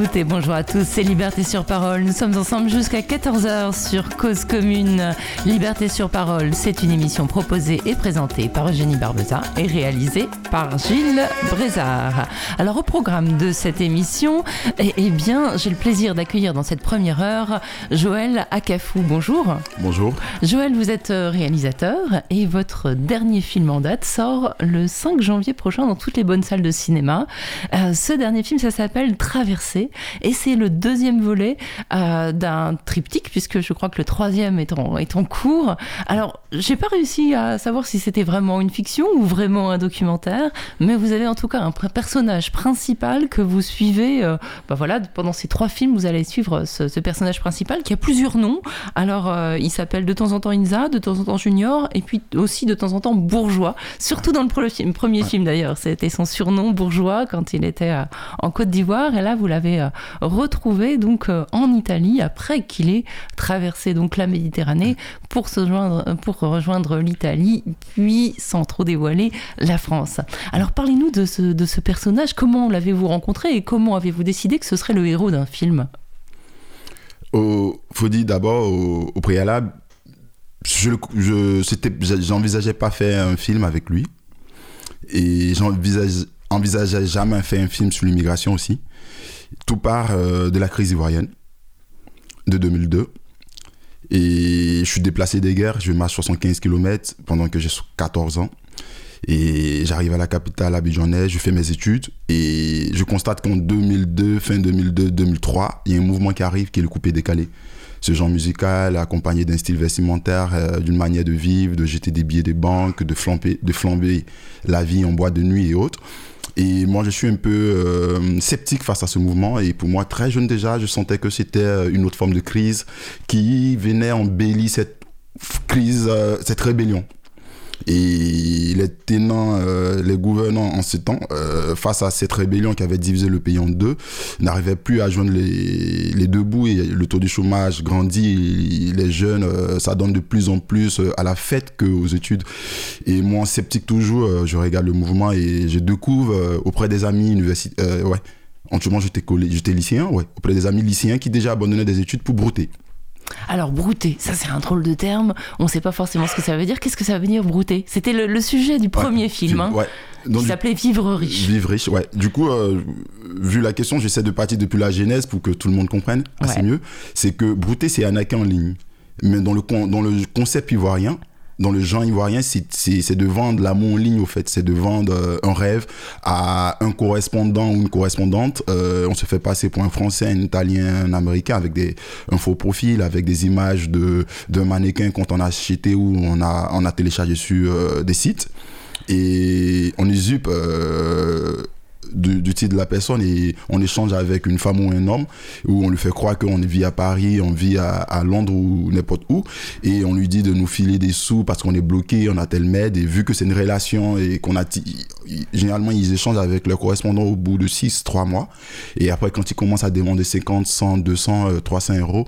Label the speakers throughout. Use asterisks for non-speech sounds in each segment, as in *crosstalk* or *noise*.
Speaker 1: toutes et bonjour à tous, c'est Liberté sur Parole. Nous sommes ensemble jusqu'à 14h sur Cause Commune. Liberté sur Parole, c'est une émission proposée et présentée par Eugénie Barbeza et réalisée par Gilles Brézard. Alors au programme de cette émission, eh, eh bien, j'ai le plaisir d'accueillir dans cette première heure Joël Akafou. Bonjour.
Speaker 2: Bonjour.
Speaker 1: Joël, vous êtes euh, réalisateur et votre dernier film en date sort le 5 janvier prochain dans toutes les bonnes salles de cinéma. Euh, ce dernier film, ça s'appelle Traversée et c'est le deuxième volet euh, d'un triptyque puisque je crois que le troisième est en, est en cours. Alors, j'ai pas réussi à savoir si c'était vraiment une fiction ou vraiment un documentaire, mais vous avez en tout cas un personnage principal que vous suivez. Euh, bah voilà, pendant ces trois films, vous allez suivre ce, ce personnage principal qui a plusieurs noms. Alors, euh, il s'appelle de temps en temps Inza, de temps en temps Junior, et puis aussi de temps en temps Bourgeois. Surtout dans le premier film, premier film d'ailleurs, c'était son surnom Bourgeois quand il était en Côte d'Ivoire. Et là, vous l'avez euh, retrouvé donc euh, en Italie après qu'il ait traversé donc la Méditerranée pour se joindre, pour rejoindre l'Italie, puis sans trop dévoiler la France. Alors, parlez-nous de ce, personnage. Comment l'avez-vous rencontré et comment avez-vous décidé que ce serait le héros d'un film?
Speaker 2: Au, faut dire d'abord au, préalable, je, je j'envisageais pas faire un film avec lui et j'envisage, envisageais jamais faire un film sur l'immigration aussi. Tout part euh, de la crise ivoirienne de 2002. Et je suis déplacé des guerres, je marche 75 km pendant que j'ai 14 ans. Et j'arrive à la capitale abidjanaise, je fais mes études et je constate qu'en 2002, fin 2002-2003, il y a un mouvement qui arrive qui est le coupé décalé. Ce genre musical accompagné d'un style vestimentaire, euh, d'une manière de vivre, de jeter des billets des banques, de flamber, de flamber la vie en boîte de nuit et autres. Et moi, je suis un peu euh, sceptique face à ce mouvement. Et pour moi, très jeune déjà, je sentais que c'était une autre forme de crise qui venait embellir cette crise, euh, cette rébellion. Et les tenants, euh, les gouvernants en ce temps, euh, face à cette rébellion qui avait divisé le pays en deux, n'arrivaient plus à joindre les, deux bouts et le taux du chômage grandit. les jeunes, euh, ça donne de plus en plus à la fête qu'aux études. Et moi, sceptique toujours, je regarde le mouvement et je découvre auprès des amis universitaires, ouais, en tout cas, j'étais lycéen, ouais, auprès des amis lycéens qui déjà abandonnaient des études pour brouter.
Speaker 1: Alors, brouter, ça c'est un drôle de terme, on ne sait pas forcément ce que ça veut dire. Qu'est-ce que ça veut dire brouter? C'était le, le, sujet du premier
Speaker 2: ouais,
Speaker 1: film, hein,
Speaker 2: ouais.
Speaker 1: qui s'appelait Vivre riche.
Speaker 2: Vivre riche, ouais. Du coup, euh, vu la question, j'essaie de partir depuis la genèse pour que tout le monde comprenne assez ouais. mieux. C'est que brouter, c'est arnaquer en ligne. Mais dans le, dans le concept ivoirien, dans le genre ivoirien, c'est de vendre l'amour en ligne, au fait. C'est de vendre euh, un rêve à un correspondant ou une correspondante. Euh, on se fait passer pour un Français, un Italien, un Américain avec des, un faux profil, avec des images d'un de, mannequin qu'on a acheté ou on a, on a téléchargé sur euh, des sites. Et on usurpe du, titre de la personne et on échange avec une femme ou un homme où on lui fait croire qu'on vit à Paris, on vit à, Londres ou n'importe où et on lui dit de nous filer des sous parce qu'on est bloqué, on a tel med et vu que c'est une relation et qu'on a généralement ils échangent avec leur correspondant au bout de 6 3 mois et après quand ils commencent à demander 50 100 200 euh, 300 euros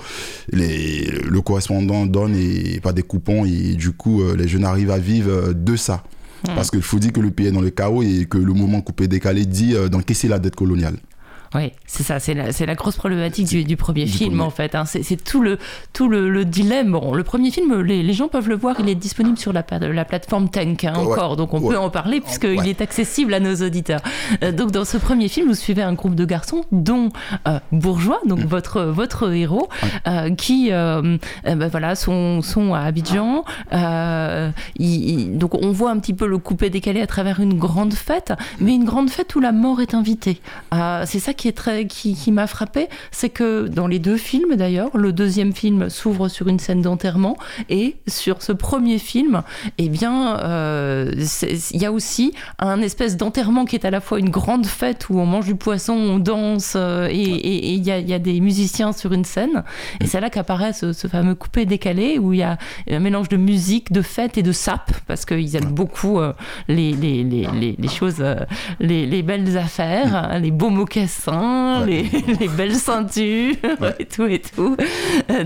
Speaker 2: le correspondant donne et pas des coupons et du coup euh, les jeunes arrivent à vivre de ça. Parce qu'il faut dire que le pays est dans le chaos et que le mouvement coupé décalé dit euh, d'encaisser la dette coloniale.
Speaker 1: Oui, c'est ça, c'est la, la, grosse problématique du, du premier du film premier. en fait. Hein. C'est tout, le, tout le, le, dilemme. Bon, le premier film, les, les, gens peuvent le voir, il est disponible sur la, la plateforme Tank hein,
Speaker 2: ouais,
Speaker 1: encore, donc on
Speaker 2: ouais.
Speaker 1: peut en parler puisqu'il
Speaker 2: ouais.
Speaker 1: est accessible à nos auditeurs. Euh, donc dans ce premier film, vous suivez un groupe de garçons, dont euh, Bourgeois, donc mmh. votre, votre héros, euh, qui ben voilà, sont, sont à Abidjan. Il, donc on voit un petit peu le coupé décalé à travers une grande fête, mais une grande fête où la mort est invitée. c'est ça qui est très qui, qui m'a frappé, c'est que dans les deux films d'ailleurs, le deuxième film s'ouvre sur une scène d'enterrement et sur ce premier film, eh bien, il euh, y a aussi un espèce d'enterrement qui est à la fois une grande fête où on mange du poisson, on danse euh, et il y, y, a des musiciens sur une scène. Et c'est là qu'apparaît ce, ce, fameux coupé décalé où il y a un mélange de musique, de fête et de sap parce qu'ils aiment beaucoup euh, les, les, les, les, choses, les, belles affaires, les beaux mocassins seins, les, *laughs* les, belles ceintures *laughs* et tout et tout.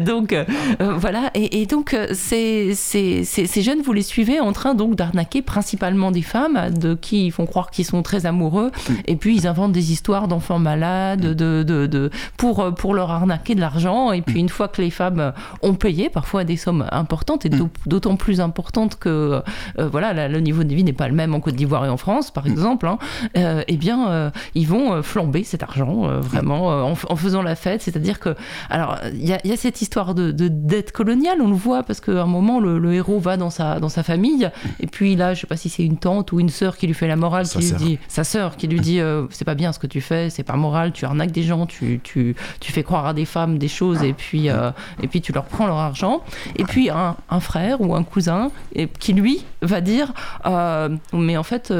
Speaker 1: Donc voilà. Et, et donc ces, ces, ces, jeunes, vous les suivez en train donc d'arnaquer principalement des femmes de qui ils font croire qu'ils sont très amoureux. Mm. Et puis ils inventent des histoires d'enfants malades de, de, de, pour, pour leur arnaquer de l'argent. Et puis une fois que les femmes ont payé, parfois des sommes importantes et mm. d'autant plus importantes que voilà, le niveau de vie n'est pas le même en Côte d'Ivoire et en France, par mm. exemple. Hein, eh bien, ils vont flamber cet argent vraiment en, en, faisant la fête. C'est-à-dire que, alors, il y, y a, cette histoire de, dette coloniale, on le voit parce qu'à un moment, le, héros va dans sa, dans sa famille, et puis là, je sais pas si c'est une tante ou une sœur qui lui fait la morale, qui lui dit, sa sœur qui lui dit, euh, c'est pas bien ce que tu fais, c'est pas moral, tu arnaques des gens, tu, tu, tu fais croire à des femmes des choses, et puis, euh, et puis tu leur prends leur argent. Et puis un, un frère ou un cousin et, qui, lui, va dire, euh, mais en fait,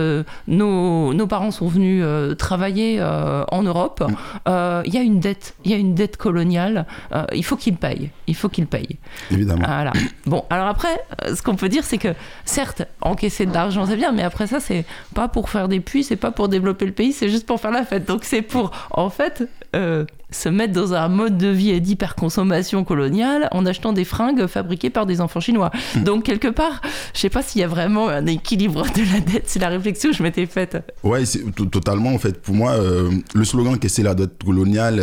Speaker 1: nos, nos, parents sont venus travailler en Europe, il y a une dette, il y a une dette coloniale, il faut qu'ils payent, il faut qu'ils payent.
Speaker 2: Évidemment.
Speaker 1: Voilà. Bon, alors après, euh, ce qu'on peut dire, c'est que certes, encaisser de l'argent, c'est bien, mais après ça, c'est pas pour faire des puits, c'est pas pour développer le pays, c'est juste pour faire la fête. Donc c'est pour, en fait, euh, se mettre dans un mode de vie d'hyperconsommation coloniale en achetant des fringues fabriquées par des enfants chinois. Hmm. Donc quelque part, je sais pas s'il y a vraiment un équilibre de la dette, c'est la réflexion que je m'étais faite.
Speaker 2: Ouais, totalement en fait. Pour moi, euh, le slogan c'est la dette coloniale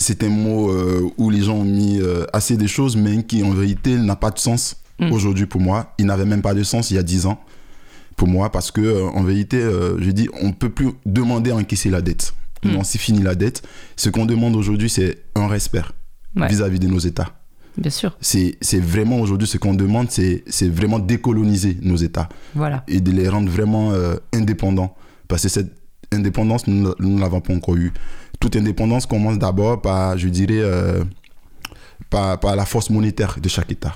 Speaker 2: c'est un mot euh, où les gens ont mis euh, assez des choses, mais qui en vérité n'a pas de sens mm. aujourd'hui pour moi. Il n'avait même pas de sens il y a dix ans pour moi, parce que euh, en vérité, je dis, on peut plus demander à encaisser la dette. Mm. Non, c'est fini la dette. Ce qu'on demande aujourd'hui, c'est un respect vis-à-vis de nos États.
Speaker 1: Bien sûr.
Speaker 2: C'est vraiment aujourd'hui ce qu'on demande, c'est vraiment décoloniser nos États.
Speaker 1: Voilà.
Speaker 2: Et de les rendre vraiment indépendants. Parce que cette indépendance, nous ne l'avons pas encore eue toute indépendance commence d'abord par, je dirais, euh, par, par, la force monétaire de chaque État.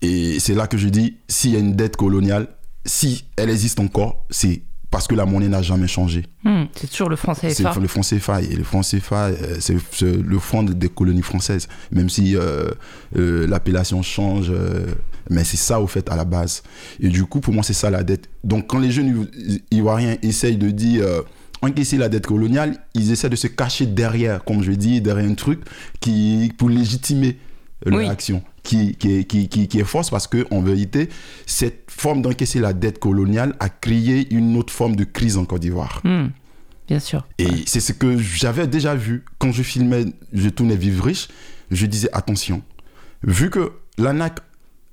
Speaker 2: Et c'est là que je dis, s'il y a une dette coloniale, si elle existe encore, c'est parce que la monnaie n'a jamais changé.
Speaker 1: Hmm, c'est toujours le franc CFA.
Speaker 2: C'est le franc CFA. Et le franc CFA, euh, c'est le franc des colonies françaises. Même si euh, l'appellation change, mais c'est ça au fait à la base. Et du coup, pour moi, c'est ça la dette. Donc quand les jeunes ivoiriens essayent de dire encaisser la dette coloniale, ils essaient de se cacher derrière, comme je dis, derrière un truc qui, pour légitimer leur action, qui, qui, qui, qui, est fausse parce que en vérité, cette forme d'encaisser la dette coloniale a créé une autre forme de crise en Côte d'Ivoire.
Speaker 1: Hmm. bien sûr.
Speaker 2: Et c'est ce que j'avais déjà vu quand je filmais Je tournais Vivre riche. Je disais attention, vu que l'ANAC,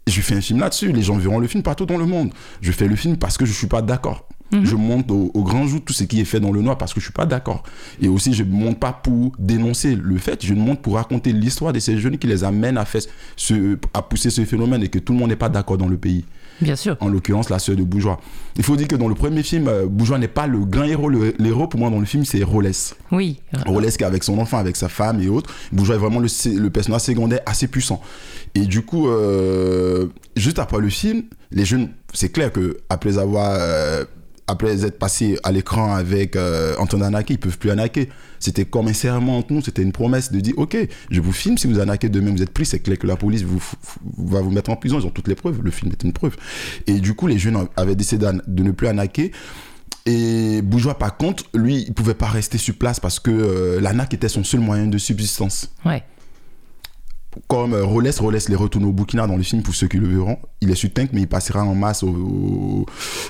Speaker 2: je fais un film là-dessus, les gens verront le film partout dans le monde. Je fais le film parce que je ne suis pas d'accord. Mhm. Je monte au, grand jour tout ce qui est fait dans le noir parce que je suis pas d'accord. Et aussi, je ne monte pas pour dénoncer le fait, je monte pour raconter l'histoire de ces jeunes qui les amènent à, faire ce, à pousser ce phénomène et que tout le monde n'est pas d'accord dans le pays.
Speaker 1: Bien sûr.
Speaker 2: En l'occurrence, la sœur de Bourgeois. Il faut dire que dans le premier film, euh, Bourgeois n'est pas le grand héros. L'héros, pour moi, dans le film, c'est Rolès.
Speaker 1: Oui.
Speaker 2: Rolès qui est avec son enfant, avec sa femme et autres. Bourgeois est vraiment le, le personnage secondaire assez puissant. Et du coup, euh, juste après le film, les jeunes, c'est clair que après avoir euh, après être passé à l'écran avec euh, Antoine Anaké, ils peuvent plus anaquer. C'était comme un serment entre nous, c'était une promesse de dire ok, je vous filme, si vous anaquez demain, vous êtes pris, c'est clair que la police va vous mettre en prison, ils ont toutes les preuves, le film est une preuve. Et du coup, les jeunes avaient décidé de ne plus anaquer. Et Bourgeois, par contre, lui, il pouvait pas rester sur place parce que euh, était son seul moyen de subsistance.
Speaker 1: Ouais
Speaker 2: comme euh, Rolès les retourne au Burkina dans le film pour ceux qui le verront. Il est sur Tank, mais il passera en masse au,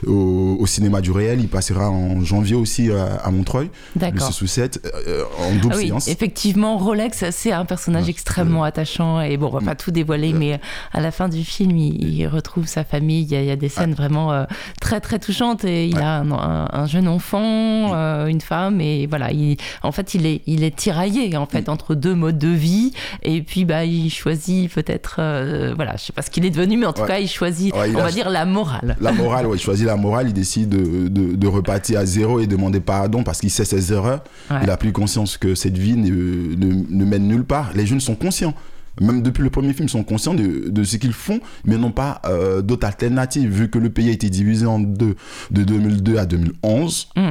Speaker 2: au, cinéma du réel. Il passera en janvier aussi à, Montreuil, le 6 ou 7, euh, en double ah oui, séance.
Speaker 1: Effectivement, Rolex, c'est un personnage extrêmement attachant. Et bon, on va pas tout dévoiler, mais à la fin du film, il, retrouve sa famille. Il y a, des scènes vraiment euh, très, très touchantes. Et il a un, jeune enfant, une femme. Et voilà, il, en fait, il est, il est tiraillé en fait, entre deux modes de vie. Et puis, bah, il choisit peut-être, euh, voilà, je sais pas ce qu'il est devenu, mais en tout cas, il choisit, on va dire, la morale.
Speaker 2: La morale, oui, il choisit la morale, il décide de, de, repartir à zéro et demander pardon parce qu'il sait ses erreurs. Il a pris conscience que cette vie ne, ne, mène nulle part. Les jeunes sont conscients même depuis le premier film, sont conscients de, de ce qu'ils font, mais n'ont pas euh, d'autres alternatives, vu que le pays a été divisé en deux, de 2002 à 2011, mmh.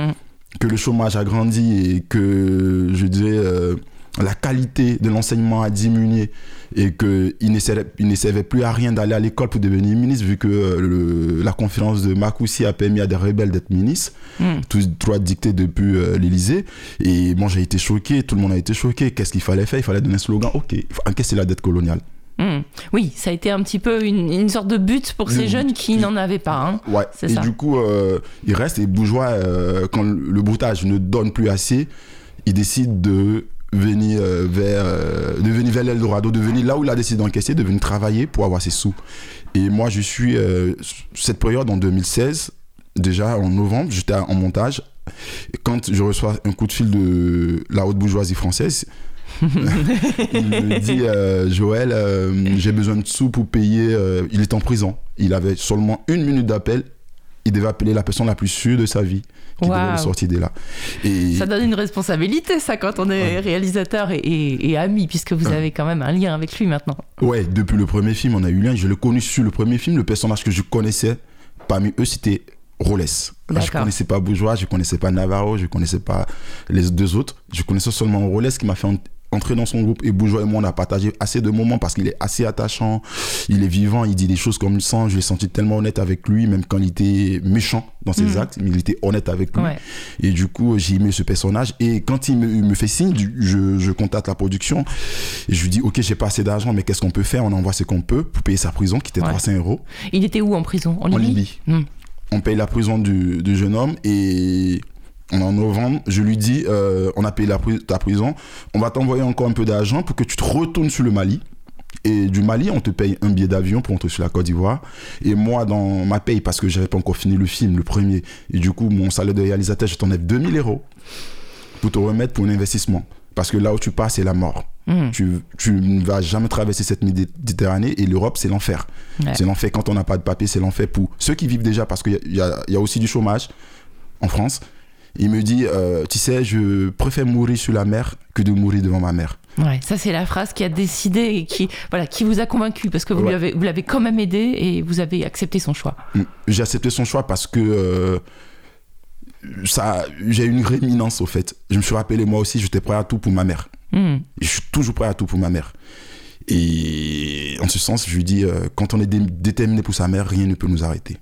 Speaker 2: que le chômage a grandi et que, je dirais, euh, la qualité de l'enseignement a diminué et qu'il ne, servait, plus à rien d'aller à l'école pour devenir ministre, vu que euh, le- la conférence de Makoussi a permis à des rebelles d'être ministres,
Speaker 1: Hmm.
Speaker 2: tous trois dictés depuis euh, l'Élysée. Et bon, j'ai été choqué, tout le monde a été choqué. Qu'est-ce qu'il fallait faire? Il fallait donner un slogan ok, encaisser la dette coloniale.
Speaker 1: Hmm. Oui, ça a été un petit peu une, une sorte de but pour ces jeunes qui n'en avaient pas. hein.
Speaker 2: Ouais,
Speaker 1: C'est
Speaker 2: et
Speaker 1: ça.
Speaker 2: du coup, euh, il reste, et bourgeois, euh, quand le broutage ne donne plus assez, il décide de venir euh, vers, euh, de venir vers l'Eldorado, de venir là où il a décidé d'encaisser, de venir travailler pour avoir ses sous. Et moi, je suis, euh, cette période en 2016, déjà en novembre, j'étais en montage, et quand je reçois un coup de fil de la haute bourgeoisie française, *laughs* il me dit euh, Joël, j'ai besoin de sous pour payer. il est en prison. Il avait seulement une minute d'appel. Il devait appeler la personne la plus sûre de sa vie qui de là. Et
Speaker 1: Ça donne une responsabilité, ça, quand on est réalisateur et, et- et ami, puisque vous
Speaker 2: Ouais.
Speaker 1: avez quand même un lien avec lui maintenant.
Speaker 2: ouais, depuis le premier film, on a eu lien. Je l'ai connu sur le premier film. Le personnage que je connaissais parmi eux, c'était Rolles. Je
Speaker 1: D'accord.
Speaker 2: connaissais pas Bourgeois, je connaissais pas Navarro, je connaissais pas les deux autres. Je connaissais seulement Rolles qui m'a fait entrer dans son groupe. Et Bourgeois et moi, on a partagé assez de moments parce qu'il est assez attachant, il est vivant, il dit des choses comme il sent. Je l'ai senti tellement honnête avec lui, même quand il était méchant dans ses
Speaker 1: Mhm.
Speaker 2: actes, mais il était honnête avec lui.
Speaker 1: Ouais.
Speaker 2: Et du coup, j'ai aimé ce personnage. Et quand il me, il me fait signe, je, je contacte la production et je lui dis Ok, j'ai pas assez d'argent, mais qu'est-ce qu'on peut faire? On envoie ce qu'on peut pour payer sa prison, qui était
Speaker 1: Ouais.
Speaker 2: 300 euros.
Speaker 1: Il était où en prison? En
Speaker 2: En
Speaker 1: Libye?
Speaker 2: Libye.
Speaker 1: Hmm.
Speaker 2: On paye la prison du, du jeune homme et en novembre, je lui dis euh, On a payé la, ta prison, on va t'envoyer encore un peu d'argent pour que tu te retournes sur le Mali. Et du Mali, on te paye un billet d'avion pour entrer sur la Côte d'Ivoire. Et moi, dans ma paye, parce que j'avais pas encore fini le film, le premier, et du coup, mon salaire de réalisateur, je t'enlève 2000 euros pour te remettre pour un investissement. Parce que là où tu pars, c'est la mort.
Speaker 1: Hmm.
Speaker 2: Tu, tu ne vas jamais traverser cette Méditerranée et l'Europe, c'est l'enfer.
Speaker 1: Ouais.
Speaker 2: C'est l'enfer quand on n'a pas de papier, c'est l'enfer pour ceux qui vivent déjà, parce qu'il y a aussi du chômage en France. Il me dit, euh, tu sais, je préfère mourir sur la mer que de mourir devant ma mère.
Speaker 1: Ouais, ça c'est la phrase qui a décidé et qui, voilà, qui vous a convaincu parce que vous
Speaker 2: Ouais.
Speaker 1: l'avez, quand même aidé et vous avez accepté son choix.
Speaker 2: Mm. J'ai accepté son choix parce que euh, ça, j'ai une réminence au fait. Je me suis rappelé, moi aussi, j'étais prêt à tout pour ma mère. Et je suis toujours prêt à tout pour ma mère. Et en ce sens, je lui dis, euh, quand on est dé- déterminé pour sa mère, rien ne peut nous arrêter.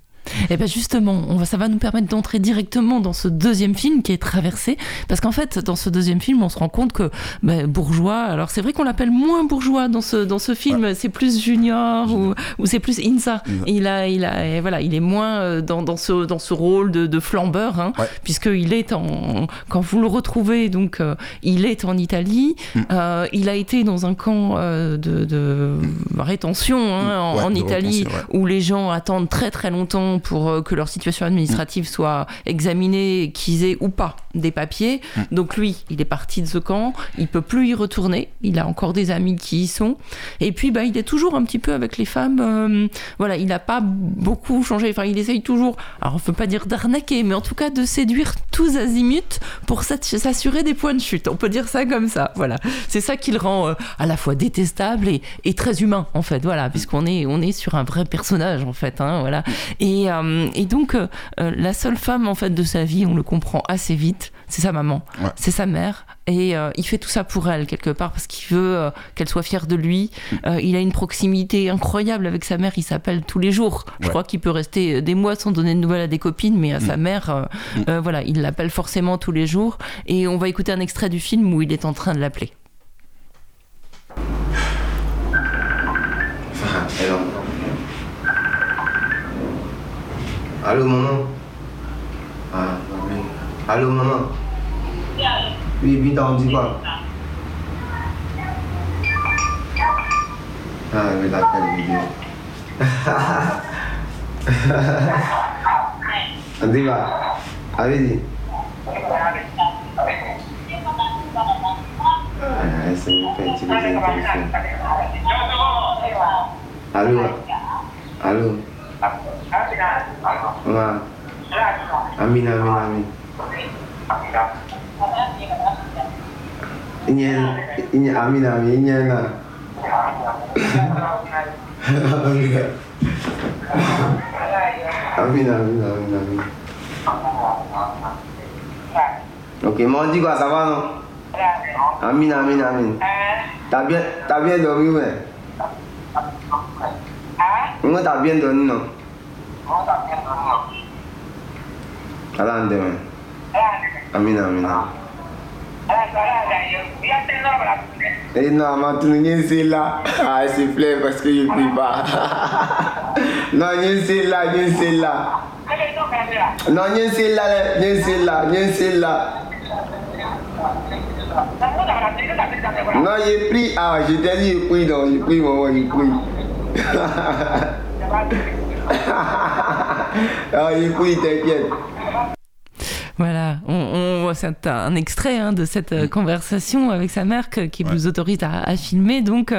Speaker 1: Et bien justement, on va, ça va nous permettre d'entrer directement dans ce deuxième film qui est Traversé, parce qu'en fait, dans ce deuxième film, on se rend compte que ben, bourgeois, alors c'est vrai qu'on l'appelle moins bourgeois dans ce, dans ce film, c'est plus junior ou, ou c'est plus Insa. Il, a, il, a, voilà, il est moins euh, dans, dans, ce, dans ce rôle de, de flambeur, hein,
Speaker 2: Ouais.
Speaker 1: puisqu'il est en... Quand vous le retrouvez, donc, euh, il est en Italie,
Speaker 2: Mm.
Speaker 1: euh, il a été dans un camp euh, de, de rétention hein, en,
Speaker 2: Ouais,
Speaker 1: en
Speaker 2: de
Speaker 1: Italie, où les gens attendent très très longtemps pour euh, que leur situation administrative soit examinée, qu'ils aient ou pas des papiers.
Speaker 2: Mm.
Speaker 1: Donc lui, il est parti de ce camp, il peut plus y retourner, il a encore des amis qui y sont. Et puis bah, il est toujours un petit peu avec les femmes, euh, voilà, il n'a pas beaucoup changé, enfin il essaye toujours, alors on ne peut pas dire d'arnaquer, mais en tout cas de séduire tous azimuts pour s'assurer des points de chute, on peut dire ça comme ça, voilà. C'est ça qui le rend euh, à la fois détestable et, et très humain en fait, voilà, puisqu'on est, on est sur un vrai personnage en fait, hein, voilà. Et, euh, et donc euh, euh, la seule femme en fait de sa vie, on le comprend assez vite, c'est sa maman,
Speaker 2: Ouais.
Speaker 1: c'est sa mère, et euh, il fait tout ça pour elle quelque part parce qu'il veut euh, qu'elle soit fière de lui. Euh, il a une proximité incroyable avec sa mère, il s'appelle tous les jours. Je
Speaker 2: Ouais.
Speaker 1: crois qu'il peut rester des mois sans donner de nouvelles à des copines, mais à sa mère, euh,
Speaker 2: Mm.
Speaker 1: euh, voilà, il l'appelle forcément tous les jours. Et on va écouter un extrait du film où il est en train de l'appeler.
Speaker 3: Hello. Allô, maman Ah. Allô, maman Oui, oui, t'as dit quoi? Ah, oui, l'appel vidéo. On quoi? Allez-y. Ah, c'est. Allô Allô? Maman Amin, amin, amin. Ini ini amin amin ini na. Amin amin amin amin. Ok, mon dit quoi, ça va non Amine, Amine, Amine. T'as bien, t'as bien dormi, ouais Moi, t'as bien dormi, non À la demain. Amine, Amine. Et non, ma tournée, c'est là. Ah, s'il te plaît, parce que je prie pas. non, c'est là, c'est là. Non, c'est là, c'est là, c'est là. Non, j'ai pris. Ah, je t'ai dit, j'ai pris, non, j'ai pris, maman, j'ai pris. Ah, j'ai pris, t'inquiète.
Speaker 1: Voilà, on, on, c'est un extrait hein, de cette euh, conversation avec sa mère que, qui
Speaker 2: Ouais.
Speaker 1: vous autorise à, à filmer. Donc,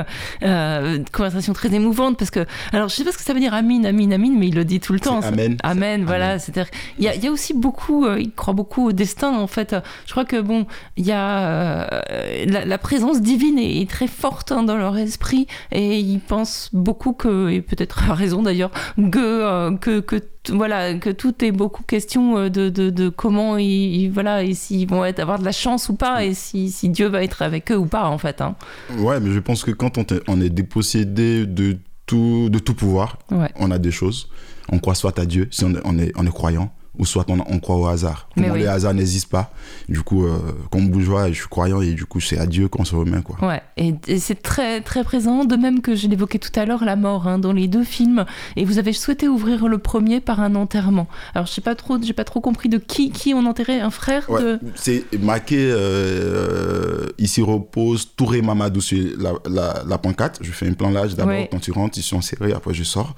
Speaker 1: euh, une conversation très émouvante parce que, alors je sais pas ce que ça veut dire Amine, Amine, Amine, mais il le dit tout le temps.
Speaker 2: Amen.
Speaker 1: Amen, voilà. C'est-à-dire, il y a, il y a aussi beaucoup, euh, il croit beaucoup au destin en fait. Je crois que bon, il y a euh, la, la présence divine est, est très forte hein, dans leur esprit et ils pensent beaucoup que, et peut-être à raison d'ailleurs, que, euh, que, que voilà que tout est beaucoup question euh, de, de, de comment ils, voilà et s'ils vont être, avoir de la chance ou pas et si, si Dieu va être avec eux ou pas en fait hein.
Speaker 2: Ouais, mais je pense que quand on, est dépossédé de tout, de tout pouvoir,
Speaker 1: ouais
Speaker 2: on a des choses. On croit soit à Dieu, si on on est, on est croyant, ou soit on, on croit au hasard. Pour
Speaker 1: Mais
Speaker 2: moi,
Speaker 1: oui.
Speaker 2: le hasard n'existe pas. Du coup, euh, comme bourgeois, je suis croyant et du coup, c'est à Dieu qu'on se remet. Quoi.
Speaker 1: Ouais, et, et c'est très très présent, de même que je l'évoquais tout à l'heure, la mort hein, dans les deux films. Et vous avez souhaité ouvrir le premier par un enterrement. Alors je sais pas trop, pas trop compris de qui qui on enterrait, un frère
Speaker 2: Ouais,
Speaker 1: de.
Speaker 2: c'est marqué euh, ici repose Touré Mamadou sur la, la, la pancarte. Je fais un plan large d'abord
Speaker 1: Ouais.
Speaker 2: quand tu rentres, ils sont serrés, après je sors.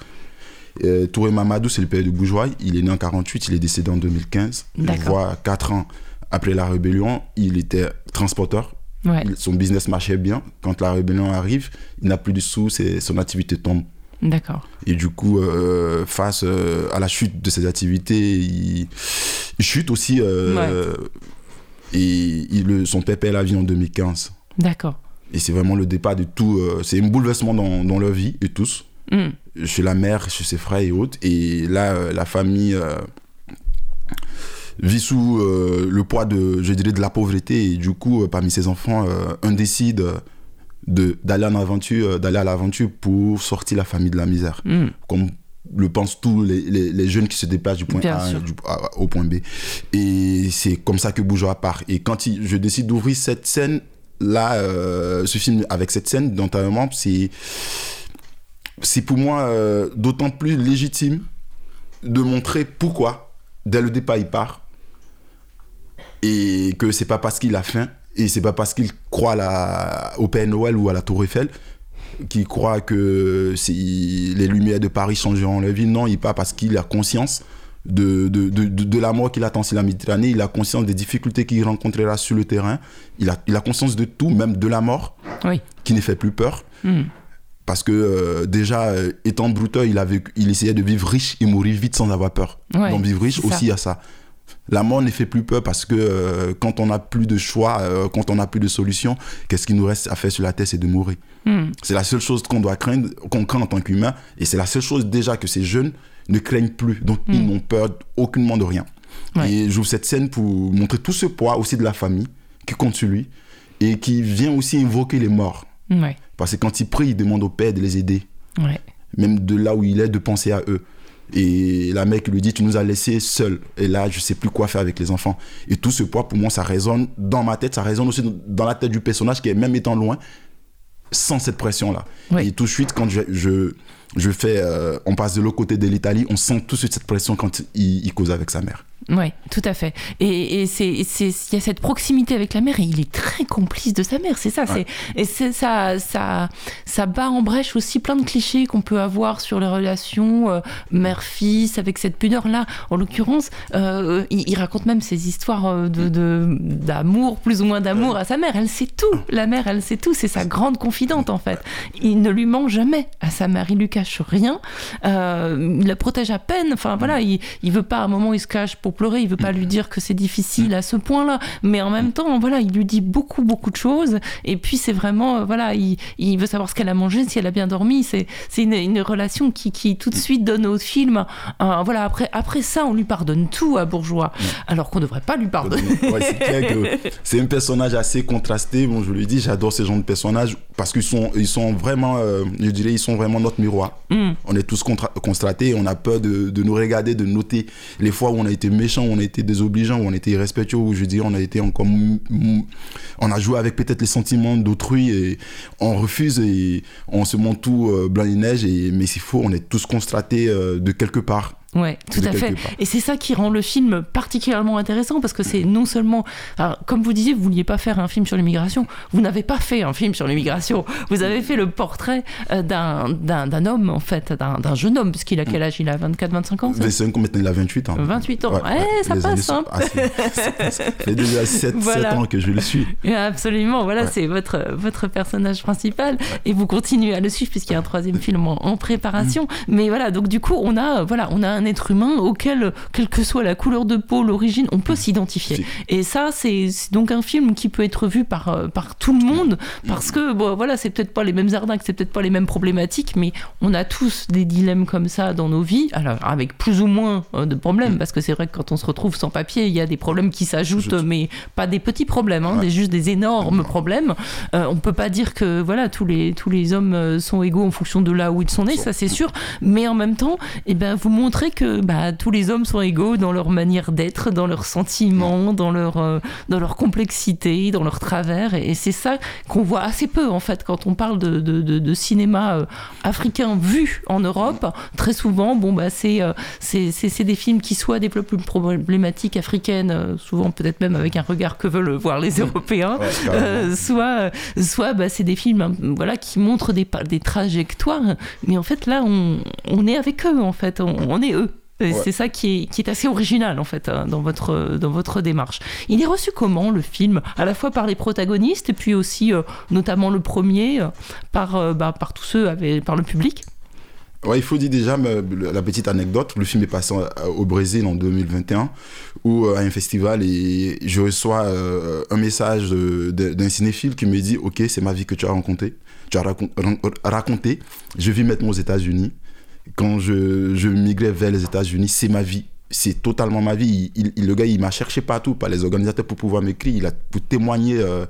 Speaker 2: Euh, Touré Mamadou, c'est le père de Bourgeois. Il est né en 48, il est décédé en 2015. Je
Speaker 1: D'accord.
Speaker 2: vois 4 ans après la rébellion, il était transporteur.
Speaker 1: Ouais,
Speaker 2: son business marchait bien. Quand la rébellion arrive, il n'a plus de sous, son activité tombe.
Speaker 1: d'accord.
Speaker 2: Et du coup, euh, face euh, à la chute de ses activités, il, il chute aussi. Et il, son père perd la vie en 2015.
Speaker 1: D'accord.
Speaker 2: Et c'est vraiment le départ de tout. c'est un bouleversement dans, dans leur vie, et tous.
Speaker 1: Hmm.
Speaker 2: Chez la mère, chez ses frères et autres. Et là, euh, la famille euh, vit sous euh, le poids de, je dirais, de la pauvreté. Et du coup, euh, parmi ses enfants, euh, un décide de, d'aller en aventure, d'aller à l'aventure pour sortir la famille de la misère
Speaker 1: Hmm.
Speaker 2: comme le pensent tous les, les- les jeunes qui se déplacent du point
Speaker 1: Bien
Speaker 2: A
Speaker 1: sûr.
Speaker 2: du- à- au point B. Et c'est comme ça que Bourgeois part. Et quand il- je décide d'ouvrir cette scène, là, ce film avec cette scène d'enterrement, c'est c'est pour moi euh, d'autant plus légitime de montrer pourquoi, dès le départ, il part. Et que c'est pas parce qu'il a faim, et c'est pas parce qu'il croit à la- au Père Noël ou à la Tour Eiffel, qu'il croit que si les lumières de Paris changeront la vie. Non, il part parce qu'il a conscience de, de, de, la mort qu'il attend sur la Méditerranée. Il a conscience des difficultés qu'il rencontrera sur le terrain. Il a, il a conscience de tout, même de la mort,
Speaker 1: Oui.
Speaker 2: qui ne fait plus peur.
Speaker 1: Hmm.
Speaker 2: Parce que euh, déjà, euh, étant brouteur, il, avait, il essayait de vivre riche et mourir vite sans avoir peur.
Speaker 1: Ouais,
Speaker 2: Donc vivre riche aussi à ça. La mort ne fait plus peur parce que euh, quand on n'a plus de choix, euh, quand on n'a plus de solution, qu'est-ce qui nous reste à faire sur la terre, c'est de mourir.
Speaker 1: Hmm.
Speaker 2: C'est la seule chose qu'on doit craindre, qu'on craint en tant qu'humain. Et c'est la seule chose déjà que ces jeunes ne craignent plus. Donc ils
Speaker 1: Mm.
Speaker 2: n'ont peur aucunement de rien.
Speaker 1: Ouais.
Speaker 2: Et j'ouvre cette scène pour montrer tout ce poids aussi de la famille qui compte sur lui et qui vient aussi invoquer les morts.
Speaker 1: Ouais.
Speaker 2: Parce que quand il prie, il demande au Père de les aider.
Speaker 1: Ouais.
Speaker 2: Même de là où il est, de penser à eux. Et la mère qui lui dit, tu nous as laissés seuls. Et là, je sais plus quoi faire avec les enfants. Et tout ce poids, pour moi, ça résonne dans ma tête, ça résonne aussi dans la tête du personnage qui est même étant loin, sans cette pression-là. Et tout de suite, quand je, je, je fais, euh, on passe de l'autre côté de l'Italie, on sent tout de suite cette pression quand il, il cause avec sa mère.
Speaker 1: Ouais, tout à fait. Et, il y a cette proximité avec la mère et il est très complice de sa mère, c'est ça.
Speaker 2: Ouais.
Speaker 1: Et c'est ça, ça, ça bat en brèche aussi plein de clichés qu'on peut avoir sur les relations euh, mère-fils avec cette pudeur-là. En l'occurrence, euh, il, il raconte même ses histoires euh, de, de- d'amour, plus ou moins d'amour à sa mère. Elle sait tout. La mère, elle sait tout. C'est sa grande confidente en fait. Il ne lui ment jamais à sa mère. Il lui cache rien. Euh, il la protège à peine. Enfin voilà, il, il veut pas à un moment il se cache pour pleurer. Il veut pas lui dire que c'est difficile à ce point-là. Mais en même temps, voilà, il lui dit beaucoup beaucoup de choses. Et puis c'est vraiment euh, voilà, il, il veut savoir ce qu'elle a mangé, si elle a bien dormi. C'est une, une relation qui, qui tout de suite donne au film. voilà après après ça, on lui pardonne tout à Bourgeois, alors qu'on devrait pas lui pardonner.
Speaker 2: Ouais, c'est un personnage assez contrasté. Bon, je le dis, j'adore ce genre de personnages parce qu'ils sont, ils sont vraiment, euh, je dirais, ils sont vraiment notre miroir.
Speaker 1: Mm.
Speaker 2: On est tous constatés, on a peur de, de nous regarder, de noter les fois où on a été méchant, où on a été désobligeant, où on a été irrespectueux, je on a été encore, on a joué avec peut-être les sentiments d'autrui et on refuse et on se montre tout euh, blanc et neige. Et, mais s'il faut, on est tous constatés euh, de quelque part.
Speaker 1: Ouais, tout à fait.
Speaker 2: part.
Speaker 1: Et c'est ça qui rend le film particulièrement intéressant parce que c'est non seulement, alors, comme vous disiez, vous vouliez pas faire un film sur l'immigration. Vous n'avez pas fait un film sur l'immigration. Vous avez fait le portrait euh, d'un homme en fait, d'un d'un jeune homme puisqu'il a quel âge? Il a 24, 25 ans. ça
Speaker 2: 25 ans, maintenant il a 28 ans.
Speaker 1: 28 ans. Ouais, ça
Speaker 2: les
Speaker 1: passe,
Speaker 2: années sont-
Speaker 1: hein.
Speaker 2: ah, ça *laughs* fait déjà 7,
Speaker 1: Voilà.
Speaker 2: ans que je le suis. *laughs*
Speaker 1: Absolument, voilà,
Speaker 2: Ouais.
Speaker 1: c'est votre, votre personnage principal et vous continuez à le suivre puisqu'il y a un troisième film en, en préparation.
Speaker 2: Mm.
Speaker 1: Mais voilà, donc du coup, on a, voilà, on a un être humain auquel, quelle que soit la couleur de peau, l'origine, on peut s'identifier.
Speaker 2: Si.
Speaker 1: Et ça, c'est donc un film qui peut être vu par, euh, par tout le monde parce que, bon, voilà, c'est peut-être pas les mêmes arnaques, c'est peut-être pas les mêmes problématiques, mais on a tous des dilemmes comme ça dans nos vies, alors avec plus ou moins euh, de problèmes parce que c'est vrai que quand on se retrouve sans papier, il y a des problèmes qui s'ajoutent,
Speaker 2: Ajoute.
Speaker 1: mais pas des petits problèmes, hein,
Speaker 2: Ouais.
Speaker 1: des, juste des énormes problèmes. Euh, on peut pas dire que voilà tous les tous les hommes euh, sont égaux en fonction de là où ils sont nés, ça c'est sûr. Mais en même temps, eh ben vous montrez que bah, tous les hommes sont égaux dans leur manière d'être, dans leurs sentiments, dans leur euh, dans leur complexité, dans leur travers. Et, et c'est ça qu'on voit assez peu en fait quand on parle de de, de- de cinéma euh, africain vu en Europe. Très souvent, bon bah c'est euh, c'est des films qui soit développent une problématique africaine, euh, souvent peut-être même avec un regard que veulent voir les Européens.
Speaker 2: Ouais,
Speaker 1: soit soit bah, c'est des films voilà qui montrent des des trajectoires mais en fait là on, on est avec eux en fait on, on est eux
Speaker 2: Ouais.
Speaker 1: C'est ça qui est, qui est assez original en fait hein, dans votre, dans votre démarche. Il est reçu comment le film? À la fois par les protagonistes et puis aussi euh, notamment le premier euh, par, euh, bah, par tous ceux, avec, par le public?
Speaker 2: Ouais, il faut dire déjà me- la petite anecdote. Le film est passé au Brésil en 2021, où à un festival et je reçois un message d'un cinéphile qui me dit Ok, c'est ma vie que tu as raconté. Tu as racon- ran- raconté. Je vis maintenant aux États-Unis. Quand je, je migrais vers les États-Unis, c'est ma vie. C'est totalement ma vie. Il, le gars, il m'a cherché partout par les organisateurs pour pouvoir m'écrire. Pour témoigner euh,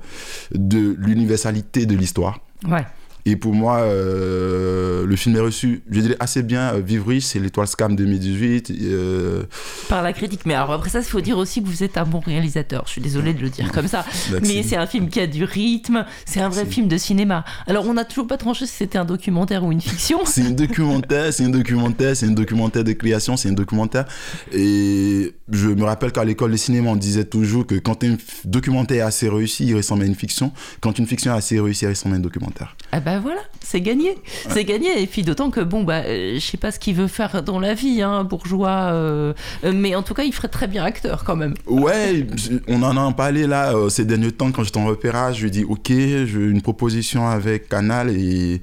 Speaker 2: de l'universalité de l'histoire.
Speaker 1: Ouais.
Speaker 2: Et pour moi, euh, le film est reçu, je dirais, assez bien. Euh, Vivre riche, c'est l'étoile Scam 2018. euh,
Speaker 1: Par la critique. Mais alors après ça, il faut dire aussi que vous êtes un bon réalisateur. Je suis désolée de le dire comme ça. Mais c'est un film qui a du rythme. C'est un vrai
Speaker 2: Merci.
Speaker 1: film de cinéma. Alors on n'a toujours pas tranché si c'était un documentaire ou une fiction. *laughs*
Speaker 2: c'est un documentaire, c'est un documentaire, c'est un documentaire de création, c'est un documentaire. Et je me rappelle qu'à l'école de cinéma, on disait toujours que quand un documentaire est assez réussi, il ressemble à une fiction. Quand une fiction est assez réussie, elle ressemble à un documentaire.
Speaker 1: Ah bah voilà, c'est gagné, c'est gagné. Et puis d'autant que bon bah, je sais pas ce qu'il veut faire dans la vie, hein, bourgeois. euh, euh, mais en tout cas, il ferait très bien acteur quand même.
Speaker 2: Ouais, *laughs* on en a parlé là euh, ces derniers temps quand j'étais en repérage. Je lui ai dit Ok, j'ai une proposition avec Canal et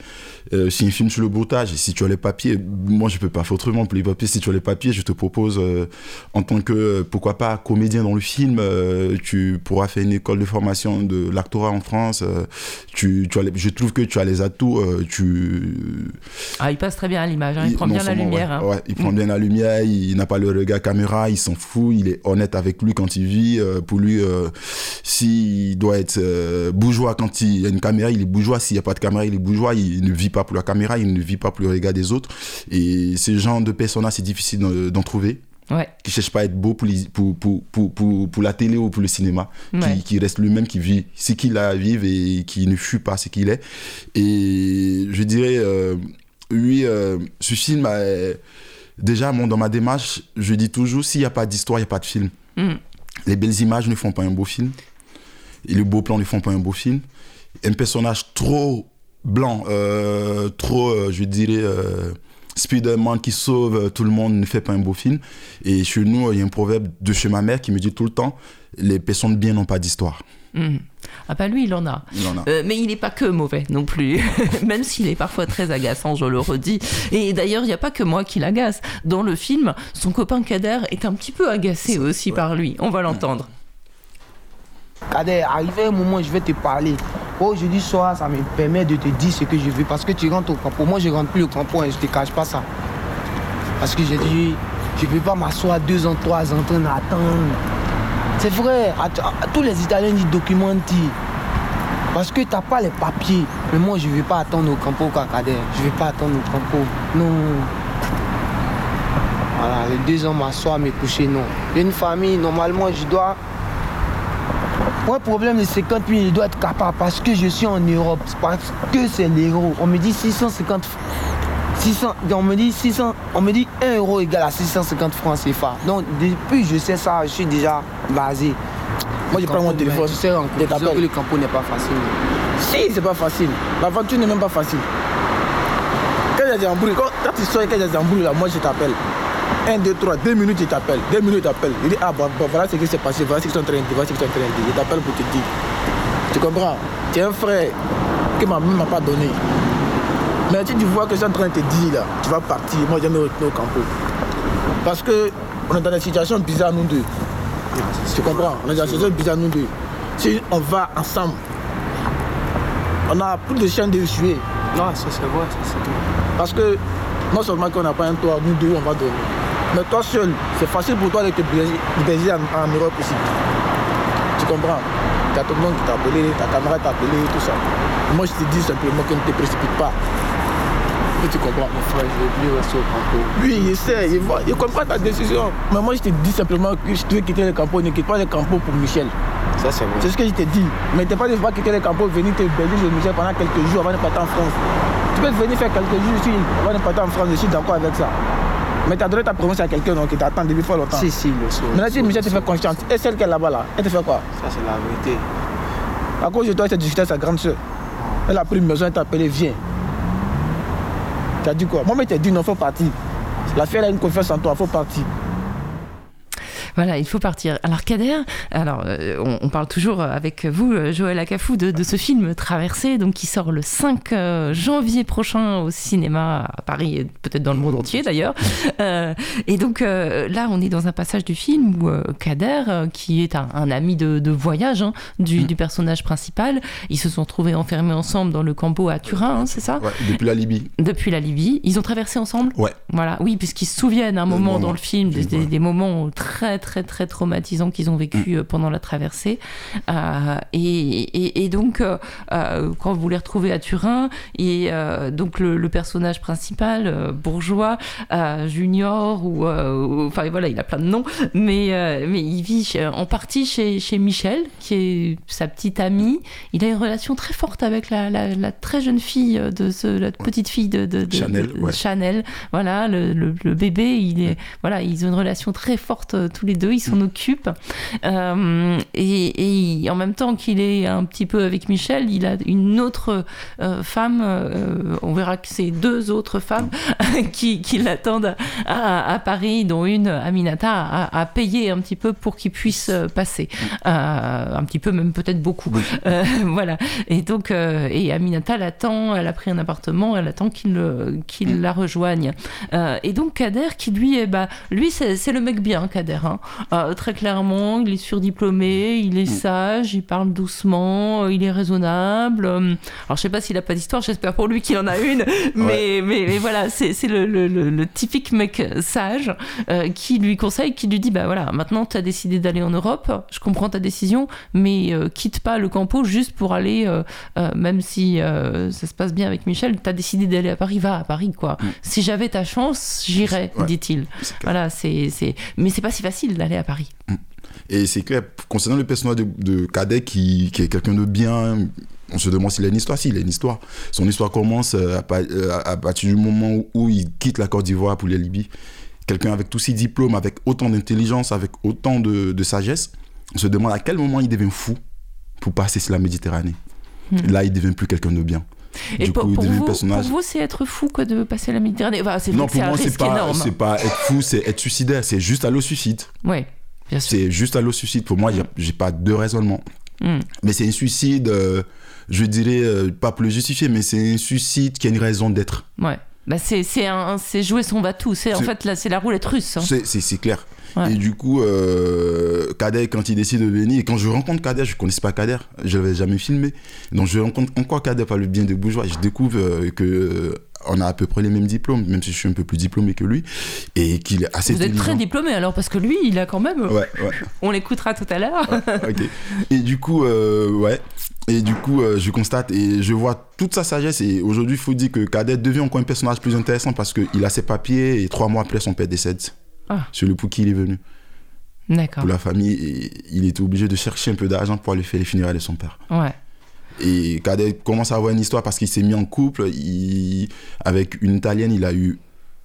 Speaker 2: euh, c'est un film sur le broutage. Si tu as les papiers, moi je peux pas faire autrement pour les papiers. Si tu as les papiers, je te propose euh, en tant que, pourquoi pas, comédien dans le film. euh, tu pourras faire une école de formation de l'actorat en France. euh, tu, tu as les- je trouve que tu as les atouts. tu,
Speaker 1: Ah, il passe très bien à l'image, hein, il,
Speaker 2: il-
Speaker 1: prend
Speaker 2: non
Speaker 1: bien la lumière.
Speaker 2: ouais,
Speaker 1: hein.
Speaker 2: ouais, il prend bien la lumière, il n'a pas le regard caméra, il s'en fout, il est honnête avec lui quand il vit. pour lui, s'il doit être bourgeois quand il y a une caméra, il est bourgeois. S'il n'y a pas de caméra, il est bourgeois. Il ne vit pas pour la caméra, il ne vit pas pour le regard des autres. Et ce genre de personnages, c'est difficile d'en trouver.
Speaker 1: Ouais,
Speaker 2: Qui ne cherche pas à être beau pour, les- pour, pour, pour, pour, la télé ou pour le cinéma.
Speaker 1: Ouais.
Speaker 2: Qui, qui reste lui-même, qui vit ce qu'il a à vivre et qui ne fuit pas ce qu'il est. Et je dirais, euh, oui, euh, ce film, euh, déjà, dans ma démarche, je dis toujours, s'il n'y a pas d'histoire, il n'y a pas de film.
Speaker 1: Mm.
Speaker 2: Les belles images ne font pas un beau film. Et les beaux plans ne font pas un beau film. Un personnage trop blanc, euh, trop, euh, je dirais, euh, Spider-Man qui sauve tout le monde ne fait pas un beau film. Et chez nous, il y a un proverbe de chez ma mère qui me dit tout le temps les personnes bien n'ont pas d'histoire.
Speaker 1: Hmm. Ah bah lui, il en a.
Speaker 2: Il en a.
Speaker 1: Euh, mais il n'est pas que mauvais non plus, *laughs* même s'il est parfois très agaçant, je le redis. Et d'ailleurs, il n'y a pas que moi qui l'agace. Dans le film, son copain Kader est un petit peu agacé aussi par lui. On va l'entendre.
Speaker 4: Kader, arrivé un moment, je vais te parler. Aujourd'hui soir, ça me permet de te dire ce que je veux. Parce que tu rentres au camp. Moi, je rentre plus au camp et je te cache pas ça. Parce que j'ai dit, je ne peux pas m'asseoir deux ans, trois ans en train d'attendre. C'est vrai, tous les Italiens disent documenti. Parce que tu n'as pas les papiers. Mais moi, je ne vais pas attendre au campo, Kader. Je ne vais pas attendre au campo. Non. Voilà, les deux ans m'asseoir, me coucher, non. J'ai une famille, normalement, je dois. Un problème de 50 000, je dois être capable parce que je suis en Europe. Parce que c'est l'euro. On me dit 650 600, on me dit 600, on me dit 1 euro égale à 650 francs CFA. Donc depuis je sais ça, je suis déjà basé.
Speaker 5: Moi, je prends mon téléphone,
Speaker 4: Tu sais en que le campo n'est pas facile.
Speaker 5: Si, c'est pas facile. L'aventure n'est même pas facile. Quand il y a des embrouilles, quand, quand tu sors et y a des embrouilles, là, moi je t'appelle. 1, 2, 3, 2 minutes, je t'appelle. 2 minutes, je t'appelle. Il dit, ah, bon, bon, voilà ce qui s'est passé, voilà ce qu'ils sont en train de dire, voilà ce qu'ils sont en train de dire. Je t'appelle pour te dire. Tu comprends? Tu es un frère que ma mère m'a pas donné. Mais si tu vois que je suis en train de te dire, là, tu vas partir, moi je vais me retourner au campo. Parce que on est dans des situations bizarres, nous deux. Tu comprends? On est dans des situations bizarres, nous deux. Si on va ensemble, on a plus de chances de suer.
Speaker 4: Non, ça c'est vrai, ça c'est vrai.
Speaker 5: Parce que non seulement qu'on n'a pas un toit, nous deux, on va dormir. Mais toi seul, c'est facile pour toi de te baiser en, en Europe aussi. Tu comprends? Tu as tout le monde qui t'a appelé, ta camarade t'a appelé, tout ça. Moi, je te dis simplement que ne te précipite pas. Et tu comprends?
Speaker 4: Mon frère, je vais plus rester au campo.
Speaker 5: Oui, il essaie, il, voit, il comprend ta décision. Mais moi, je te dis simplement que si tu veux quitter le campo, ne quitte pas le campo pour Michel.
Speaker 4: Ça c'est vrai.
Speaker 5: C'est ce que je te dis. Mais t'es pas de pas quitter le campo, venir te baiser chez Michel pendant quelques jours avant de partir en France. Tu peux venir faire quelques jours ici avant de partir en France, je suis d'accord avec ça. Mais tu as donné ta promesse à quelqu'un qui t'attend depuis fort longtemps.
Speaker 4: Si, si, le soir.
Speaker 5: Maintenant, si Michel te fait confiance, et celle qui est là-bas, là, elle te fait quoi?
Speaker 4: Ça c'est la vérité.
Speaker 5: À cause de toi, elle s'est discuté avec sa grande soeur. Elle a pris une maison, elle t'a appelé, viens. Tu as dit quoi? Moi, mais t'ai dit non, faut partir. La fille, elle a une confiance en toi, faut partir.
Speaker 1: Voilà, il faut partir. Alors Kader, alors euh, on, on parle toujours avec vous, euh, Joël Acafou, de, de ce film Traversé, donc qui sort le 5 euh, janvier prochain au cinéma à Paris et peut-être dans le monde entier d'ailleurs. Euh, et donc là, on est dans un passage du film où Kader, qui est un, un ami de, de voyage hein, du, du personnage principal, ils se sont trouvés enfermés ensemble dans le campo à Turin, hein, c'est ça
Speaker 2: Ouais, depuis la Libye.
Speaker 1: Depuis la Libye. Ils ont traversé ensemble?
Speaker 2: Ouais.
Speaker 1: voilà, oui, puisqu'ils se souviennent à un moment dans le film des, des moments très très très traumatisants qu'ils ont vécu euh, pendant la traversée. Euh, et, et- et donc, euh, quand vous les retrouvez à Turin, et donc le, le personnage principal, bourgeois, junior, ou, ou- enfin voilà, il a plein de noms, mais, mais il vit chez- en partie chez, chez Michel, qui est sa petite amie. Il a une relation très forte avec la, la- la très jeune fille de ce, la petite fille de, de- de-
Speaker 2: Chanel,
Speaker 1: de-
Speaker 2: ouais.
Speaker 1: Chanel. Voilà, le, le- le bébé, il est, voilà, ils ont une relation très forte tous les deux, ils s'en occupent. Euh, et, et en même temps qu'il est un petit peu avec Michel, il a une autre euh, femme, euh, on verra que c'est deux autres femmes *laughs* qui, qui l'attendent à, à Paris, dont une, Aminata, a, a payé un petit peu pour qu'il puisse euh, passer. Un petit peu, même peut-être beaucoup. *laughs* Voilà. Et donc, et Aminata l'attend, elle a pris un appartement, elle attend qu'il le- qu'il la rejoigne. Et donc, Kader, qui lui, est, bah, lui, c'est c'est le mec bien, Kader. hein. Euh, très clairement, il est surdiplômé, il est sage, il parle doucement, euh, il est raisonnable. Euh, Alors, je sais pas s'il a pas d'histoire, j'espère pour lui qu'il en a une, *laughs* mais, mais, mais voilà, c'est le, le- le- le typique mec sage euh, qui lui conseille, qui lui dit bah voilà, maintenant tu as décidé d'aller en Europe, je comprends ta décision, mais euh, quitte pas le campo juste pour aller, même si ça se passe bien avec Michel, tu as décidé d'aller à Paris, va à Paris quoi. Si j'avais ta chance, j'irais,
Speaker 2: Ouais.
Speaker 1: dit-il. Voilà, c'est c'est mais c'est pas si facile d'aller à Paris.
Speaker 2: Et c'est clair, concernant le personnage de, de Cadet qui, qui est quelqu'un de bien, on se demande s'il a une histoire. Si, il a une histoire. Son histoire commence euh, à, euh, à partir du moment où, où il quitte la Côte d'Ivoire pour la Libye. Quelqu'un avec tous ses diplômes, avec autant d'intelligence, avec autant de, de sagesse. On se demande à quel moment il devient fou pour passer sur la Méditerranée. Là, il devient plus quelqu'un de bien.
Speaker 1: Et
Speaker 2: Du
Speaker 1: pour,
Speaker 2: coup,
Speaker 1: pour vous,
Speaker 2: personnage.
Speaker 1: pour vous, c'est être fou quoi, de passer la Méditerranée enfin, C'est
Speaker 2: Non,
Speaker 1: que
Speaker 2: pour moi, c'est pas,
Speaker 1: énorme.
Speaker 2: c'est pas être fou, c'est être suicidaire. C'est juste à l'eau suicide.
Speaker 1: Oui, bien sûr.
Speaker 2: C'est juste à l'eau suicide. Pour moi, j'ai- j'ai pas deux raisonnements.
Speaker 1: Mm.
Speaker 2: Mais c'est un suicide, euh, je dirais, euh, pas pour le justifier, mais c'est un suicide qui a une raison d'être.
Speaker 1: Ouais. Bah c'est jouer son. C'est en fait là c'est la roulette russe. hein.
Speaker 2: C'est clair.
Speaker 1: Ouais.
Speaker 2: Et du coup, euh, Kader, quand il décide de venir, et quand je rencontre Kader, je ne connaissais pas Kader, je l'avais jamais filmé. Donc je rencontre encore Kader par le bien de Bourgeois, et je découvre euh, que euh, on a à peu près les mêmes diplômes, même si je suis un peu plus diplômé que lui, et qu'il est assez
Speaker 1: Vous êtes très diplômé alors parce que lui il a quand même.
Speaker 2: Ouais, ouais.
Speaker 1: On l'écoutera tout à l'heure. *laughs*
Speaker 2: ok. Et du coup, euh, ouais. Et du coup, euh, je constate et je vois toute sa sagesse. Et aujourd'hui, il faut dire que Kader devient encore un personnage plus intéressant parce qu'il a ses papiers et trois mois après, son père décède.
Speaker 1: Ah.
Speaker 2: Le pour qui il est venu.
Speaker 1: D'accord.
Speaker 2: Pour la famille, et il était obligé de chercher un peu d'argent pour aller faire les funérailles de son père.
Speaker 1: Ouais.
Speaker 2: Et Kader commence à avoir une histoire parce qu'il s'est mis en couple. Il, avec une Italienne, il a eu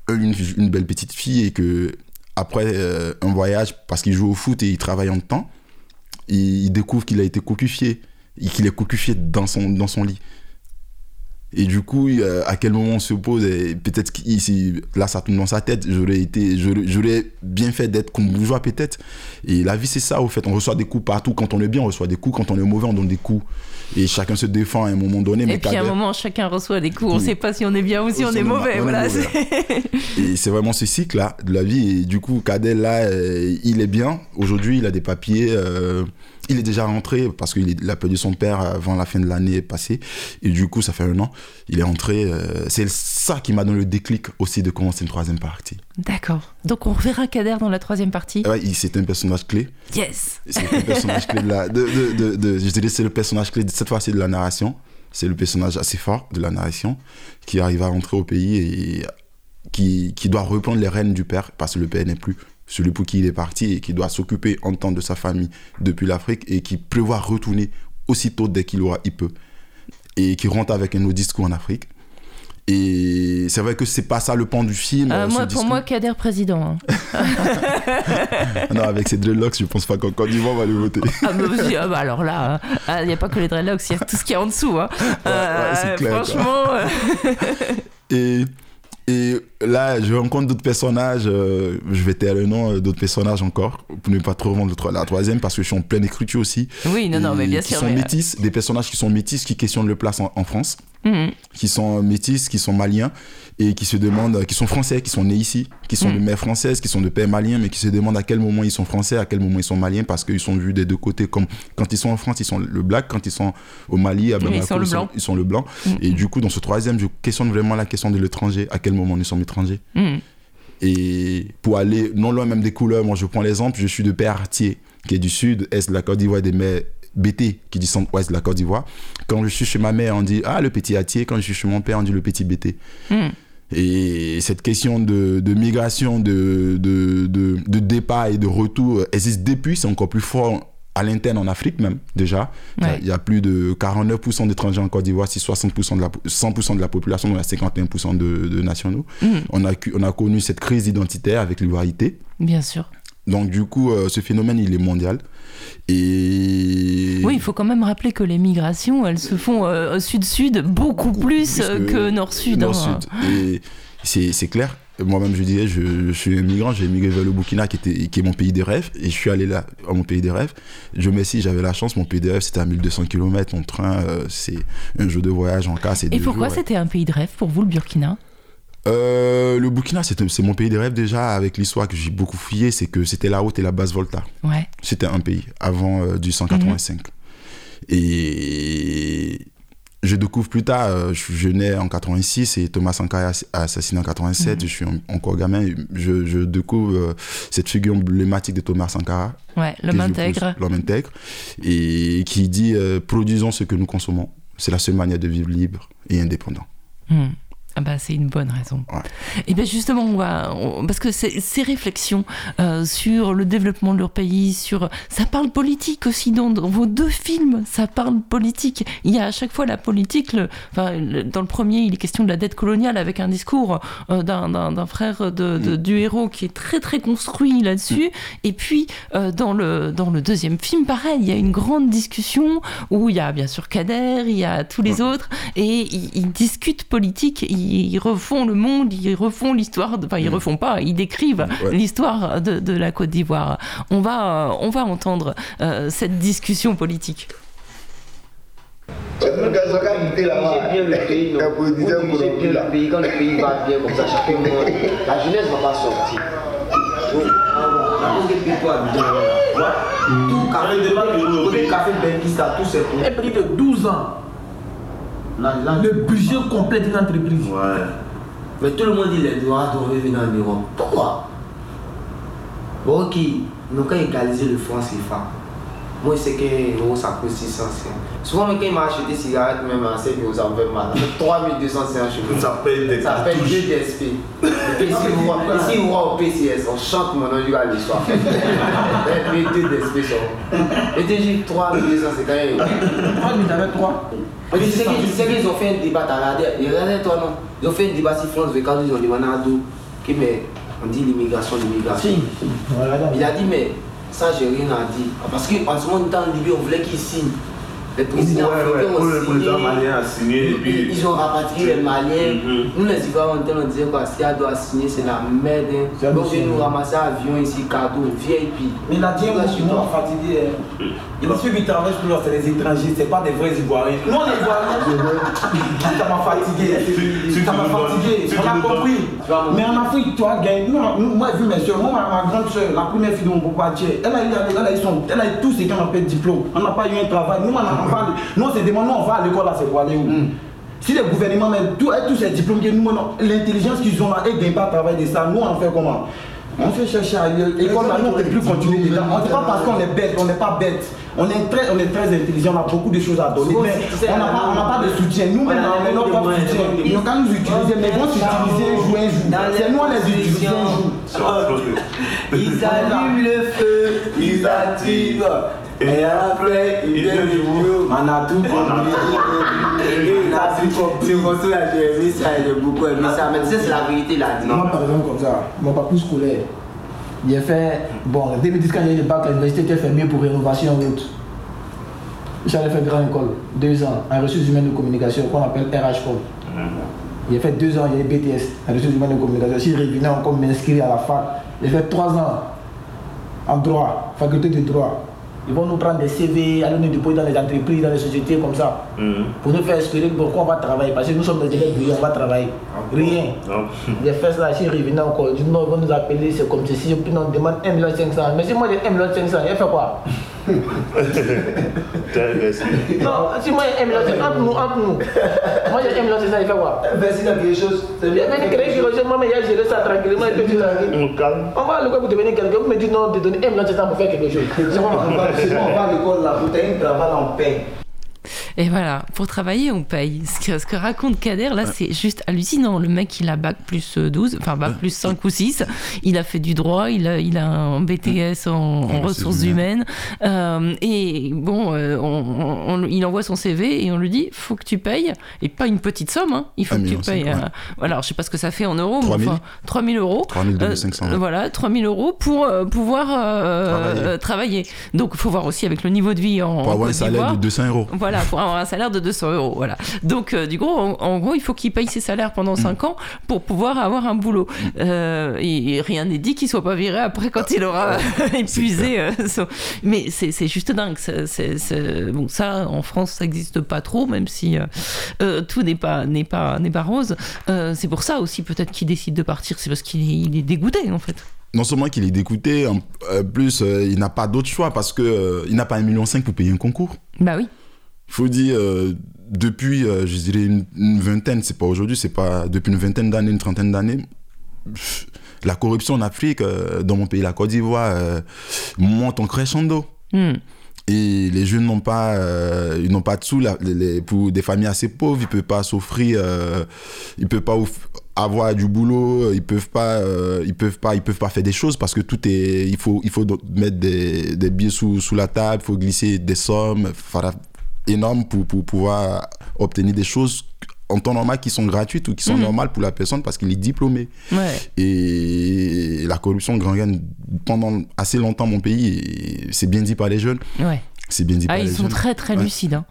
Speaker 2: une, une belle petite fille et que après euh, un voyage, parce qu'il joue au foot et il travaille en temps, il, il découvre qu'il a été cocufié et qu'il est cocufié dans son, dans son lit. Et du coup, euh, à quel moment on se pose et Peut-être qu'ici, là, ça tourne dans sa tête. J'aurais été, j'aurais bien fait d'être comme bourgeois, peut-être. Et la vie, c'est ça, au fait. On reçoit des coups partout. Quand on est bien, on reçoit des coups. Quand on est mauvais, on donne des coups. Et chacun se défend à un moment donné. Mais
Speaker 1: Et puis à un moment chacun reçoit des coups. On
Speaker 2: Oui.
Speaker 1: sait pas si on est bien ou si on est mauvais.
Speaker 2: est
Speaker 1: Voilà.
Speaker 2: mauvais. *laughs* Et c'est vraiment ce cycle-là de la vie. Et du coup, Kader, là, euh, il est bien. Aujourd'hui, il a des papiers. euh, il est déjà rentré parce qu'il a perdu son père avant la fin de l'année passée. Et du coup, ça fait un an. Il est rentré. euh, c'est ça qui m'a donné le déclic aussi de commencer une troisième partie.
Speaker 1: D'accord. Donc on reverra Kader dans la troisième partie.
Speaker 2: Ouais, c'est un personnage clé.
Speaker 1: Yes.
Speaker 2: C'est le personnage clé de la. De, de, de, de- je dirais c'est le personnage clé de cette fois-ci de la narration. C'est le personnage assez fort de la narration qui arrive à rentrer au pays et qui, qui doit reprendre les rênes du père parce que le père n'est plus celui pour qui il est parti et qui doit s'occuper en temps de sa famille depuis l'Afrique et qui prévoit retourner aussitôt dès qu'il aura, il peut. Et qui rentre avec un autre discours en Afrique. Et c'est vrai que c'est pas ça le pan du film.
Speaker 1: Euh,
Speaker 2: ce
Speaker 1: moi, pour moi, Kader président. hein. *laughs*
Speaker 2: Non, avec ces dreadlocks, je pense pas qu'en Côte d'Ivoire on va le voter.
Speaker 1: Ah, bah, vas-y, ah, bah, alors là, il n'y a pas que les dreadlocks, il y a tout ce qu'il y a en dessous. Hein. Euh,
Speaker 2: ouais, c'est clair,
Speaker 1: franchement, euh,
Speaker 2: Et, et là, je rencontre d'autres personnages, euh, je vais taire le nom euh, d'autres personnages encore, pour ne pas trop vendre la troisième, parce que je suis en pleine écriture aussi.
Speaker 1: oui, non, non, mais bien
Speaker 2: qui
Speaker 1: sûr.
Speaker 2: sont
Speaker 1: mais, euh,
Speaker 2: métis, des personnages qui sont métis, qui questionnent le place en, en France,
Speaker 1: mhm.
Speaker 2: qui sont métis, qui sont maliens, et qui se demandent, qui sont français, qui sont nés ici, qui sont de mère française, qui sont de père malien, mais qui se demandent à quel moment ils sont français, à quel moment ils sont maliens, parce qu'ils sont vus des deux côtés, comme quand ils sont en France, ils sont le black, quand ils sont au Mali, à
Speaker 1: ils sont le blanc.
Speaker 2: ils sont le blanc.
Speaker 1: Mm.
Speaker 2: Et du coup, dans ce troisième, je questionne vraiment la question de l'étranger, à quel moment nous sommes étrangers.
Speaker 1: Mhm.
Speaker 2: Et pour aller non loin même des couleurs, moi je prends l'exemple, je suis de père Artier, qui est du sud, est de la Côte d'Ivoire, des mers BT, qui dit centre-ouest de la Côte d'Ivoire. Quand je suis chez ma mère, on dit Ah, le petit Artier. Quand je suis chez mon père, on dit le petit BT.
Speaker 1: Mhm.
Speaker 2: Et cette question de, de migration, de, de, de, départ et de retour existe depuis, c'est encore plus fort à l'interne en Afrique même, déjà. Il y a-
Speaker 1: Ouais.
Speaker 2: Il y a plus de 49% d'étrangers en Côte d'Ivoire, c'est 60% de la, 100% de la population, donc il y a 51% de, de nationaux. On, a, on a connu cette crise identitaire avec l'ivoirité.
Speaker 1: Bien sûr.
Speaker 2: Donc du coup, euh, ce phénomène, il est mondial. Et...
Speaker 1: Oui, il faut quand même rappeler que les migrations, elles se font euh, sud-sud beaucoup plus
Speaker 2: plus que
Speaker 1: nord-sud. hein.
Speaker 2: Nord-Sud. Et c'est clair. Moi-même, je dirais, je, je suis un migrant, j'ai migré vers le Burkina, qui, était, qui est mon pays des rêves, et je suis allé là, à mon pays des rêves. Je me suis, j'avais la chance, mon pays des rêves, c'était à 1200 km en train, euh, c'est un jour de voyage en cas,
Speaker 1: Et pourquoi
Speaker 2: ouais.
Speaker 1: c'était un pays de rêve pour vous, le Burkina?
Speaker 2: Euh, Le Burkina, c'est mon pays des rêves déjà, avec l'histoire que j'ai beaucoup fouillé, c'est que c'était la haute et la basse Volta.
Speaker 1: Ouais.
Speaker 2: C'était un pays avant euh, du 185. Et je découvre plus tard, euh, je, nais en 86 et Thomas Sankara a assassiné en 87. Je suis en- encore gamin. Je, je découvre euh, cette figure emblématique de Thomas Sankara.
Speaker 1: Ouais, intègre.
Speaker 2: L'homme intègre. Et qui dit euh, produisons ce que nous consommons. C'est la seule manière de vivre libre et indépendant.
Speaker 1: Hmm. Ah bah, c'est une bonne raison.
Speaker 2: Ouais.
Speaker 1: Et bien justement, on va, on- parce que ces réflexions euh, sur le développement de leur pays, sur ça parle politique aussi dans, dans vos deux films, ça parle politique. Il y a à chaque fois la politique. le- enfin, le- dans le premier, il est question de la dette coloniale avec un discours euh, d'un- frère de, de- du héros qui est très très construit là-dessus. Et puis euh, dans le dans le deuxième film, pareil, il y a une grande discussion où il y a bien sûr Kader, il y a tous les autres, et ils, ils discutent politique, ils, ils refont le monde, ils refont l'histoire, de- enfin ils refont pas, ils décrivent
Speaker 2: Ouais.
Speaker 1: l'histoire de, de la Côte d'Ivoire. On va, euh, on va entendre euh, cette discussion politique.
Speaker 3: C'est le gars qui a quitté là-bas.
Speaker 4: bien le pays, non.
Speaker 3: Un politicien
Speaker 4: Vous dirigez bien
Speaker 3: corrompu, là.
Speaker 4: le pays, quand le pays va bien comme ça, chaque mois, la jeunesse ne va pas sortir. Oui. La cause des pays pour Abidjan, là. Tout café, tout le café Benguista, tout c'est pour.
Speaker 5: Et plus de 12 ans, le budget complet d'une entreprise.
Speaker 6: Ouais.
Speaker 4: Mais tout le monde dit les droits doivent venir en Europe. Pourquoi? Bon, ok, nous quand égaliser le franc CFA, moi je sais que l'euro ça coûte 600 cents. Souvent, quand il m'a acheté des cigarettes, même à 5 euros, ça me fait mal. 3200 cents chez nous.
Speaker 6: Ça paye des
Speaker 4: Ça fait
Speaker 6: cartouches.
Speaker 4: 2 DSP. Et puis, si vous voyez au PCS, on chante mon nom du gars le soir. Et puis 2 DSP sont. Et déjà 3200, c'est quand même.
Speaker 5: Moi, je avais 3.
Speaker 4: Sais qu'ils tu sais qu'ils ont fait un débat, t'as regardé, et regardez toi non, ils ont fait un débat sur France Vécado, ils ont demandé à Ado, que mais on dit l'immigration, l'immigration.
Speaker 5: Si. Voilà,
Speaker 4: Il a dit mais ça j'ai rien à dire. Parce qu'en ce moment on était en Libye, on voulait qu'ils signent. Les présidents
Speaker 6: Ouais,
Speaker 4: ont
Speaker 6: le président
Speaker 4: signé.
Speaker 6: malien a signé
Speaker 4: Ils,
Speaker 6: puis.
Speaker 4: ils ont rapatrié les Maliens.
Speaker 6: Mhm.
Speaker 4: Nous les Ivoiriens, on disait quoi, si Ado a signé, c'est la merde. Hein. Donc ils nous ramasser avion ici, cadeau, VIP.
Speaker 5: Mais il a dit un
Speaker 4: Là,
Speaker 5: mot
Speaker 4: chez
Speaker 5: qui m'a
Speaker 4: toi.
Speaker 5: fatigué. Ceux qui travaillent pour nous, c'est les étrangers, c'est pas des vrais Ivoiriens. Nous, les Ivoiriens, ça m'a fatigué. Ça
Speaker 6: tu
Speaker 5: m'a fatigué. On a compris. Mais en Afrique, tu as gagné. Moi, j'ai vu mes soeurs. Moi, ma, grande soeur, la première fille de mon papa, elle a eu, elle a eu, tout ce qu'on appelle diplôme. On n'a pas eu un travail. Nous, on, va, nous, on se demande, nous, on va à l'école là, c'est pour aller où? Si le gouvernement met tous ces diplômes, que nous, non, l'intelligence qu'ils ont là, ils ne gagnent pas travail de ça. Nous, on fait comment? On fait chercher ailleurs. L'école là, nous, on ne peut plus continuer dedans. On n'est pas parce qu'on est bête, on n'est pas bête. On est très, on est très intelligent, on a beaucoup de choses à donner. Mais on n'a pas, on n'a pas de soutien. Nous-mêmes, on notre
Speaker 4: les
Speaker 5: propre
Speaker 4: moyens,
Speaker 5: soutien. Ils n'ont qu'à nous utiliser, mais ils vont s'utiliser un jour un jour. C'est nous, on les utilise un jour.
Speaker 4: Ils allument le feu, ils attirent. Et après, ils viennent du boulot.
Speaker 5: On a tout compris.
Speaker 4: Il a tout compris. C'est pour ça que j'ai aimé ça, j'ai beaucoup aimé ça. Mais tu sais, c'est la vérité, il a dit.
Speaker 5: Moi, par exemple, comme ça, mon parcours scolaire, j'ai fait, bon, en 2010, quand j'ai eu le bac à l'université, j'ai fait mieux pour rénovation en route. J'allais faire grande école, deux ans, en ressources humaines de communication, qu'on appelle RH. J'ai fait deux ans, j'ai eu BTS, en ressources humaines de communication. Je suis revenu encore m'inscrire à la fac. J'ai fait trois ans en droit, faculté de droit. Ils vont nous prendre des CV, aller nous déposer dans les entreprises, dans les sociétés comme ça,
Speaker 6: Mhm.
Speaker 5: pour nous faire espérer pourquoi on va travailler. Parce que nous sommes des élèves on va travailler. Rien.
Speaker 6: Non. *laughs*
Speaker 5: Fait ça, je suis revenu encore. Ils vont nous appeler, c'est comme ceci. Puis on demande 1 million 500. Mais si moi j'ai 1 million 500, j'ai fait quoi?
Speaker 6: T'as investi.
Speaker 5: Non, si moi j'ai 1 million 500, entre nous, entre nous. Moi j'ai 1 million 500, j'ai fait quoi?
Speaker 4: Investir dans quelque chose, c'est
Speaker 5: J'ai venu créer quelque chose, moi, mais j'ai géré ça tranquillement. Et puis tu tranquille.
Speaker 6: On calme.
Speaker 5: On va à l'école pour devenir quelqu'un. Vous me dites non, de donner 1 million 500 pour faire quelque chose. *laughs* C'est quoi
Speaker 4: On va on va à l'école là, pour t'as un travail en paix.
Speaker 1: Et voilà, pour travailler, on paye. Ce que, ce que raconte Kader, là, c'est juste hallucinant. Le mec, il a bac plus euh, 12, enfin bac plus 5 ou 6. Il a fait du droit, il a, il a un BTS en, en ressources
Speaker 2: humaines.
Speaker 1: Euh, et bon, euh, on- on- on- il envoie son CV et on lui dit faut que tu payes. Et pas une petite somme, hein. il faut
Speaker 2: Un
Speaker 1: que tu payes.
Speaker 2: ouais.
Speaker 1: euh, voilà, alors, je sais pas ce que ça fait en euros, mais
Speaker 2: 3 000.
Speaker 1: enfin, 3000 euros.
Speaker 2: 3 500.
Speaker 1: Euh, voilà, 3000 euros pour euh, pouvoir euh,
Speaker 2: Travailler.
Speaker 1: euh, travailler. Donc, il faut voir aussi avec le niveau de vie en,
Speaker 2: Pour avoir un salaire de 200 euros.
Speaker 1: Voilà, pour un salaire de 200 euros. Voilà. Donc, euh, du coup, en, en gros, il faut qu'il paye ses salaires pendant 5 ans pour pouvoir avoir un boulot. Euh, et, et rien n'est dit qu'il soit pas viré après quand il aura *laughs* épuisé. euh, son- Mais c'est juste dingue. Bon, ça, en France, ça n'existe pas trop, même si tout n'est pas, pas, pas rose. C'est pour ça aussi, peut-être, qu'il décide de partir. C'est parce qu'il est, dégoûté, en fait.
Speaker 2: Non seulement qu'il est dégoûté, en plus, euh, il n'a pas d'autre choix parce qu'il il n'a pas 1,5 million pour payer un concours.
Speaker 1: Bah oui.
Speaker 2: Il faut dire, euh, depuis, euh, je dirais, une, une vingtaine, c'est pas aujourd'hui, c'est pas depuis une vingtaine d'années, une trentaine d'années, la corruption en Afrique, euh, dans mon pays, la Côte d'Ivoire, monte en crescendo.
Speaker 1: Hmm.
Speaker 2: Et les jeunes n'ont pas, ils n'ont pas de sous. les- pour des familles assez pauvres, ils peuvent pas s'offrir, ils peuvent pas avoir du boulot, ils peuvent pas, euh, ils peuvent pas, ils peuvent pas faire des choses parce que tout est, il faut, il faut mettre des, des billets sous, sous la table, il faut glisser des sommes, voilà, énormes pour, pour pouvoir obtenir des choses en temps normal qui sont gratuites ou qui sont
Speaker 1: Mhm.
Speaker 2: normales pour la personne parce qu'il est diplômé.
Speaker 1: Ouais.
Speaker 2: Et la corruption gangrène pendant assez longtemps mon pays. et C'est bien dit par les jeunes.
Speaker 1: Ouais.
Speaker 2: C'est bien dit
Speaker 1: Ah,
Speaker 2: par
Speaker 1: ils
Speaker 2: les
Speaker 1: sont
Speaker 2: jeunes.
Speaker 1: très très
Speaker 2: Ouais.
Speaker 1: lucides. hein.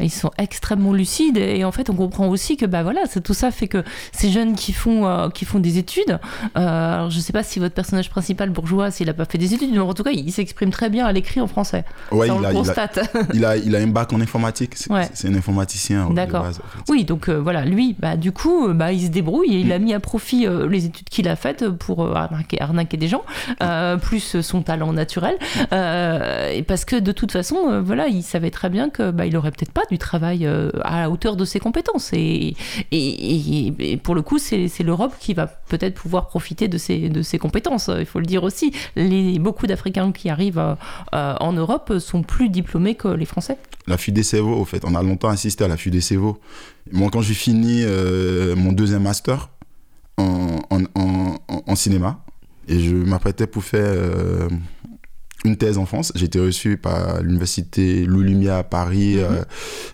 Speaker 1: Ils sont extrêmement lucides et en fait on comprend aussi que bah voilà c'est tout ça fait que ces jeunes qui font euh, qui font des études euh, alors je sais pas si votre personnage principal bourgeois s'il a pas fait des études mais en tout cas il s'exprime très bien à l'écrit en français
Speaker 2: Ouais,
Speaker 1: ça on
Speaker 2: il
Speaker 1: le
Speaker 2: a, il, a,
Speaker 1: constate *laughs*
Speaker 2: il, a, il a un bac en informatique. C'est
Speaker 1: Ouais.
Speaker 2: un informaticien.
Speaker 1: D'accord.
Speaker 2: base, en fait.
Speaker 1: Oui, donc euh, voilà, lui, bah, du coup, bah, il se débrouille et il a mis à profit euh, les études qu'il a faites pour arnaquer, arnaquer des gens, plus son talent naturel. Et parce que de toute façon, voilà, il savait très bien que bah, il aurait peut-être pas du travail euh, à la hauteur de ses compétences. Et, et, pour le coup, c'est l'Europe qui va peut-être pouvoir profiter de ses, de ses compétences. Il faut le dire aussi. Les, beaucoup d'Africains qui arrivent euh, en Europe sont plus diplômés que les Français.
Speaker 2: La fuite des cerveaux, au fait. On a longtemps assisté à la fuite des cerveaux. Moi, quand j'ai fini euh, mon deuxième master en- en cinéma, et je m'apprêtais pour faire euh, une thèse en France, j'ai été reçu par l'université Lumière à Paris. euh,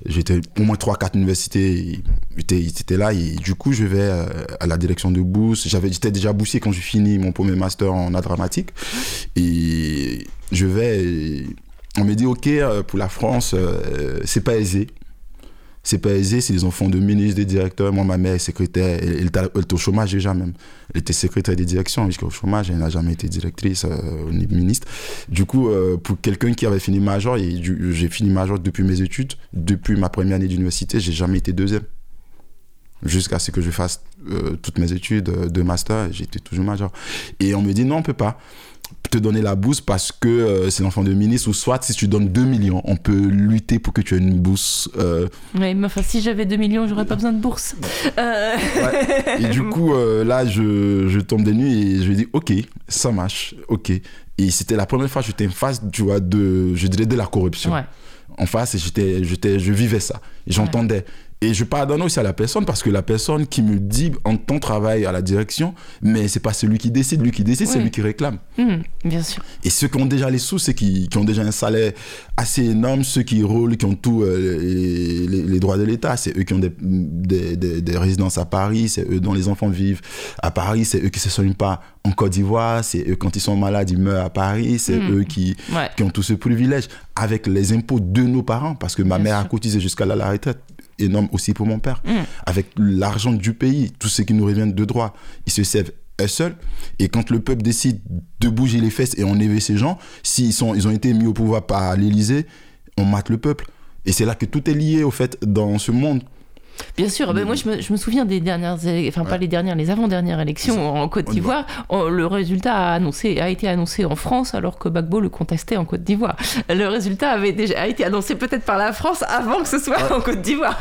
Speaker 2: J'étais au moins 3-4 universités, ils étaient, ils étaient là. Et du coup, je vais euh, à la direction de bourse. J'avais- J'étais déjà boursier quand j'ai fini mon premier master en art dramatique. Et je vais. et on me dit, OK, euh, pour la France, c'est pas aisé. C'est pas aisé, c'est les enfants de ministres, des directeurs. Moi, ma mère est secrétaire, elle, elle elle était au chômage déjà même. Elle était secrétaire des directions jusqu'au chômage, elle n'a jamais été directrice euh, ni ministre. Du coup, euh, pour quelqu'un qui avait fini major, et j'ai fini major depuis mes études, depuis ma première année d'université, j'ai jamais été deuxième. Jusqu'à ce que je fasse euh, toutes mes études euh, de master, j'étais toujours major. Et on me dit non, on peut pas te donner la bourse parce que euh, c'est l'enfant de ministre ou soit si tu donnes 2 millions, on peut lutter pour que tu aies une bourse. euh,
Speaker 1: Ouais, mais enfin, si j'avais 2 millions, j'aurais pas besoin de bourse. Euh,
Speaker 2: et du *laughs* coup, là, je, je tombe des nuits et je dis, ok, ça marche, ok. Et c'était la première fois que j'étais en face, tu vois, de, je dirais, de la corruption.
Speaker 1: Ouais.
Speaker 2: En face, et j'étais, j'étais, je vivais ça. Et J'entendais. Et je pardonne aussi à la personne parce que la personne qui me dit en temps travail à la direction, mais c'est pas celui qui décide. Lui qui décide, c'est lui qui réclame.
Speaker 1: Hum, bien sûr.
Speaker 2: Et ceux qui ont déjà les sous, ceux qui, qui ont déjà un salaire assez énorme, ceux qui roulent, qui ont tous euh, les, les- les droits de l'État, c'est eux qui ont des, des, des- des résidences à Paris, c'est eux dont les enfants vivent à Paris, c'est eux qui ne se soignent pas en Côte d'Ivoire, c'est eux quand ils sont malades, ils meurent à Paris, c'est
Speaker 1: Mm.
Speaker 2: eux qui,
Speaker 1: Ouais.
Speaker 2: qui ont tout ce privilège avec les impôts de nos parents, parce que ma
Speaker 1: Bien
Speaker 2: mère a
Speaker 1: sûr.
Speaker 2: cotisé jusqu'à la retraite, énorme aussi pour mon père,
Speaker 1: Mm.
Speaker 2: avec l'argent du pays, tout ce qui nous revient de droit, ils se servent eux seuls. Et quand le peuple décide de bouger les fesses et enlever ces gens, s'ils sont, ils ont été mis au pouvoir par l'Élysée, on mate le peuple. Et c'est là que tout est lié, au fait, dans ce monde.
Speaker 1: Bien sûr, ben moi je me, je me souviens des dernières, enfin pas les dernières, les avant-dernières élections en Côte d'Ivoire. Oh, Le résultat a, annoncé, a été annoncé en France alors que Gbagbo le contestait en Côte d'Ivoire. Le résultat avait déjà a été annoncé peut-être par la France avant que ce soit en Côte d'Ivoire.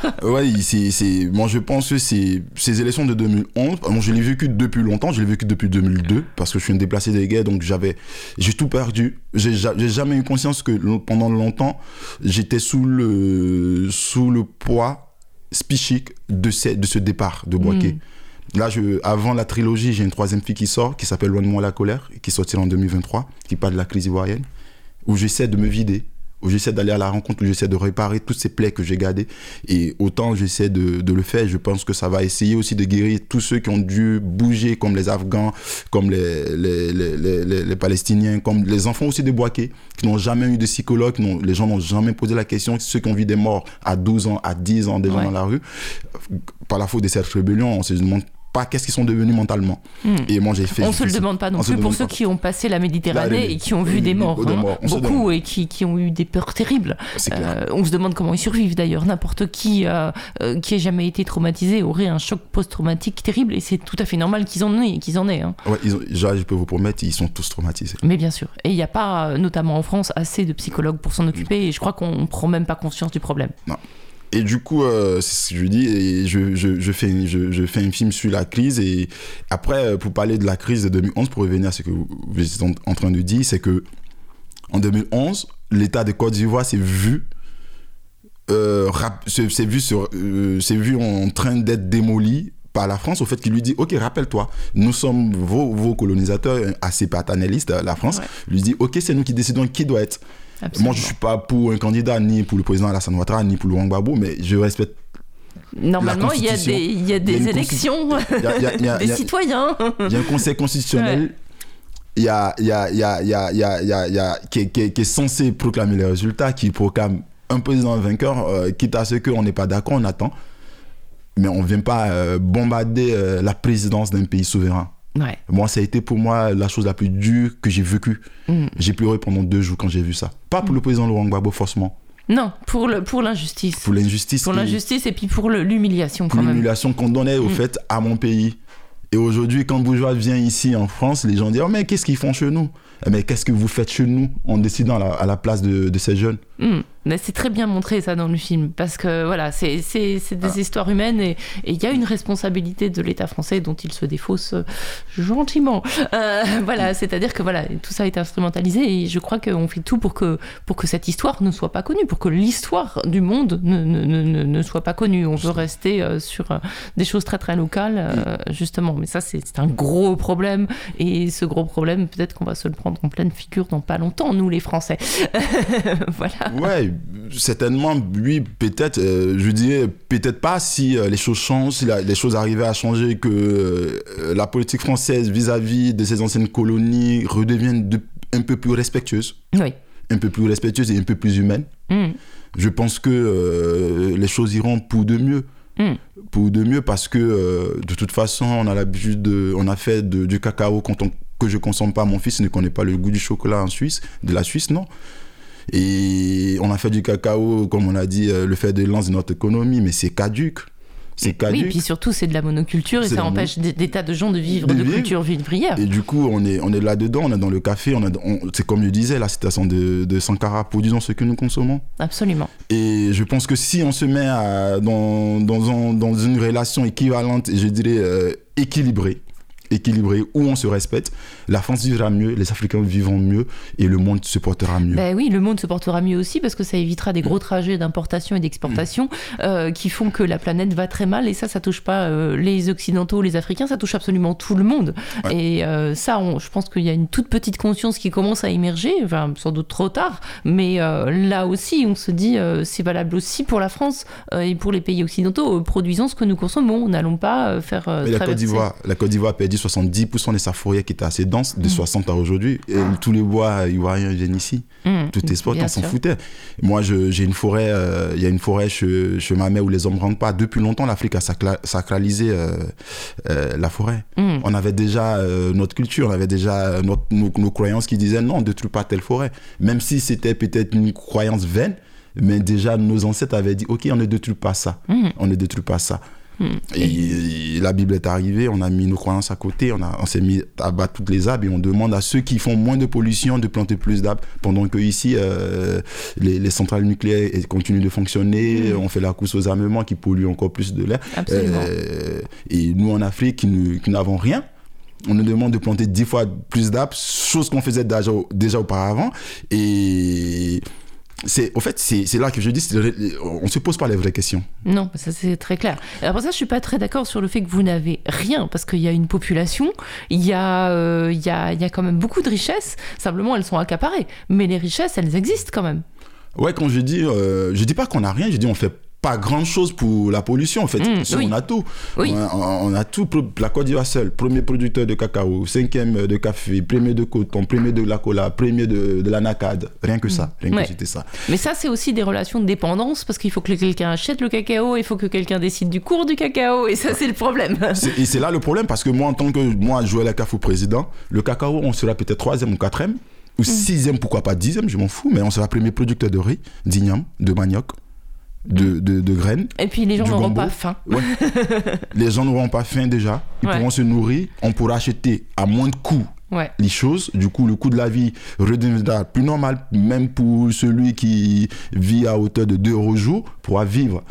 Speaker 2: C'est, c'est, moi je pense que c'est, ces élections de 2011, moi je l'ai vécu depuis longtemps, je l'ai vécu depuis 2002, parce que je suis un déplacé des guerres, donc j'avais, j'ai tout perdu. J'ai, ja- j'ai jamais eu conscience que pendant longtemps, j'étais sous le, sous le poids psychique de, ce- de ce départ de Boaké. Là, je, avant la trilogie, j'ai une troisième fille qui sort, qui s'appelle Loin de moi la colère, qui sortira en 2023, qui parle de la crise ivoirienne, où j'essaie de me vider, où j'essaie d'aller à la rencontre, où j'essaie de réparer toutes ces plaies que j'ai gardées. Et autant j'essaie de, de le faire, je pense que ça va essayer aussi de guérir tous ceux qui ont dû bouger, comme les Afghans, comme les, les, les, les, les- les Palestiniens, comme les enfants aussi de Boaké, qui n'ont jamais eu de psychologue, les gens n'ont jamais posé la question, ceux qui ont vu des morts à 12 ans, à 10 ans, des gens
Speaker 1: Ouais.
Speaker 2: dans la rue, par la faute de cette rébellion, on se demande pas qu'est-ce qu'ils sont devenus mentalement.
Speaker 1: Hmm.
Speaker 2: Et moi j'ai fait...
Speaker 1: On se le demande pas non plus pour ceux
Speaker 2: pas.
Speaker 1: qui ont passé la Méditerranée
Speaker 2: Là, les-
Speaker 1: et qui ont vu des morts,
Speaker 2: beaucoup de
Speaker 1: hein. beaucoup et qui, qui ont eu des peurs terribles. Euh, on se demande comment ils survivent d'ailleurs. N'importe qui euh, euh, qui ait jamais été traumatisé aurait un choc post-traumatique terrible et c'est tout à fait normal qu'ils en aient. Qu'ils en aient hein.
Speaker 2: Ouais, ils ont- déjà, je peux vous promettre, ils sont tous traumatisés.
Speaker 1: Mais bien sûr. Et il n'y a pas, euh, notamment en France, assez de psychologues pour s'en occuper et je crois qu'on ne prend même pas conscience du problème.
Speaker 2: Et du coup, euh, c'est ce que je dis, et je, je, je, fais, je, je fais un film sur la crise. Et après, euh, pour parler de la crise de 2011, pour revenir à ce que vous vous êtes en, en train de dire, c'est que en 2011, l'État de Côte d'Ivoire s'est vu, euh, s'est vu, sur, euh, vu en train d'être démoli par la France au fait qu'il lui dit ok rappelle-toi nous sommes vos, vos colonisateurs assez paternalistes la France
Speaker 1: Ouais.
Speaker 2: lui dit ok c'est nous qui décidons qui doit être
Speaker 1: Absolument.
Speaker 2: moi je suis pas pour un candidat ni pour le président Alassane Ouattara ni pour Laurent Gbagbo mais je respecte
Speaker 1: Normalement, il y a des, il y a des élections,
Speaker 2: Il y a- a-
Speaker 1: des citoyens.
Speaker 2: il y a un conseil constitutionnel qui, est, qui censé proclamer les résultats, qui proclame un président vainqueur, euh, quitte à ce qu'on n'est pas d'accord, on attend. Mais on ne vient pas euh, bombarder euh, la présidence d'un pays souverain.
Speaker 1: Ouais.
Speaker 2: Moi, ça a été pour moi la chose la plus dure que j'ai vécue.
Speaker 1: Mm.
Speaker 2: J'ai pleuré pendant deux jours quand j'ai vu ça. Pas pour le président Laurent Gbagbo, forcément.
Speaker 1: Non, pour l'injustice.
Speaker 2: Pour l'injustice.
Speaker 1: Pour
Speaker 2: et-
Speaker 1: l'injustice et puis pour l'humiliation quand même.
Speaker 2: l'humiliation qu'on donnait au
Speaker 1: Mm.
Speaker 2: fait à mon pays. Et aujourd'hui, quand Bourgeois vient ici en France, les gens disent oh, Mais qu'est-ce qu'ils font chez nous? Eh, Mais qu'est-ce que vous faites chez nous en décidant à la, à la place de, de ces jeunes?
Speaker 1: Hmm. Mais c'est très bien montré ça dans le film parce que voilà, c'est des
Speaker 2: Ah.
Speaker 1: histoires humaines et il y a une responsabilité de l'État français dont il se défausse euh, gentiment. Euh, *laughs* voilà, c'est-à-dire que voilà, tout ça est instrumentalisé et je crois qu'on fait tout pour que pour que cette histoire ne soit pas connue, pour que l'histoire du monde ne, ne, ne, ne- ne soit pas connue. On veut rester euh, sur des choses très très locales euh, justement, mais ça c'est c'est un gros problème et ce gros problème peut-être qu'on va se le prendre en pleine figure dans pas longtemps nous les Français. *laughs* voilà.
Speaker 2: Ouais, certainement, lui, peut-être, euh, je dirais, peut-être pas si euh, les choses changent, si la- les choses arrivaient à changer, que euh, la politique française vis-à-vis de ces anciennes colonies redevienne de- un peu plus respectueuse,
Speaker 1: Oui.
Speaker 2: un peu plus respectueuse et un peu plus humaine.
Speaker 1: Hmm.
Speaker 2: je pense que les choses iront pour de mieux.
Speaker 1: Mm.
Speaker 2: Pour de mieux parce que de toute façon, on a l'habitude, de- on a fait de- du cacao quand on- que je consomme pas. Mon fils ne connaît pas le goût du chocolat en Suisse, de la Suisse, non? Et on a fait du cacao, comme on a dit, euh, le fait de lance de notre économie, mais c'est caduque. C'est
Speaker 1: Oui, et puis surtout, c'est de la monoculture et ça empêche des, des tas de gens de vivre
Speaker 2: De
Speaker 1: de,
Speaker 2: vivre.
Speaker 1: culture vivrière.
Speaker 2: Et du coup, on est, on est là-dedans, on est dans le café, on on- c'est comme je disais, la citation de, de Sankara, produisons ce que nous consommons.
Speaker 1: Absolument.
Speaker 2: Et je pense que si on se met à- dans, dans, un- dans une relation équivalente, je dirais euh, équilibrée, équilibrée, où on se respecte, la France vivra mieux, les Africains vivront mieux et le monde se portera mieux.
Speaker 1: Ben oui, le monde se portera mieux aussi parce que ça évitera des gros trajets d'importation et d'exportation euh, qui font que la planète va très mal. Et ça, ça touche pas euh, les Occidentaux, les Africains, ça touche absolument tout le monde.
Speaker 2: Ouais.
Speaker 1: Et euh, ça, on- je pense qu'il y a une toute petite conscience qui commence à émerger, enfin, sans doute trop tard. Mais là aussi, on se dit, c'est valable aussi pour la France et pour les pays occidentaux. Produisons ce que nous consommons. N'allons pas faire
Speaker 2: Mais la Côte d'Ivoire, la Côte d'Ivoire a perdu 70% de sa forêt qui était assez dense, de 60 à aujourd'hui. Et tous les bois ivoiriens viennent ici.
Speaker 1: Mmh,
Speaker 2: Tout est
Speaker 1: bien
Speaker 2: on s'en foutait. Moi, j'ai une forêt, euh, il y a une forêt chez, chez ma mère où les hommes rentrent pas. Depuis longtemps, l'Afrique a sacra- sacralisé euh, euh, la forêt.
Speaker 1: Mmh.
Speaker 2: On avait déjà notre culture, on avait déjà notre- nos, nos croyances qui disaient non, ne détruis pas telle forêt. Même si c'était peut-être une croyance vaine, mais déjà nos ancêtres avaient dit ok, on ne détruit pas ça.
Speaker 1: Mmh.
Speaker 2: On ne détruit pas ça.
Speaker 1: Mmh.
Speaker 2: Et, la Bible est arrivée, on a mis nos croyances à côté, on, a- on s'est mis à battre toutes les arbres et on demande à ceux qui font moins de pollution de planter plus d'arbres. Pendant que ici, euh, les, les centrales nucléaires continuent de fonctionner, on fait la course aux armements qui polluent encore plus de l'air. Euh, et nous en Afrique qui n'avons rien, on nous demande de planter dix fois plus d'arbres, chose qu'on faisait déjà, déjà auparavant. Et c'est, au fait, c'est là que je dis, on se pose pas les vraies questions.
Speaker 1: Non, ça c'est très clair. Après ça, je suis pas très d'accord sur le fait que vous n'avez rien, parce qu'il y a une population, il y, a, euh, il y, a, il y a quand même beaucoup de richesses, simplement elles sont accaparées. Mais les richesses, elles existent quand même.
Speaker 2: Ouais, quand je dis, euh, je dis pas qu'on a rien, je dis on fait pas grand chose pour la pollution en fait.
Speaker 1: Mm,
Speaker 2: Si
Speaker 1: oui.
Speaker 2: On a tout.
Speaker 1: Oui.
Speaker 2: On, a, on a tout. La Côte d'Ivoire seule, premier producteur de cacao, cinquième de café, premier de coton, premier de la cola, premier de, de l'anacade. Rien que ça. Rien
Speaker 1: Ouais.
Speaker 2: que c'était ça.
Speaker 1: Mais ça, c'est aussi des relations de dépendance, parce qu'il faut que quelqu'un achète le cacao, il faut que quelqu'un décide du cours du cacao, et ça, c'est le problème. *laughs*
Speaker 2: Et c'est là le problème parce que moi, en tant que moi, Joël Akafou président, le cacao, on sera peut-être troisième ou quatrième, ou
Speaker 1: Mm.
Speaker 2: sixième, pourquoi pas dixième, je m'en fous, mais on sera premier producteur de riz, d'igname, de manioc, de, de, de graines.
Speaker 1: Et puis les gens n'auront pas faim.
Speaker 2: Ouais. *laughs* les gens n'auront pas faim déjà, ils
Speaker 1: Ouais.
Speaker 2: pourront se nourrir, on pourra acheter à moins de coûts
Speaker 1: Ouais.
Speaker 2: les choses. Du coup, le coût de la vie redeviendra plus normal, même pour celui qui vit à hauteur de 2 euros au jour, pourra vivre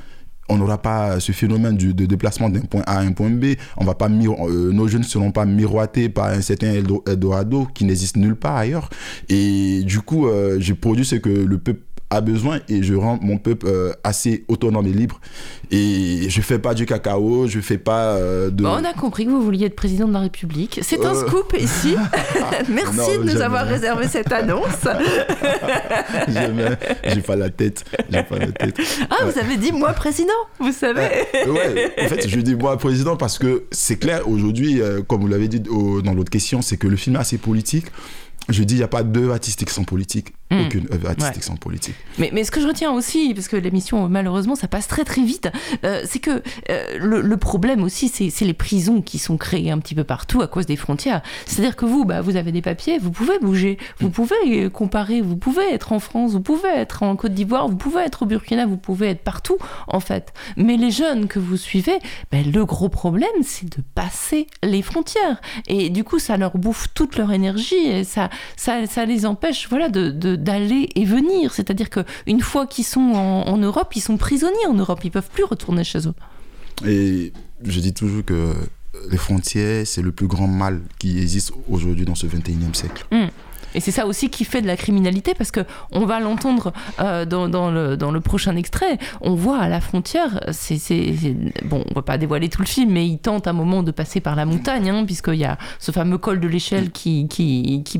Speaker 2: on n'aura pas ce phénomène du- de déplacement d'un point A à un point B. On va pas euh, nos jeunes ne seront pas miroités par un certain Eldo- Eldorado qui n'existe nulle part ailleurs. Et du coup, euh, je produis ce que le peuple a besoin et je rends mon peuple euh, assez autonome et libre. Et je fais pas du cacao, je fais pas euh, de.
Speaker 1: Bon, on a compris que vous vouliez être président de la République. C'est un
Speaker 2: Euh.
Speaker 1: scoop ici. *laughs* Merci
Speaker 2: Non,
Speaker 1: de nous avoir réservé cette annonce. *laughs*
Speaker 2: J'ai pas la tête. J'ai pas la tête.
Speaker 1: Ah, vous avez dit moi président, vous savez.
Speaker 2: ouais, en fait, je dis moi président parce que c'est clair aujourd'hui, comme vous l'avez dit au- dans l'autre question, c'est que le film est assez politique. Je dis, il n'y a pas d'œuvre artistique sans politique.
Speaker 1: Mm.
Speaker 2: Aucune œuvre artistique
Speaker 1: Ouais.
Speaker 2: sans politique.
Speaker 1: Mais, mais ce que je retiens aussi, parce que l'émission, malheureusement, ça passe très très vite, euh, c'est que euh, le, le problème aussi, c'est les prisons qui sont créées un petit peu partout à cause des frontières. C'est-à-dire que vous, bah, vous avez des papiers, vous pouvez bouger, vous pouvez euh, comparer, vous pouvez être en France, vous pouvez être en Côte d'Ivoire, vous pouvez être au Burkina, vous pouvez être partout, en fait. Mais les jeunes que vous suivez, ben, le gros problème, c'est de passer les frontières. Et du coup, ça leur bouffe toute leur énergie et ça, ça, ça les empêche voilà, de, de- d'aller et venir. C'est-à-dire qu'une fois qu'ils sont en, en Europe, ils sont prisonniers en Europe, ils peuvent plus retourner chez eux.
Speaker 2: Et je dis toujours que les frontières, c'est le plus grand mal qui existe aujourd'hui dans ce 21e siècle.
Speaker 1: Et c'est ça aussi qui fait de la criminalité, parce que on va l'entendre euh, dans, le, prochain extrait. On voit à la frontière, c'est, c'est- bon, on va pas dévoiler tout le film, mais il tente un moment de passer par la montagne, hein, puisqu'il y a ce fameux col de l'échelle qui,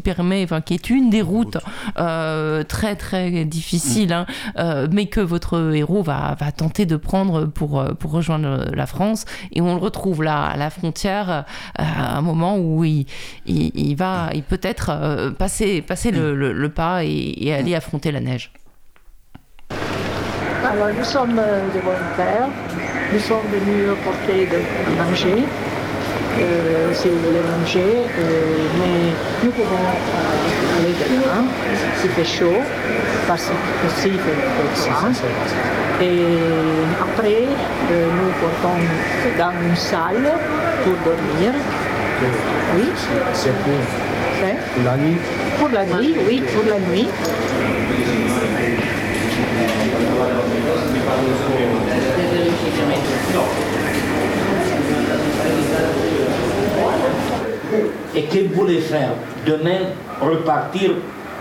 Speaker 1: permet, enfin, qui est une des routes euh, très très difficile, hein, euh, mais que votre héros va, tenter de prendre pour, rejoindre la France. Et on le retrouve là, à la frontière, à un moment où il, il, va, il peut-être euh, passer, passer le, le- le pas et, et aller affronter la neige.
Speaker 6: Alors nous sommes euh, des volontaires, nous sommes venus porter de manger, euh, si vous voulez manger, euh, mais nous pouvons euh, aller demain, s'il fait chaud, parce que s'il fait fait froid. Et après, euh, nous portons dans une salle pour dormir. Oui,
Speaker 5: C'est pour
Speaker 6: c'est
Speaker 5: la nuit.
Speaker 6: pour la nuit, oui, pour la nuit.
Speaker 7: Et que vous voulez faire Demain, repartir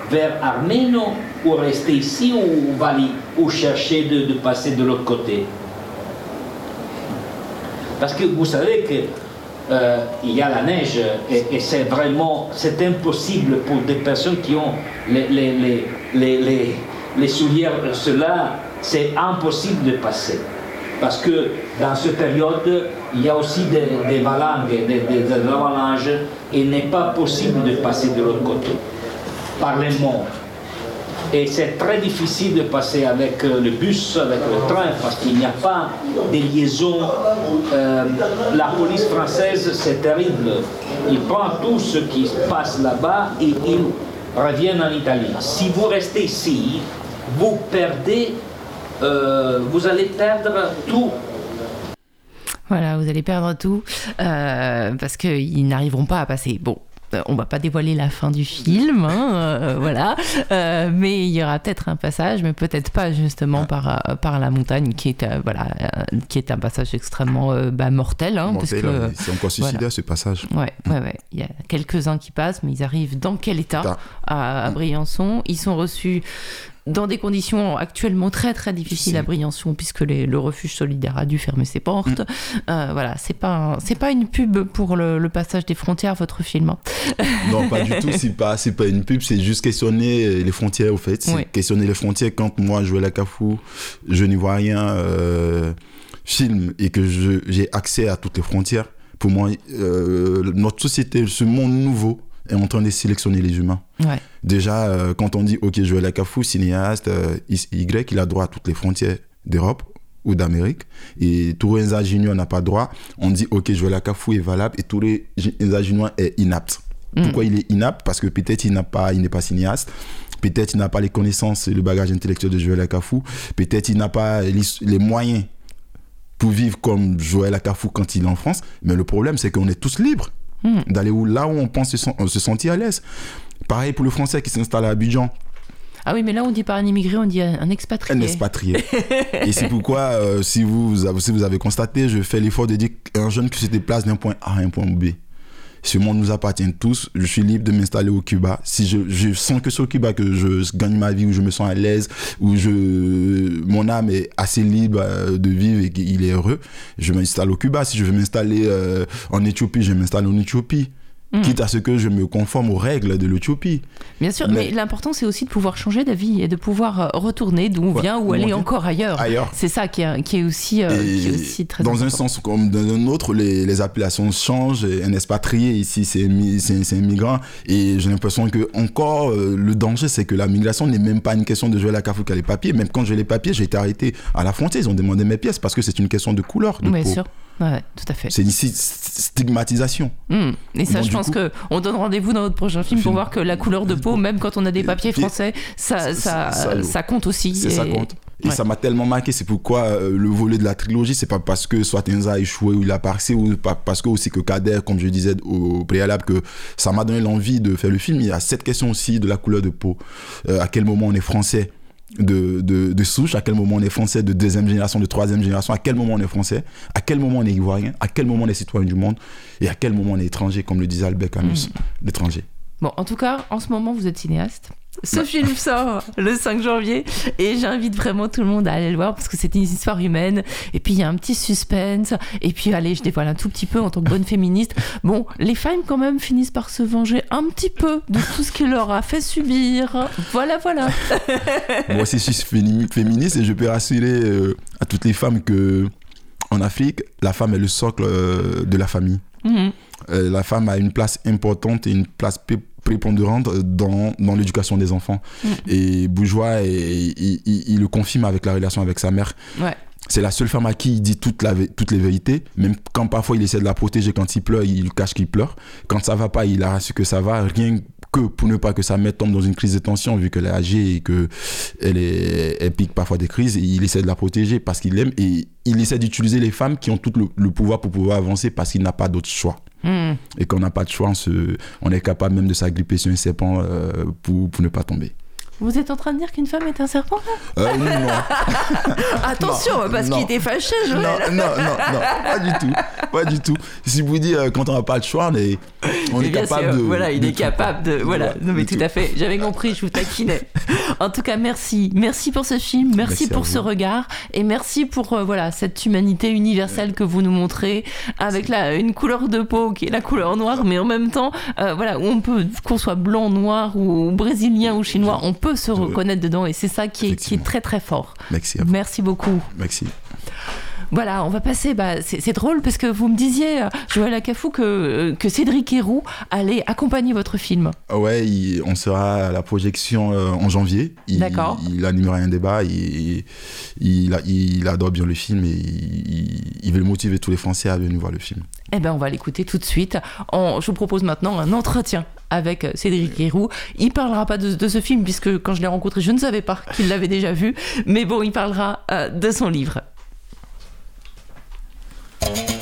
Speaker 7: vers Arméno ou rester ici ou, Bali ou chercher de, de passer de l'autre côté Parce que vous savez que euh, il y a la neige et, et c'est vraiment c'est impossible pour des personnes qui ont les, les, les, les, souliers cela c'est impossible de passer. Parce que dans cette période il y a aussi des, des, des, des avalanches et il n'est pas possible de passer de l'autre côté par les monts et c'est très difficile de passer avec euh, le bus, avec le train, parce qu'il n'y a pas de liaison. Euh, la police française, c'est terrible. Ils prennent tout ce qui se passe là-bas et ils reviennent en Italie. Si vous restez ici, vous perdez, euh, vous allez perdre tout.
Speaker 1: Voilà, vous allez perdre tout parce qu'ils n'arriveront pas à passer. Bon. Euh, On va pas dévoiler la fin du film, hein, euh, voilà. Euh, mais il y aura peut-être un passage, mais peut-être pas justement par euh, par la montagne, qui est euh, voilà, qui est un passage extrêmement bah, mortel, hein, parce
Speaker 2: Mortel,
Speaker 1: que
Speaker 2: hein, c'est encore suicidaire ce passage.
Speaker 1: Ouais, ouais, ouais. Il y a quelques-uns qui passent, mais ils arrivent dans quel état?
Speaker 2: État.
Speaker 1: à, à Briançon Ils sont reçus dans des conditions actuellement très très difficiles à Briançon, puisque les- le refuge solidaire a dû fermer ses portes. Euh, voilà, c'est pas c'est pas une pub pour le, le passage des frontières, votre film. hein. *laughs*
Speaker 2: Non, pas du tout. C'est pas, c'est pas une pub. C'est juste questionner les frontières, au fait. Questionner les frontières. Quand moi, je vais à la Cafou, je n'y vois rien euh, film et que j'ai accès à toutes les frontières. Pour moi, euh, notre société, ce monde nouveau, est en train de sélectionner les humains.
Speaker 1: Ouais.
Speaker 2: Déjà, euh, quand on dit, OK, la Cafou, cinéaste, euh, Y, il a droit à toutes les frontières d'Europe ou d'Amérique. Et Tourenza Junior n'a pas droit. On dit, OK, la Cafou est valable et Tourenza Junior est inapte. Pourquoi il est inapte? Parce que peut-être il n'a pas, il n'est pas cinéaste. Peut-être il n'a pas les connaissances et le bagage intellectuel de Joël Akafou. Peut-être il n'a pas les, les moyens pour vivre comme Joël Akafou quand il est en France. Mais le problème, c'est qu'on est tous libres d'aller où, là où on pense se, sen- se sentir à l'aise. Pareil pour le Français qui s'installe à Abidjan.
Speaker 1: Ah oui, mais là, on dit pas un immigré, on dit un expatrié.
Speaker 2: Un expatrié. *laughs* et c'est pourquoi, euh, si, vous, avez- si vous avez constaté, je fais l'effort de dire qu'un jeune qui se déplace d'un point A à un point B. Ce monde nous appartient tous. Je suis libre de m'installer au Cuba. Si je, sens que c'est au Cuba que je gagne ma vie, où je me sens à l'aise, où je, mon âme est assez libre euh, de vivre et qu'il est heureux, je m'installe au Cuba. Si je veux m'installer euh, en Éthiopie, je m'installe en Éthiopie. Quitte à ce que je me conforme aux règles de l'Éthiopie.
Speaker 1: Bien sûr, mais,
Speaker 2: Mais-
Speaker 1: l'important, c'est aussi de pouvoir changer d'avis et de pouvoir euh, retourner d'où on
Speaker 2: Ouais,
Speaker 1: vient ou aller
Speaker 2: vient.
Speaker 1: encore ailleurs.
Speaker 2: Ailleurs.
Speaker 1: C'est ça qui est, qui est aussi, euh, qui est aussi très
Speaker 2: dans un sens comme dans un autre, les, les appellations changent. Un expatrié ici, c'est un migrant. Et j'ai l'impression que encore euh, le danger, c'est que la migration n'est même pas une question de jouer à la cafou qu'à les papiers. Même quand j'ai les papiers, j'ai été arrêté à la frontière. Ils ont demandé mes pièces parce que c'est une question de couleur de
Speaker 1: Bien
Speaker 2: peau.
Speaker 1: sûr. Ouais, tout à fait.
Speaker 2: C'est une sti- stigmatisation.
Speaker 1: Hmm. Et ça, je pense que on donne rendez-vous dans notre prochain film pour voir que la couleur de peau, même quand on a des papiers français, ça, ça,
Speaker 2: ça- ça-
Speaker 1: ça compte aussi.
Speaker 2: C'est ça
Speaker 1: Et-
Speaker 2: compte. Et
Speaker 1: Ouais.
Speaker 2: ça m'a tellement marqué, c'est pourquoi euh, le volet de la trilogie, c'est pas parce que Swatenza a échoué ou il a passé, ou pas parce que aussi que Kader, comme je disais au préalable, que ça m'a donné l'envie de faire le film. Il y a cette question aussi de la couleur de peau. Euh, à quel moment on est français? De, de, de souche, à quel moment on est français de deuxième génération, de troisième génération, à quel moment on est français, à quel moment on est ivoirien, à quel moment on est citoyen du monde, et à quel moment on est étranger, comme le disait Albert Camus, l'étranger.
Speaker 1: Bon, en tout cas, en ce moment, vous êtes cinéaste. Ce
Speaker 2: Bah.
Speaker 1: film sort le 5 janvier et j'invite vraiment tout le monde à aller le voir parce que c'est une histoire humaine et puis il y a un petit suspense et puis allez, je dévoile un tout petit peu en tant que bonne féministe. Bon, les femmes quand même finissent par se venger un petit peu de tout ce qu'il leur a fait subir. Voilà, voilà. *laughs*
Speaker 2: Moi aussi, je suis fémi- féministe et je peux rassurer euh, à toutes les femmes que en Afrique, la femme est le socle euh, de la famille.
Speaker 1: Mhm.
Speaker 2: Euh, la femme a une place importante et une place prépondérante dans, dans l'éducation des enfants. Et Bourgeois, et- il, il- il le confirme avec la relation avec sa mère.
Speaker 1: Ouais.
Speaker 2: C'est la seule femme à qui il dit toute la, toutes les vérités, même quand parfois il essaie de la protéger quand il pleure, il cache qu'il pleure. Quand ça va pas, il a su que ça va, rien que pour ne pas que sa mère tombe dans une crise de tension, vu qu'elle est âgée et que elle, est, elle pique parfois des crises, et il essaie de la protéger parce qu'il l'aime et il essaie d'utiliser les femmes qui ont tout le, le pouvoir pour pouvoir avancer parce qu'il n'a pas d'autre choix. Et quand on n'a pas de choix, on, se- on est capable même de s'agripper sur un serpent euh, pour, pour ne pas tomber.
Speaker 1: Vous êtes en train de dire qu'une femme est un serpent
Speaker 2: Euh, non. *laughs*
Speaker 1: Attention, parce qu'il était fâché, Joël.
Speaker 2: Non, non, non, non, pas du tout, pas du tout. Si vous dites euh, quand on n'a pas le choix, on est, on est capable
Speaker 1: sûr,
Speaker 2: de.
Speaker 1: Voilà, il
Speaker 2: de
Speaker 1: est
Speaker 2: tout.
Speaker 1: capable de. Voilà,
Speaker 2: Ouais,
Speaker 1: non mais
Speaker 2: de
Speaker 1: tout,
Speaker 2: tout.
Speaker 1: à fait. J'avais compris, je vous taquinais. en tout cas, merci. Merci pour ce film, merci, pour ce regard et merci pour euh, voilà, cette humanité universelle que vous nous montrez avec la, une couleur de peau qui est la couleur noire, mais en même temps, euh, voilà, on peut, qu'on soit blanc, noir ou brésilien ou chinois, on peut se reconnaître dedans et c'est ça qui est, qui est très très fort.
Speaker 2: Merci à vous.
Speaker 1: Merci beaucoup.
Speaker 2: Merci.
Speaker 1: Voilà, on va passer. Bah, c'est drôle parce que vous me disiez, euh, Joël Acafou, que, euh, que Cédric Héroux allait accompagner votre film.
Speaker 2: Ah Ouais, il- on sera à la projection euh, en janvier. Il,
Speaker 1: D'accord.
Speaker 2: Il animera un débat. Il, il, a- il adore bien le film et il, veut motiver tous les Français à venir voir le film.
Speaker 1: Eh ben, on va l'écouter tout de suite. En- je vous propose maintenant un entretien avec Cédric Héroux. Il parlera pas de, de ce film puisque quand je l'ai rencontré, je ne savais pas qu'il l'avait déjà vu. Mais bon, il parlera euh, de son livre. Thank you.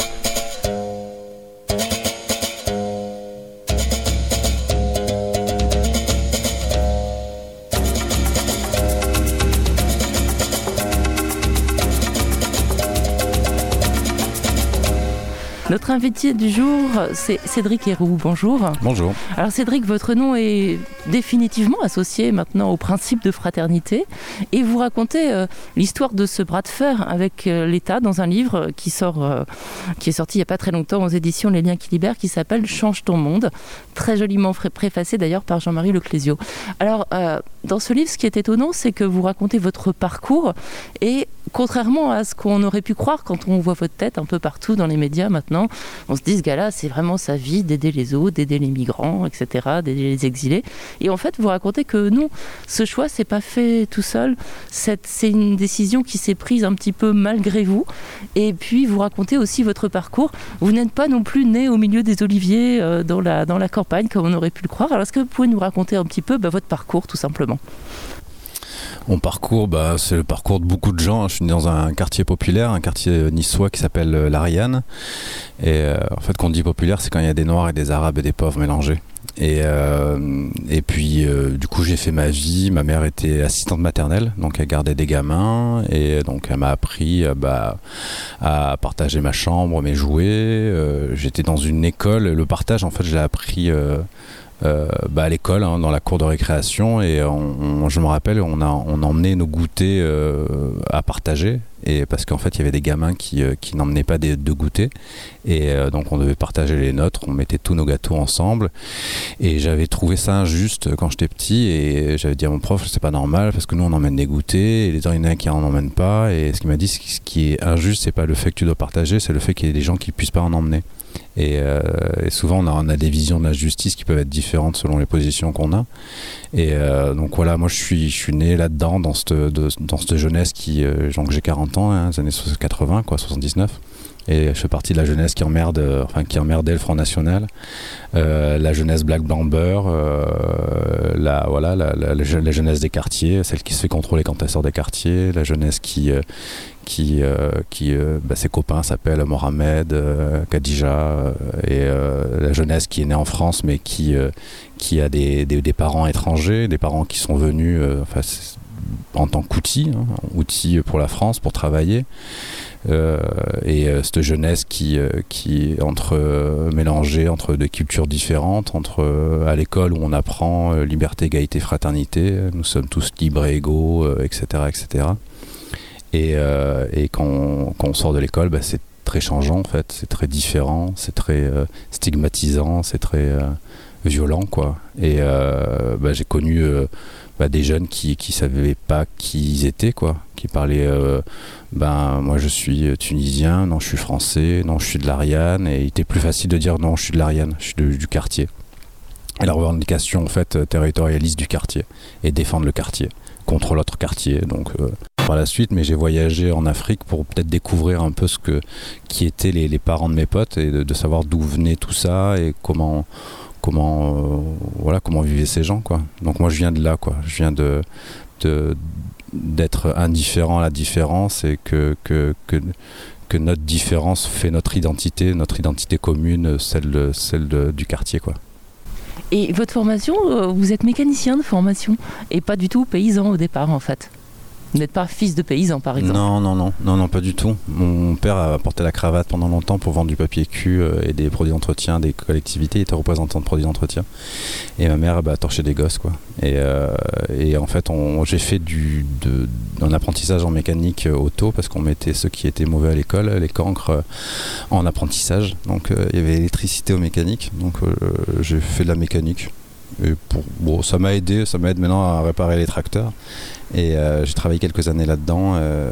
Speaker 1: Notre invité du jour, c'est Cédric Héroux. Bonjour.
Speaker 8: Bonjour.
Speaker 1: Alors Cédric, votre nom est définitivement associé maintenant au principe de fraternité et vous racontez euh, l'histoire de ce bras de fer avec euh, l'État dans un livre qui sort, euh, qui est sorti il n'y a pas très longtemps aux éditions Les Liens qui libèrent, qui s'appelle Change ton monde, très joliment préfacé d'ailleurs par Jean-Marie Leclésio. Alors dans ce livre, ce qui est étonnant, c'est que vous racontez votre parcours et contrairement à ce qu'on aurait pu croire quand on voit votre tête un peu partout dans les médias maintenant, on se dit ce gars-là, c'est vraiment sa vie d'aider les autres, d'aider les migrants, etc., d'aider les exilés. Et en fait, vous racontez que non, ce choix, c'est pas fait tout seul. C'est une décision qui s'est prise un petit peu malgré vous. Et puis, vous racontez aussi votre parcours. Vous n'êtes pas non plus né au milieu des oliviers euh, dans, la, dans la campagne, comme on aurait pu le croire. Alors, est-ce que vous pouvez nous raconter un petit peu bah, votre parcours, tout simplement?
Speaker 8: Mon parcours, bah, c'est le parcours de beaucoup de gens. Je suis né dans un quartier populaire, un quartier niçois qui s'appelle euh, l'Ariane. Et euh, en fait, quand on dit populaire, c'est quand il y a des Noirs et des Arabes et des pauvres mélangés. Et, euh, et puis, euh, du coup, j'ai fait ma vie. Ma mère était assistante maternelle, donc elle gardait des gamins. Et donc, elle m'a appris euh, bah, à partager ma chambre, mes jouets. Euh, J'étais dans une école. Le partage, en fait, je l'ai appris bah, à l'école, hein, dans la cour de récréation. Et je me rappelle, on, a, on emmenait nos goûters euh, à partager. Et parce qu'en fait, il y avait des gamins qui, euh, qui n'emmenaient pas des, de goûter. Et euh, donc, on devait partager les nôtres. On mettait tous nos gâteaux ensemble. Et j'avais trouvé ça injuste quand j'étais petit. Et j'avais dit à mon prof, c'est pas normal parce que nous, on emmène des goûters. Et les autres, il y en a qui en emmènent pas. Et ce qu'il m'a dit, ce qui est injuste, c'est pas le fait que tu dois partager, c'est le fait qu'il y ait des gens qui puissent pas en emmener. Et, euh, et souvent, on a, on a des visions de la justice qui peuvent être différentes selon les positions qu'on a. Et euh, donc voilà, moi je suis, je suis né là-dedans, dans cette, de- dans cette jeunesse qui. euh, donc j'ai 40 ans, hein, les années 80, quoi, 79. Et je fais partie de la jeunesse qui emmerde, euh, enfin qui emmerdait le Front National, Euh, la jeunesse Black Blamber, euh, la voilà, la, la- la je- la jeunesse des quartiers, celle qui se fait contrôler quand elle sort des quartiers, la jeunesse qui qui, qui bah, ses copains s'appellent Mohamed, Khadija, et la jeunesse qui est née en France mais qui qui a des, des, parents étrangers, des parents qui sont venus enfin, en tant qu'outil, hein, outil pour la France, pour travailler. Euh, et euh, cette jeunesse qui, euh, qui entre mélangée entre des cultures différentes, entre à l'école où on apprend liberté, égalité, fraternité, nous sommes tous libres et égaux, etc., etc. Et, et quand, on, quand on sort de l'école, bah, c'est très changeant en fait, c'est très différent, c'est très stigmatisant, c'est très violent quoi. Et bah, j'ai connu bah, des jeunes qui qui savaient pas qui ils étaient quoi, qui parlaient euh, ben moi je suis tunisien, non je suis français, non je suis de l'Ariane et il était plus facile de dire non je suis de l'Ariane, je suis du quartier. Et la revendication en fait euh, territorialiste du quartier et défendre le quartier contre l'autre quartier. Donc euh, par la suite, mais j'ai voyagé en Afrique pour peut-être découvrir un peu ce que qui étaient les, parents de mes potes et de savoir d'où venait tout ça et comment comment euh, voilà comment vivaient ces gens quoi. Donc moi je viens de là quoi. Je viens de d'être indifférent à la différence et que que, que que notre différence fait notre identité, notre identité commune, celle, de- celle du quartier. Quoi.
Speaker 1: Et votre formation, euh, vous êtes mécanicien de formation et pas du tout paysan au départ en fait. Vous n'êtes pas fils de paysan par exemple.
Speaker 8: Non, non, non, non, non, pas du tout. Mon père a porté la cravate pendant longtemps pour vendre du papier cul euh, et des produits d'entretien des collectivités. Il était représentant de produits d'entretien. Et ma mère bah, torchait des gosses, quoi. Et, euh, et en fait, j'ai fait du, de, un apprentissage en mécanique euh, auto parce qu'on mettait ceux qui étaient mauvais à l'école, les cancres, en apprentissage. Donc il y avait électricité au mécanique. Donc j'ai fait de la mécanique. Et pour, bon, ça m'a aidé, ça m'aide maintenant à réparer les tracteurs. Et euh, j'ai travaillé quelques années là-dedans. euh,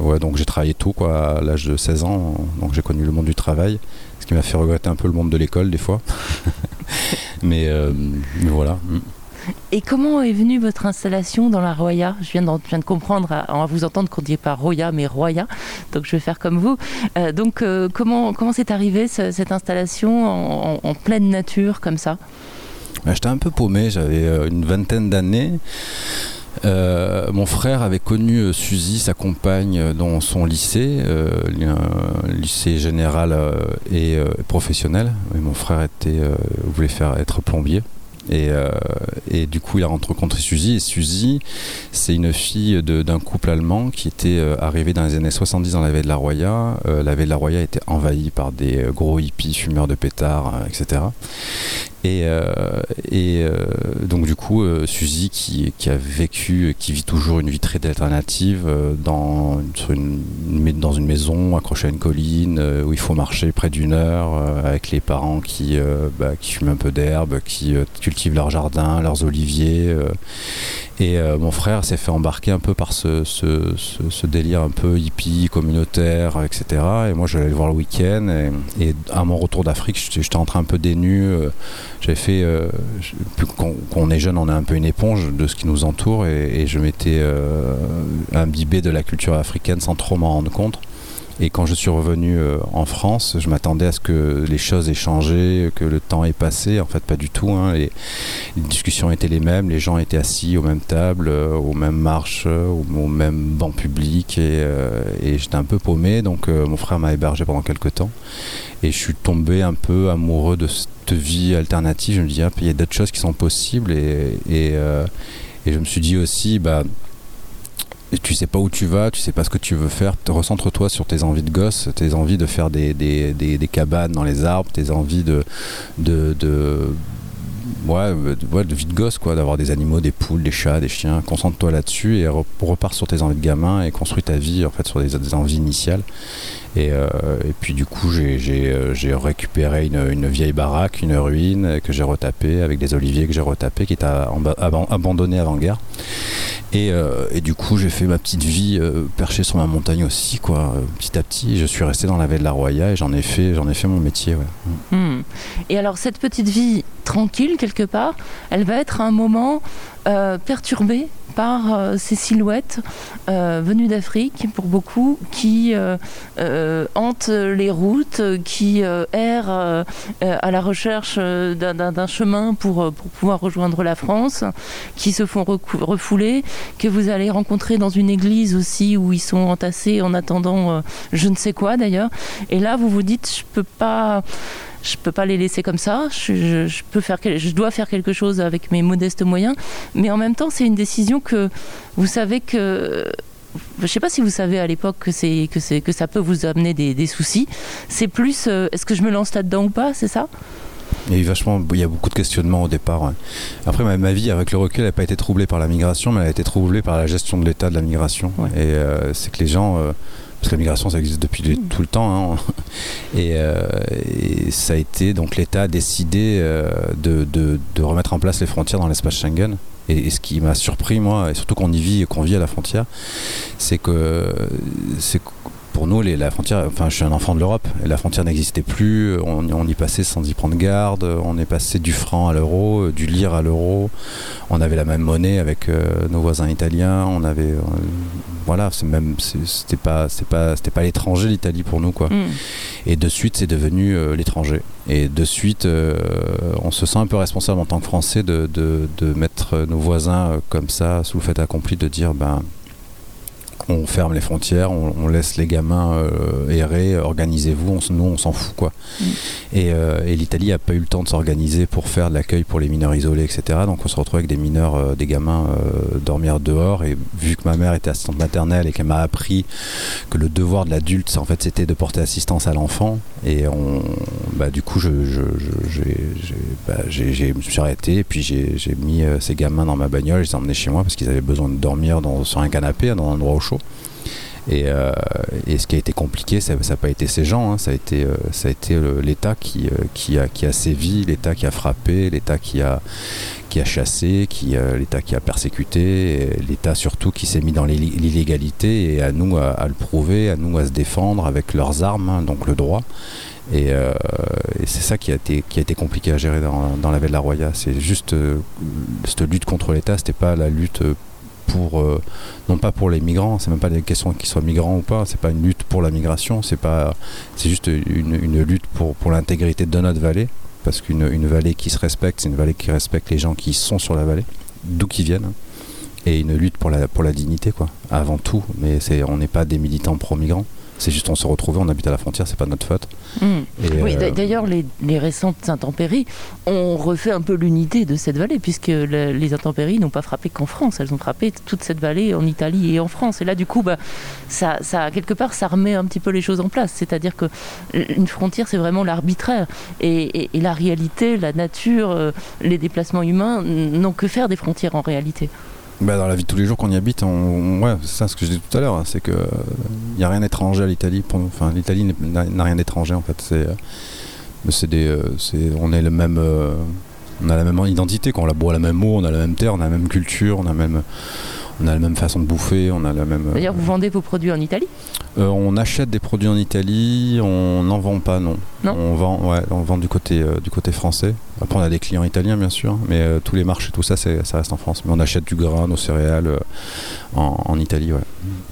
Speaker 8: ouais, donc j'ai travaillé tout quoi, à l'âge de 16 ans. Donc j'ai connu le monde du travail, ce qui m'a fait regretter un peu le monde de l'école des fois. *laughs* mais, euh, mais voilà.
Speaker 1: Et comment est venue votre installation dans la Roya? Je viens, d'en- je viens de comprendre à, à vous entendre qu'on ne dit pas Roya mais Roya, donc je vais faire comme vous. Donc comment comment c'est arrivé ce- cette installation en, en- en pleine nature comme ça?
Speaker 8: Bah, J'étais un peu paumé, j'avais une vingtaine d'années. Euh, mon frère avait connu euh, Suzy, sa compagne, euh, dans son lycée, lycée général et professionnel. Et mon frère voulait faire être plombier. Et, du coup, il a rencontré Suzy. Et Suzy, c'est une fille d'un couple allemand qui était euh, arrivé dans les années 70 dans la baie de la Roya. La baie de la Roya était envahie par des gros hippies, fumeurs de pétards, euh, etc. Et, euh, et euh, donc du coup, euh, Suzy qui, qui a vécu, qui vit toujours une vie très alternative euh, dans, sur une, dans une maison accrochée à une colline euh, où il faut marcher près d'une heure euh, avec les parents qui, bah, qui fument un peu d'herbe, qui cultivent leur jardin, leurs oliviers. Et euh, mon frère s'est fait embarquer un peu par ce, délire un peu hippie, communautaire, etc. Et moi, j'allais le voir le week-end. Et, à mon retour d'Afrique, j'étais rentré un peu dénu. euh, j'avais fait, euh, qu'on qu'on est jeune, on est un peu une éponge de ce qui nous entoure et, et je m'étais euh, imbibé de la culture africaine sans trop m'en rendre compte. Et quand je suis revenu euh, en France, je m'attendais à ce que les choses aient changé, que le temps ait passé. En fait, pas du tout. hein. Les, discussions étaient les mêmes, les gens étaient assis aux mêmes tables, euh, aux mêmes marches, euh, au, au même banc public. Et, euh, j'étais un peu paumé. Donc, euh, mon frère m'a hébergé pendant quelques temps. Et je suis tombé un peu amoureux de cette vie alternative. Je me dis, ah, il y a d'autres choses qui sont possibles. Euh, et je me suis dit aussi, bah, tu sais pas où tu vas, tu sais pas ce que tu veux faire. Recentre-toi sur tes envies de gosse, tes envies de faire des, cabanes dans les arbres, tes envies de. de, de Ouais, de, vie de gosse, d'avoir des animaux, des poules, des chats, des chiens. Concentre-toi là-dessus et re- repars sur tes envies de gamin et construis ta vie en fait sur des envies initiales. Et, euh, et puis du coup, j'ai- euh, récupéré une, vieille baraque, une ruine que j'ai retapée avec des oliviers que j'ai retapés qui étaient amba- aban- abandonnés avant-guerre. Et, euh, et du coup, j'ai fait ma petite vie perchée sur ma montagne aussi, quoi. Petit à petit, je suis resté dans la vallée de la Roya et j'en ai fait, j'en ai fait mon métier.
Speaker 1: Hmm. Et alors cette petite vie tranquille quelque part, elle va être un moment euh, perturbée par euh, ces silhouettes euh, venues d'Afrique pour beaucoup qui euh, hantent les routes, qui errent à la recherche d'un- chemin pour, pouvoir rejoindre la France, qui se font refouler, que vous allez rencontrer dans une église aussi où ils sont entassés en attendant je ne sais quoi d'ailleurs. Et là vous vous dites je peux pas je peux pas les laisser comme ça. Je, je- je peux faire, quel- je dois faire quelque chose avec mes modestes moyens. Mais en même temps, c'est une décision que vous savez que. Je sais pas si vous savez à l'époque que c'est que c'est que ça peut vous amener des, des soucis. C'est plus euh, est-ce que je me lance là-dedans ou pas, c'est ça?
Speaker 8: Il y a eu vachement, il y a beaucoup de questionnements au départ. ouais. Après, ma, ma vie, avec le recul, elle n'a pas été troublée par la migration, mais elle a été troublée par la gestion de l'état de la migration.
Speaker 1: Ouais.
Speaker 8: Et euh, c'est que les gens, euh, parce que la migration, ça existe depuis tout le temps, hein. *laughs* et, euh, et ça a été donc l'État a décidé euh, de, remettre en place les frontières dans l'espace Schengen. Et, et ce qui m'a surpris moi, et surtout qu'on y vit et qu'on vit à la frontière, c'est que c'est pour nous, les, la frontière, enfin, je suis un enfant de l'Europe, et la frontière n'existait plus, on, on y passait sans y prendre garde, on est passé du franc à l'euro, euh, du lire à l'euro, on avait la même monnaie avec euh, nos voisins italiens, on avait, euh, voilà, c'est même, c'est- c'était pas, pas, c'était pas l'étranger l'Italie pour nous quoi.
Speaker 1: Hmm.
Speaker 8: Et de suite, c'est devenu euh, l'étranger. Et de suite, on se sent un peu responsable en tant que Français de, de, de mettre nos voisins comme ça sous le fait accompli, de dire ben on ferme les frontières, on, on laisse les gamins euh, errer, organisez-vous, on, nous on s'en fout quoi.
Speaker 1: Mm.
Speaker 8: Et, euh, et l'Italie n'a pas eu le temps de s'organiser pour faire de l'accueil pour les mineurs isolés, etc. Donc on se retrouve avec des mineurs, euh, des gamins dormir dehors. Et vu que ma mère était assistante maternelle et qu'elle m'a appris que le devoir de l'adulte, en fait, c'était de porter assistance à l'enfant, et on, bah, du coup, je, bah, j'ai- j'ai- je me suis arrêté et puis j'ai, j'ai mis ces gamins dans ma bagnole, je les ai emmenés chez moi parce qu'ils avaient besoin de dormir dans, sur un canapé, dans un endroit au chaud. Et, euh, et ce qui a été compliqué, ça n'a pas été ces gens, hein, ça a été, euh, euh, l'État qui, a, sévi, l'État qui a frappé, l'État qui a, chassé, l'État qui a persécuté, l'État surtout qui s'est mis dans l'illégalité et à nous à, le prouver, à nous à se défendre avec leurs armes, hein, donc le droit. Et, c'est ça qui a, été, compliqué à gérer dans, la baie de la Roya. C'est juste cette lutte contre l'État, c'était pas la lutte euh, non pas pour les migrants, c'est même pas des questions qu'ils soient migrants ou pas, c'est pas une lutte pour la migration, c'est pas c'est juste une, une lutte pour, pour l'intégrité de notre vallée, parce qu'une une vallée qui se respecte, c'est une vallée qui respecte les gens qui sont sur la vallée, d'où qu'ils viennent, et une lutte pour la, pour la dignité, quoi, avant tout, mais c'est, on n'est pas des militants pro-migrants, c'est juste on se retrouvait, on habite à la frontière, c'est pas notre faute.
Speaker 1: Hmm.
Speaker 8: Et,
Speaker 1: Oui,
Speaker 8: euh,
Speaker 1: d'a- d'ailleurs, les, les récentes intempéries ont refait un peu l'unité de cette vallée, puisque le- les intempéries n'ont pas frappé qu'en France, elles ont frappé toute cette vallée en Italie et en France. Et là, du coup, bah, ça, ça, quelque part, ça remet un petit peu les choses en place. C'est-à-dire que une frontière, c'est vraiment l'arbitraire. Et, et- et la réalité, la nature, euh, les déplacements humains n'ont que faire des frontières en réalité.
Speaker 8: Bah, dans la vie de tous les jours qu'on y habite, on, on- ouais, c'est ça ce que je disais tout à l'heure, hein, c'est que il n'y a rien d'étranger à l'Italie. pour nous. Enfin, l'Italie n'a rien d'étranger en fait. C'est, euh, c'est des, euh, on est le même, euh, on a la même identité, qu'on la boit la même eau, on a la même terre, on a la même culture, on a même, on a la même façon de bouffer, on a la même.
Speaker 1: D'ailleurs, vous vendez vos produits en Italie
Speaker 8: Euh, on achète des produits en Italie, on n'en vend pas, non.
Speaker 1: Non
Speaker 8: On vend, ouais, on vend du côté, euh, du côté français. Après, on a des clients italiens, bien sûr, mais euh, tous les marchés, tout ça, ça reste en France. Mais on achète du grain, nos céréales euh, en, en Italie, ouais.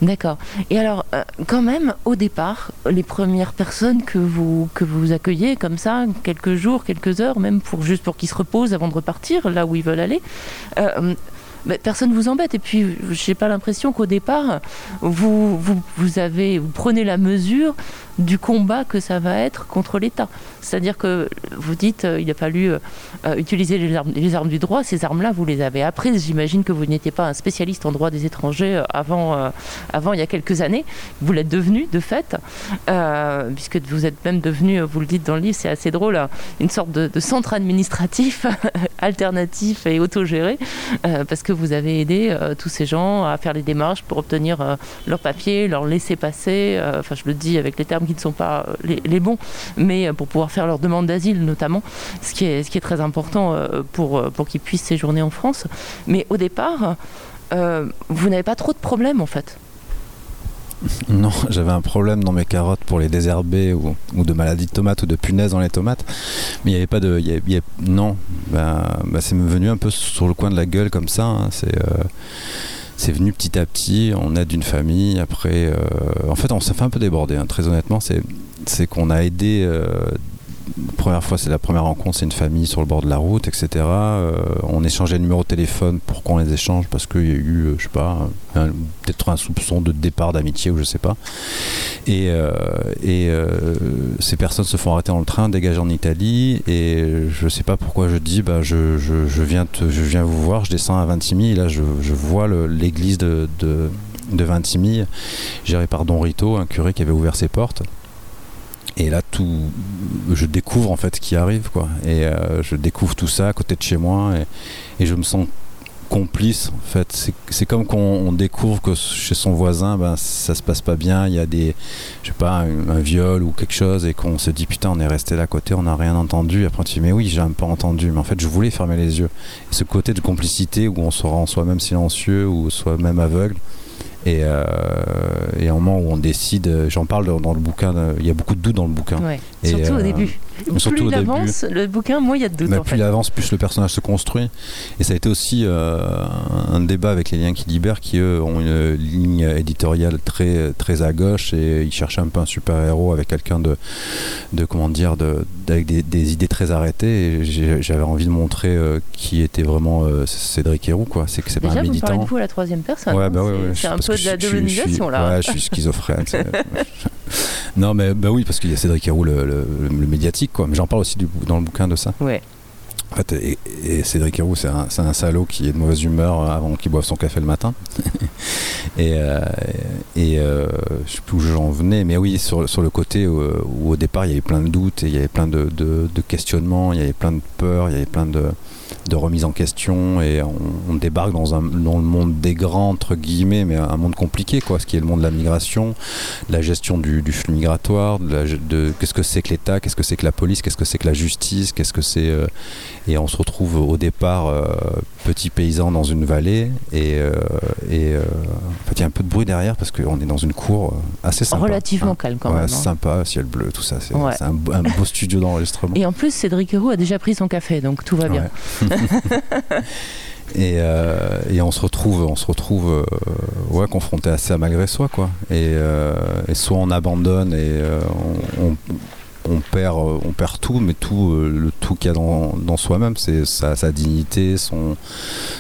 Speaker 1: D'accord. Et alors, euh, quand même, au départ, les premières personnes que vous, que vous accueillez comme ça, quelques jours, quelques heures, même pour juste pour qu'ils se reposent avant de repartir là où ils veulent aller, euh, personne vous embête. Et puis, j'ai pas l'impression qu'au départ, vous, vous, vous prenez la mesure du combat que ça va être contre l'État. C'est-à-dire que vous dites, euh, il a fallu euh, euh, utiliser les armes, les armes du droit. Ces armes-là, vous les avez apprises. J'imagine que vous n'étiez pas un spécialiste en droit des étrangers avant, avant il y a quelques années. Vous l'êtes devenu, de fait, puisque vous êtes même devenu, vous le dites dans le livre, c'est assez drôle, une sorte de, centre administratif *laughs* alternatif et autogéré, parce que vous avez aidé tous ces gens à faire les démarches pour obtenir leurs papiers, leur laisser passer, enfin je le dis avec les termes qui ne sont pas euh, les, bons, mais euh, pour pouvoir faire leur demande d'asile notamment, ce qui est, ce qui est très important euh, pour, pour qu'ils puissent séjourner en France. Mais au départ, vous n'avez pas trop de problèmes en fait. *laughs*
Speaker 8: Non, j'avais un problème dans mes carottes pour les désherber ou, ou de maladie de tomates ou de punaises dans les tomates. Mais il n'y avait pas de. non, ben, ben, c'est venu un peu sur le coin de la gueule comme ça. hein. C'est. C'est venu petit à petit, on aide une famille, après... euh, en fait, on s'est fait un peu déborder, hein, très honnêtement. C'est, c'est qu'on a aidé... première fois, c'est la première rencontre, c'est une famille sur le bord de la route, etc. Euh, on échangeait le numéro de téléphone pour qu'on les échange parce qu'il y a eu, euh, je sais pas, peut-être un soupçon de départ d'amitié ou je sais pas. Et, euh, ces personnes se font arrêter dans le train, dégagent en Italie. Et je sais pas pourquoi je dis, bah, je, viens je viens vous voir, je descends à Vintimille. Là, je, vois l'église de, de, de Vintimille, gérée par Don Rito, un curé qui avait ouvert ses portes. Et là, tout, je découvre en fait ce qui arrive, quoi. Et euh, je découvre tout ça à côté de chez moi, et, et je me sens complice en fait. C'est comme quand on découvre que chez son voisin ben ça se passe pas bien il y a des je sais pas un, viol ou quelque chose et qu'on se dit putain on est resté là à côté on n'a rien entendu. Après tu dis mais oui j'ai un peu entendu mais en fait je voulais fermer les yeux. Et ce côté de complicité où on se rend soi-même silencieux ou soi-même aveugle et, euh, et un moment où on décide j'en parle dans, dans le bouquin il y a beaucoup de doute dans le bouquin
Speaker 1: Ouais,
Speaker 8: Et,
Speaker 1: surtout au
Speaker 8: euh,
Speaker 1: début.
Speaker 8: Surtout
Speaker 1: plus
Speaker 8: au
Speaker 1: il
Speaker 8: début.
Speaker 1: avance, le bouquin, moins il y a de doute
Speaker 8: bah, plus il avance, plus le personnage se construit. Et ça a été aussi euh, un débat avec les liens qui libèrent, qui eux ont une ligne éditoriale très, très à gauche et ils cherchaient un peu un super-héros avec quelqu'un de, de, comment dire, de, avec des, des idées très arrêtées. Et j'avais envie de montrer euh, qui était vraiment euh, Cédric Héroux, quoi. C'est que c'est pas
Speaker 1: Déjà,
Speaker 8: un
Speaker 1: vous parlez
Speaker 8: militant.
Speaker 1: de vous à la troisième personne.
Speaker 8: Ouais,
Speaker 1: hein,
Speaker 8: bah ouais,
Speaker 1: c'est-
Speaker 8: ouais,
Speaker 1: c'est un peu de la démonisation là.
Speaker 8: Ouais, je suis schizophrène. *laughs* non, mais bah oui, parce qu'il y a Cédric Héroux, le, le- le médiatique, quoi. Mais j'en parle aussi du- dans le bouquin de ça.
Speaker 1: Ouais.
Speaker 8: En fait, et, et Cédric Héroux, c'est un, c'est un salaud qui est de mauvaise humeur avant qu'il boive son café le matin. *laughs* et euh, et euh, je sais plus où j'en venais, mais oui, sur, sur le côté où, où au départ il y avait plein de doutes, et il y avait plein de, de- de questionnements, il y avait plein de peurs, il y avait plein de, de remises en question, et on, débarque dans, un, dans le monde des grands, entre guillemets, mais un monde compliqué, quoi, ce qui est le monde de la migration, de la gestion du, flux migratoire, de qu'est-ce que c'est que l'État, qu'est-ce que c'est que la police, qu'est-ce que c'est que la justice, qu'est-ce que c'est. euh, et on se retrouve au départ euh, petit paysan dans une vallée et, euh, et euh, en fait il y a un peu de bruit derrière parce qu'on est dans une cour assez sympa.
Speaker 1: Relativement
Speaker 8: hein.
Speaker 1: calme quand
Speaker 8: Ouais,
Speaker 1: même. hein.
Speaker 8: sympa, ciel bleu, tout ça. C'est
Speaker 1: Ouais.
Speaker 8: un, beau- un beau studio d'enregistrement.
Speaker 1: Et en plus, Cédric Héroux a déjà pris son café, donc tout va bien. *laughs*
Speaker 8: Et, euh, et on se retrouve, on se retrouve euh, ouais, confronté à ça malgré soi. Quoi. Et, euh, et soit on abandonne et on, on- on perd, euh, on perd tout, mais tout, euh, le tout qu'il y a dans, dans soi-même, c'est sa, dignité, son,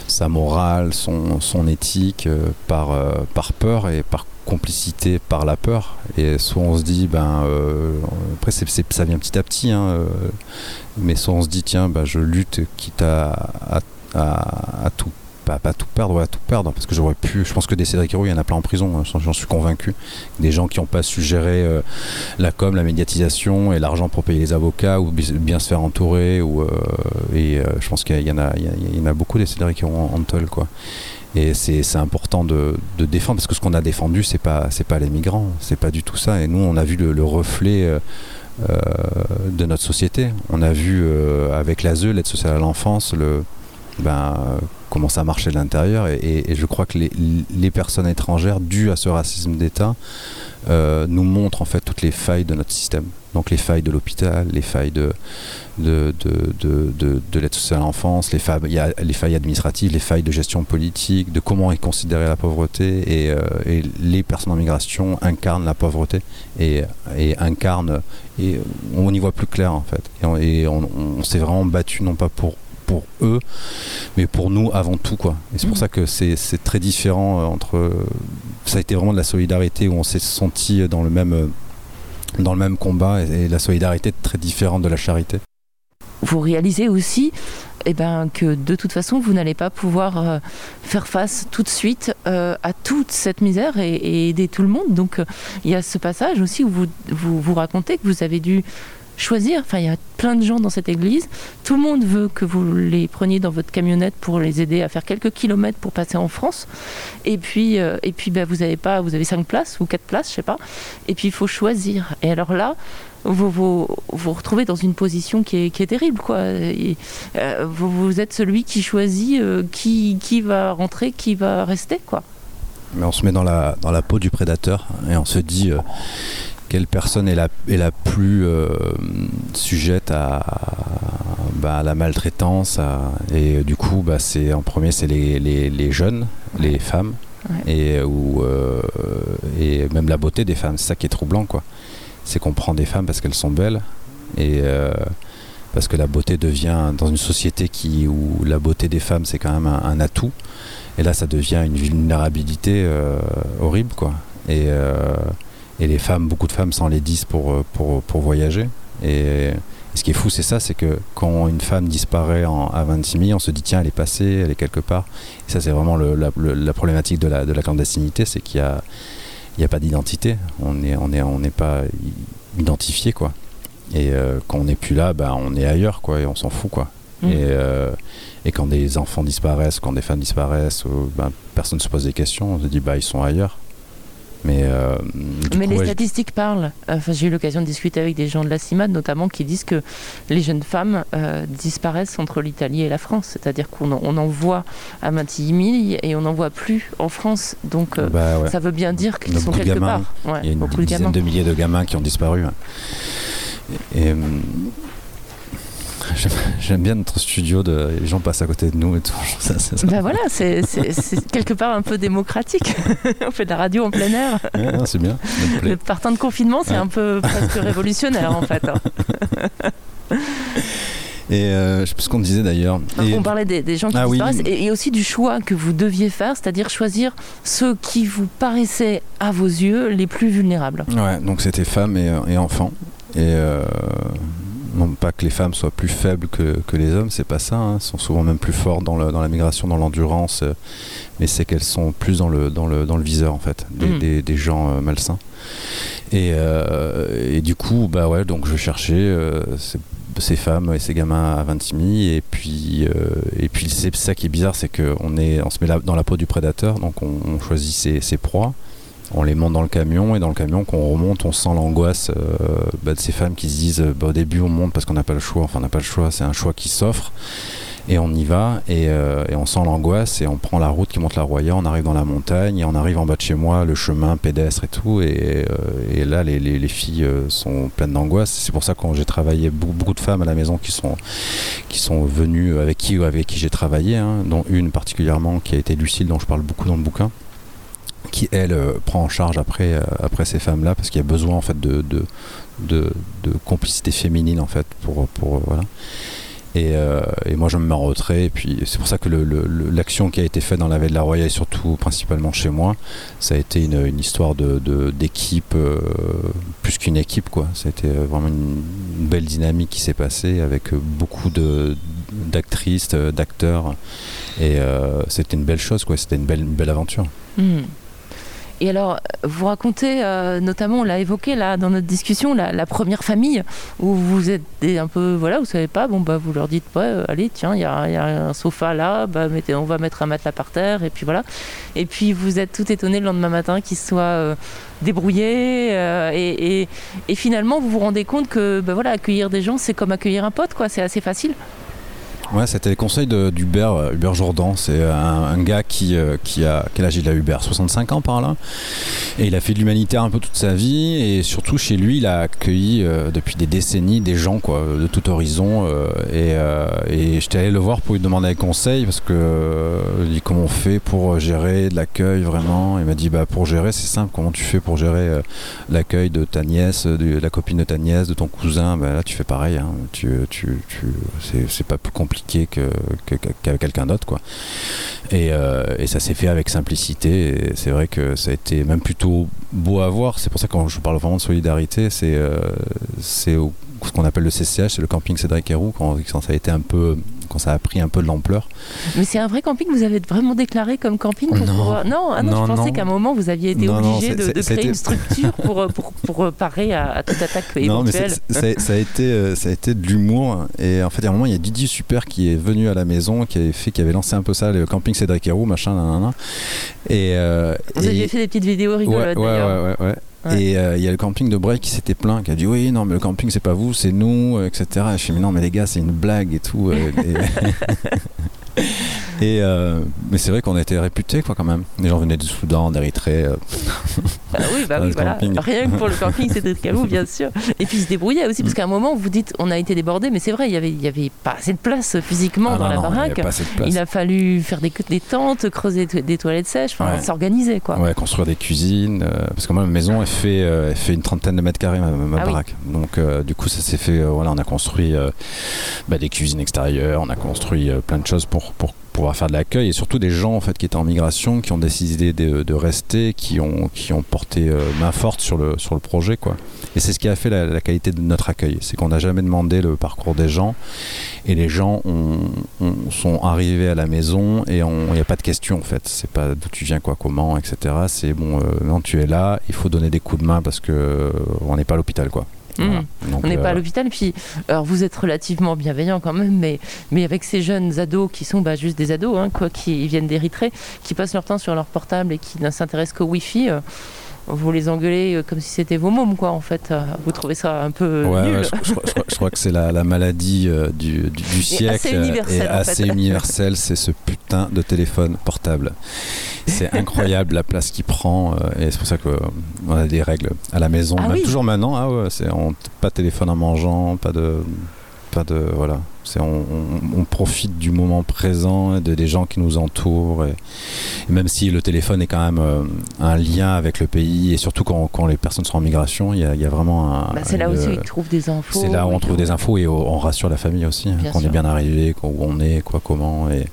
Speaker 8: sa morale, son, son éthique, euh, par, par peur et par complicité par la peur. Et soit on se dit, ben, après ça vient petit à petit, hein, mais soit on se dit, tiens, ben, je lutte quitte à- à tout pas, tout perdre, ouais, tout perdre, parce que j'aurais pu, je pense que des Cédric Héroux, il y en a plein en prison, hein, j'en suis convaincu. Des gens qui n'ont pas su gérer euh, la com, la médiatisation et l'argent pour payer les avocats ou bi- bien se faire entourer. Ou, euh, et euh, je pense qu'il y en a, beaucoup des Cédric Héroux en, en quoi. Et c'est important de, défendre, parce que ce qu'on a défendu, c'est pas, pas les migrants, c'est pas du tout ça. Et nous, on a vu le, le reflet. de notre société. On a vu avec l'ASE, l'aide sociale à l'enfance, le, ben, comment ça marchait de l'intérieur. Et, je crois que les, personnes étrangères, dues à ce racisme d'État, euh, nous montrent en fait toutes les failles de notre système. Donc les failles de l'hôpital, les failles de, de, de, de, de, de l'aide sociale à l'enfance, les failles, les failles administratives, les failles de gestion politique, de comment est considérée la pauvreté. Et, euh, les personnes en migration incarnent la pauvreté et, et incarnent. Et on y voit plus clair en fait. Et on, on s'est vraiment battu non pas pour pour eux, mais pour nous avant tout. Quoi. Et c'est pour ça que c'est c'est très différent euh, entre. Ça a été vraiment de la solidarité où on s'est senti dans le même, euh, dans le même combat et, et la solidarité est très différente de la charité.
Speaker 1: Vous réalisez aussi eh ben, que de toute façon, vous n'allez pas pouvoir euh, faire face tout de suite euh, à toute cette misère et, et aider tout le monde. Donc, euh, il y a ce passage aussi où vous, vous, vous racontez que vous avez dû choisir. Enfin, il y a plein de gens dans cette église. Tout le monde veut que vous les preniez dans votre camionnette pour les aider à faire quelques kilomètres pour passer en France. Et puis, euh, et puis, ben, vous avez pas, vous avez cinq places ou quatre places, je sais pas. Et puis, il faut choisir. Et alors là, vous vous, vous retrouvez dans une position qui est, qui est terrible, quoi. Euh, vous, vous êtes celui qui choisit euh, qui, qui va rentrer, qui va rester, quoi.
Speaker 8: Mais on se met dans la, dans la peau du prédateur et on se dit quelle personne est la, est la plus euh, sujette à, bah, à la maltraitance. à- et euh, du coup, bah, c'est, en premier, c'est les, les, les jeunes, les femmes.
Speaker 1: Ouais.
Speaker 8: Et, ou, euh, et même la beauté des femmes, c'est ça qui est troublant. Quoi. C'est qu'on prend des femmes parce qu'elles sont belles. Et euh, parce que la beauté devient, dans une société qui, où la beauté des femmes, c'est quand même un, un atout. Et là, ça devient une vulnérabilité horrible. Quoi. Et, et les femmes, beaucoup de femmes s'en les disent pour, euh, pour, pour voyager. Et, ce qui est fou, c'est ça, c'est que quand une femme disparaît en, à 26 000, on se dit tiens, elle est passée, elle est quelque part. Et ça, c'est vraiment le- la, le- la problématique de la, de la clandestinité, c'est qu'il y a, il y a pas d'identité. On n'est on est, on n'est pas identifié, quoi. Et euh, quand on n'est plus là, bah, on est ailleurs, quoi, et on s'en fout, quoi.
Speaker 1: Mm.
Speaker 8: Et, euh, et quand des enfants disparaissent, quand des femmes disparaissent, ben, personne ne se pose des questions. On se dit bah ils sont ailleurs. Mais, euh, du
Speaker 1: Mais
Speaker 8: coup,
Speaker 1: les
Speaker 8: ouais,
Speaker 1: statistiques parlent. Enfin, j'ai eu l'occasion de discuter avec des gens de la CIMAD, notamment, qui disent que les jeunes femmes euh, disparaissent entre l'Italie et la France. C'est-à-dire qu'on en, on en voit à Matigny et on n'en voit plus en France. Donc, euh,
Speaker 8: bah, ouais.
Speaker 1: ça veut bien dire qu'ils sont quelque
Speaker 8: gamins.
Speaker 1: part. Ouais,
Speaker 8: Il y a une dizaine
Speaker 1: gamins.
Speaker 8: de milliers de gamins qui ont disparu. Et, et, euh, j'aime- bien notre studio, de, les gens passent à côté de nous et tout. *laughs* Ça-
Speaker 1: Ben voilà, c'est quelque part un peu démocratique. *laughs* on fait de la radio en plein air.
Speaker 8: Ouais, c'est bien.
Speaker 1: Le partant de confinement, c'est
Speaker 8: Ouais.
Speaker 1: un peu presque *laughs* révolutionnaire en fait. hein.
Speaker 8: Et euh, je sais plus ce qu'on disait d'ailleurs. Et-
Speaker 1: On parlait des, des gens qui
Speaker 8: Ah oui.
Speaker 1: disparaissent et, et aussi du choix que vous deviez faire, c'est-à-dire choisir ceux qui vous paraissaient à vos yeux les plus vulnérables.
Speaker 8: Ouais, donc c'était femmes et, et enfants. Et euh, non pas que les femmes soient plus faibles que, que les hommes, c'est pas ça. hein. Elles sont souvent même plus fortes dans, le- dans la migration, dans l'endurance. euh, mais c'est qu'elles sont plus dans le, dans le, dans le viseur, en fait, des,
Speaker 1: Mm.
Speaker 8: des, des gens euh, malsains. Et, euh, et du coup, bah ouais, donc je cherchais ces, ces femmes et ces gamins à 26 000. Et puis, et puis c'est ça qui est bizarre, c'est qu'on on se met là- dans la peau du prédateur, donc on, on choisit ses, ses proies. On les monte dans le camion et dans le camion, quand on remonte, on sent l'angoisse euh, bah, de ces femmes qui se disent euh, bah, au début on monte parce qu'on n'a pas le choix, enfin on n'a pas le choix, c'est un choix qui s'offre. Et on y va et, euh, et on sent l'angoisse et on prend la route qui monte la Roya, on arrive dans la montagne et on arrive en bas de chez moi, le chemin pédestre et tout. Et, là les, les- les filles sont pleines d'angoisse. C'est pour ça que j'ai travaillé beaucoup, de femmes à la maison qui sont qui sont venues avec qui avec qui j'ai travaillé, hein, dont une particulièrement qui a été Lucille dont je parle beaucoup dans le bouquin qui elle euh, prend en charge après euh, après ces femmes là parce qu'il y a besoin en fait de de, de, de complicité féminine en fait pour pour euh, voilà. Et, et moi je me mets en retrait et puis c'est pour ça que l'action qui a été faite dans la veille de la Roya et surtout principalement chez moi ça a été une, histoire de de- d'équipe euh, plus qu'une équipe quoi. Euh, vraiment une, belle dynamique qui s'est passée avec beaucoup de d'actrices d'acteurs. Et c'était une belle chose quoi. C'était une belle belle aventure.
Speaker 1: Hmm. Et alors, vous racontez, euh, notamment, on l'a évoqué là dans notre discussion, la, première famille, où vous êtes un peu, voilà, vous savez pas, bon, bah, vous leur dites, euh, allez, tiens, il y a, un sofa là, bah, mettez, on va mettre un matelas par terre, et puis voilà. Et puis vous êtes tout étonné le lendemain matin qu'ils soient euh, débrouillés, et finalement, vous vous rendez compte que, bah, voilà, accueillir des gens, c'est comme accueillir un pote, quoi, c'est assez facile.
Speaker 8: Ouais, c'était les conseils d'Hubert, euh, Hubert Jourdan. C'est un, un gars qui, euh, qui a. Quel âge il a, Hubert? 65 ans par là. Et il a fait de l'humanitaire un peu toute sa vie. Et surtout, chez lui, il a accueilli euh, depuis des décennies des gens quoi, de tout horizon. euh, et euh, j'étais allé le voir pour lui demander des conseils parce que. euh, il dit comment on fait pour gérer de l'accueil vraiment? Il m'a dit bah, pour gérer, c'est simple. Comment tu fais pour gérer euh, l'accueil de ta nièce, de la copine de ta nièce, de ton cousin? Bah, Là, tu fais pareil. hein. Tu, tu, c'est pas plus compliqué que, qu'avec quelqu'un d'autre. Quoi. Et, euh, et ça s'est fait avec simplicité. C'est vrai que ça a été même plutôt beau à voir. C'est pour ça que quand je parle vraiment de solidarité, c'est, euh, c'est ce qu'on appelle le CCH, c'est le camping Cédric Héroux, quand, quand ça a été un peu quand ça a pris un peu de l'ampleur.
Speaker 1: Mais c'est un vrai camping, vous avez vraiment déclaré comme camping pour
Speaker 8: Non.
Speaker 1: pouvoir... Non, ah non,
Speaker 8: Non,
Speaker 1: je pensais qu'à un moment vous aviez été obligé de, de créer une structure pour, euh, pour, pour euh, parer à, à toute attaque
Speaker 8: mais
Speaker 1: éventuelle.
Speaker 8: ça, a été, euh, ça a été de l'humour. Et en fait, a un moment, il y a Didier Super qui est venu à la maison, qui avait, fait, qui avait lancé un peu ça, le camping Cédric Héroux, machin, nanana. Et, euh,
Speaker 1: Vous
Speaker 8: et-
Speaker 1: aviez fait des petites vidéos rigolotes
Speaker 8: ouais,
Speaker 1: d'ailleurs.
Speaker 8: ouais, ouais, ouais.
Speaker 1: Ouais.
Speaker 8: Et euh, il y a le camping de Bray qui s'était plaint, qui a dit oui, non, mais le camping c'est pas vous, c'est nous, euh, etc. Et je suis mais non, mais les gars, c'est une blague et tout. euh, *laughs* et *laughs* et, euh, mais c'est vrai qu'on était réputés, quoi, quand même. Les gens venaient du Soudan, d'Érythrée. euh, *laughs*
Speaker 1: Ah oui, bah oui, voilà.
Speaker 8: camping.
Speaker 1: Rien que pour le camping, c'était de calou, bien sûr. Et puis ils se débrouillaient aussi, parce qu'à un moment, vous dites, on a été débordé, mais c'est vrai, il y avait, il y avait pas assez de place physiquement
Speaker 8: ah
Speaker 1: dans
Speaker 8: non,
Speaker 1: la
Speaker 8: non,
Speaker 1: baraque.
Speaker 8: de.
Speaker 1: Il a fallu faire des, des tentes, creuser des toilettes sèches,
Speaker 8: Ouais.
Speaker 1: s'organiser, quoi.
Speaker 8: Ouais, construire des cuisines. euh, parce que moi, ma maison, elle fait, euh, elle fait une trentaine de mètres carrés, ma, ma
Speaker 1: Ah oui.
Speaker 8: Donc, du coup, ça s'est fait. voilà, on a construit bah, des cuisines extérieures, on a construit plein de choses pour, pour pouvoir faire de l'accueil et surtout des gens en fait qui étaient en migration, qui ont décidé de, rester, qui ont, qui ont porté euh, main forte sur le, sur le projet, quoi. Et c'est ce qui a fait la, qualité de notre accueil. C'est qu'on n'a jamais demandé le parcours des gens et les gens ont, ont- sont arrivés à la maison et il n'y a pas de question en fait. C'est pas d'où tu viens, quoi, comment, etc. C'est bon, euh, tu es là, il faut donner des coups de main parce que euh, on n'est pas à l'hôpital, quoi. Voilà. Donc,
Speaker 1: On n'est pas à
Speaker 8: euh,
Speaker 1: l'hôpital, puis alors vous êtes relativement bienveillant quand même, mais, mais avec ces jeunes ados qui sont bah, juste des ados, hein, quoi, qui viennent d'Érythrée, qui passent leur temps sur leur portable et qui ne s'intéressent qu'au Wi-Fi, euh, vous les engueulez euh, comme si c'était vos mômes, quoi, en fait. Euh, Vous trouvez ça un peu
Speaker 8: Ouais,
Speaker 1: nul
Speaker 8: ouais, je, je crois- je crois, je crois que c'est la, la maladie euh, du, du, du siècle
Speaker 1: assez universelle,
Speaker 8: et assez universelle, *laughs* c'est ce putain de téléphone portable. C'est incroyable la place qu'il prend euh, et c'est pour ça qu'on a des règles à la maison,
Speaker 1: Ah
Speaker 8: même
Speaker 1: oui.
Speaker 8: toujours maintenant. Ah ouais, c'est on- pas de téléphone en mangeant, pas de pas de voilà. On, on- on profite du moment présent de, des gens qui nous entourent et, et même si le téléphone est quand même euh, un lien avec le pays et surtout quand, quand les personnes sont en migration, il y a, il y a vraiment un.
Speaker 1: Bah, c'est là aussi où ils trouvent des infos.
Speaker 8: c'est là où on trouve des infos et on rassure la famille aussi, hein, qu'on est bien arrivé, où on est, quoi, comment. Et,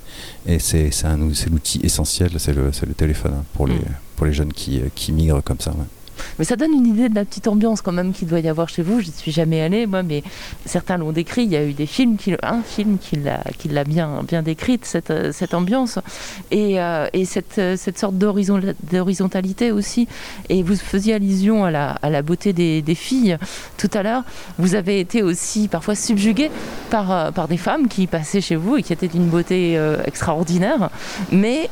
Speaker 8: et c'est l'outil essentiel, c'est le, le téléphone hein, pour, les,
Speaker 1: Mm.
Speaker 8: pour les jeunes qui, euh, qui migrent comme ça. ouais.
Speaker 1: Mais ça donne une idée de la petite ambiance quand même qu'il doit y avoir chez vous. Je n'y suis jamais allée, moi, mais certains l'ont décrit. Il y a eu des films, qui, un film qui l'a, bien, bien décrite, cette, ambiance. Et, euh, et cette, cette sorte d'horizon- d'horizontalité aussi. Et vous faisiez allusion à la, beauté des, filles tout à l'heure. Vous avez été aussi parfois subjugué par, euh, par des femmes qui passaient chez vous et qui étaient d'une beauté euh, extraordinaire. Mais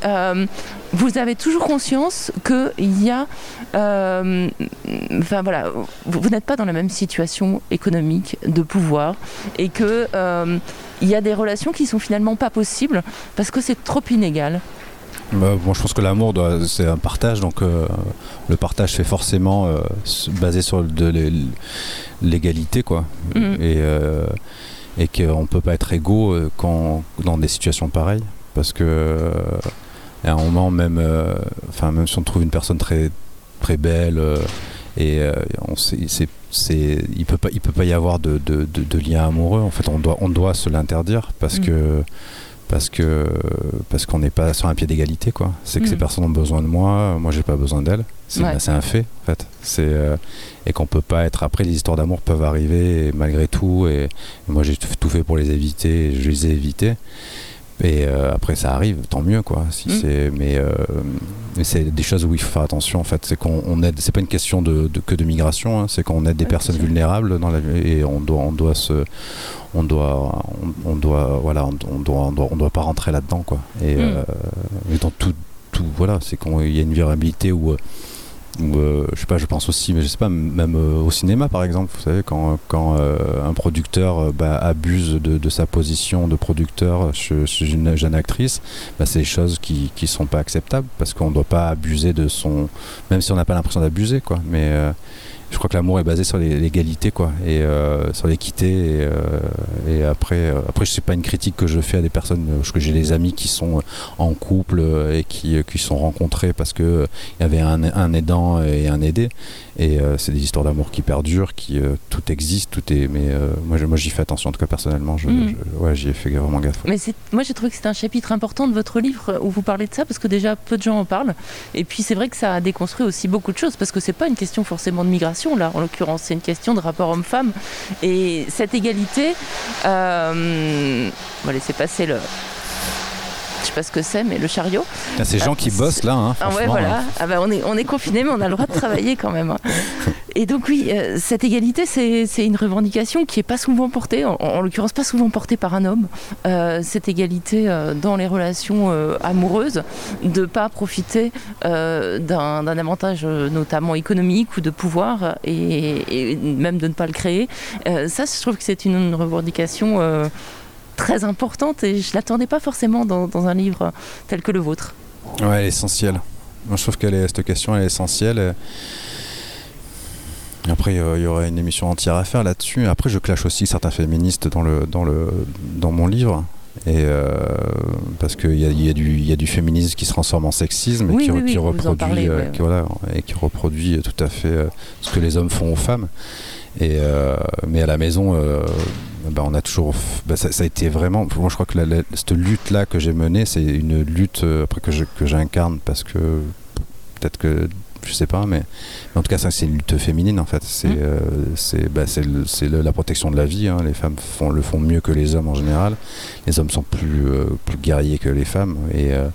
Speaker 1: vous avez toujours conscience qu'il y a euh, enfin voilà, vous, vous n'êtes pas dans la même situation économique de pouvoir et que euh, il y a des relations qui sont finalement pas possibles parce que c'est trop inégal.
Speaker 8: Bah, bon, je pense que l'amour, c'est un partage, donc euh, le partage fait forcément baser sur de l'é- l'égalité, quoi.
Speaker 1: Mhm.
Speaker 8: Et, et qu'on peut pas être égaux quand, dans des situations pareilles, parce que à un moment même, euh, enfin même si on trouve une personne très très belle euh, et euh, on c'est, c'est, il peut pas, il peut pas y avoir de, de, de, de lien amoureux. En fait, on doit, on doit se l'interdire parce
Speaker 1: Mhm.
Speaker 8: que parce que parce qu'on n'est pas sur un pied d'égalité quoi. C'est que ces
Speaker 1: Mhm.
Speaker 8: personnes ont besoin de moi, moi j'ai pas besoin d'elles. C'est,
Speaker 1: Ouais.
Speaker 8: c'est un fait en fait. C'est euh, et qu'on peut pas être après les histoires d'amour peuvent arriver et malgré tout et, et moi j'ai tout fait pour les éviter et je les ai évités. Et euh, après ça arrive, tant mieux quoi. Si
Speaker 1: Mhm.
Speaker 8: c'est mais euh, mais c'est des choses où il faut faire attention en fait. C'est qu'on on aide. C'est pas une question de, de- que de migration. hein, c'est qu'on aide des
Speaker 1: Ouais,
Speaker 8: personnes vulnérables dans la et on doit on doit se on doit on, on doit voilà on, on doit on doit on doit pas rentrer là-dedans quoi. Et
Speaker 1: Mm.
Speaker 8: euh, mais dans tout tout voilà c'est qu'il y a une vulnérabilité où euh, ou euh, je sais pas, je pense aussi, mais je sais pas, même euh, au cinéma par exemple, vous savez, quand, quand euh, un producteur euh, bah, abuse de, de sa position de producteur chez, chez une jeune actrice, bah, c'est des choses qui, qui sont pas acceptables parce qu'on doit pas abuser de son. Même si on n'a pas l'impression d'abuser, quoi. Mais euh, je crois que l'amour est basé sur l'égalité, quoi, et euh, sur l'équité. Et, euh, et après, euh, après, c'est pas une critique que je fais à des personnes, euh, parce que j'ai des amis qui sont en couple euh, et qui, euh, qui sont rencontrés parce que euh, il y avait un, un aidant et un aidé. Et euh, c'est des histoires d'amour qui perdurent, qui euh, tout existe, tout est. Mais euh, moi, j'y fais attention. En tout cas, personnellement, je, je- ouais, j'y ai fait vraiment gaffe.
Speaker 1: Mais moi j'ai trouvé que c'était un chapitre important de votre livre où vous parlez de ça parce que déjà peu de gens en parlent. Et puis c'est vrai que ça a déconstruit aussi beaucoup de choses parce que c'est pas une question forcément de migration là en l'occurrence, c'est une question de rapport homme-femme. Et cette égalité, euh, on va laisser passer le. Pas ce que c'est, mais le chariot.
Speaker 8: Ah, ces gens qui bossent là, hein,
Speaker 1: Ah ouais,
Speaker 8: franchement,
Speaker 1: voilà.
Speaker 8: hein.
Speaker 1: Ah bah, on est, on est confiné, mais on a le droit de travailler quand même. hein. *laughs* Et donc oui, euh, cette égalité, c'est une revendication qui est pas souvent portée, en, en l'occurrence pas souvent portée par un homme. Euh, cette égalité euh, dans les relations amoureuses, de pas profiter d'un avantage notamment économique ou de pouvoir, et, et même de ne pas le créer. Ça, je trouve que c'est une, une revendication. Très importante et je l'attendais pas forcément dans, dans un livre tel que le vôtre.
Speaker 8: Ouais, elle est essentielle. Moi, je trouve est, cette question, elle est essentielle. Après, euh, il y aurait une émission entière à faire là-dessus. Après, je clash aussi certains féministes dans, le, dans, le, dans mon livre. Et euh, parce qu'il y a, y, a y a du féminisme qui se transforme en sexisme et
Speaker 1: Oui,
Speaker 8: qui,
Speaker 1: oui,
Speaker 8: reproduit,
Speaker 1: parlez,
Speaker 8: euh,
Speaker 1: ouais,
Speaker 8: qui, voilà, et qui reproduit tout à fait euh, ce que les hommes font aux femmes. Et, euh, mais à la maison, euh, bah, on a toujours. bah, ça, ça a été vraiment. Moi, je crois que la- la- cette lutte-là que j'ai menée, c'est une lutte euh, après que je- que j'incarne parce que peut-être que je sais pas, mais, mais en tout cas, ça, c'est une lutte féminine en fait. C'est
Speaker 1: Mm.
Speaker 8: euh, c'est bah, c'est le- c'est le- la protection de la vie. hein. Les femmes font, le font mieux que les hommes en général. Les hommes sont plus, euh, plus guerriers que les femmes et euh,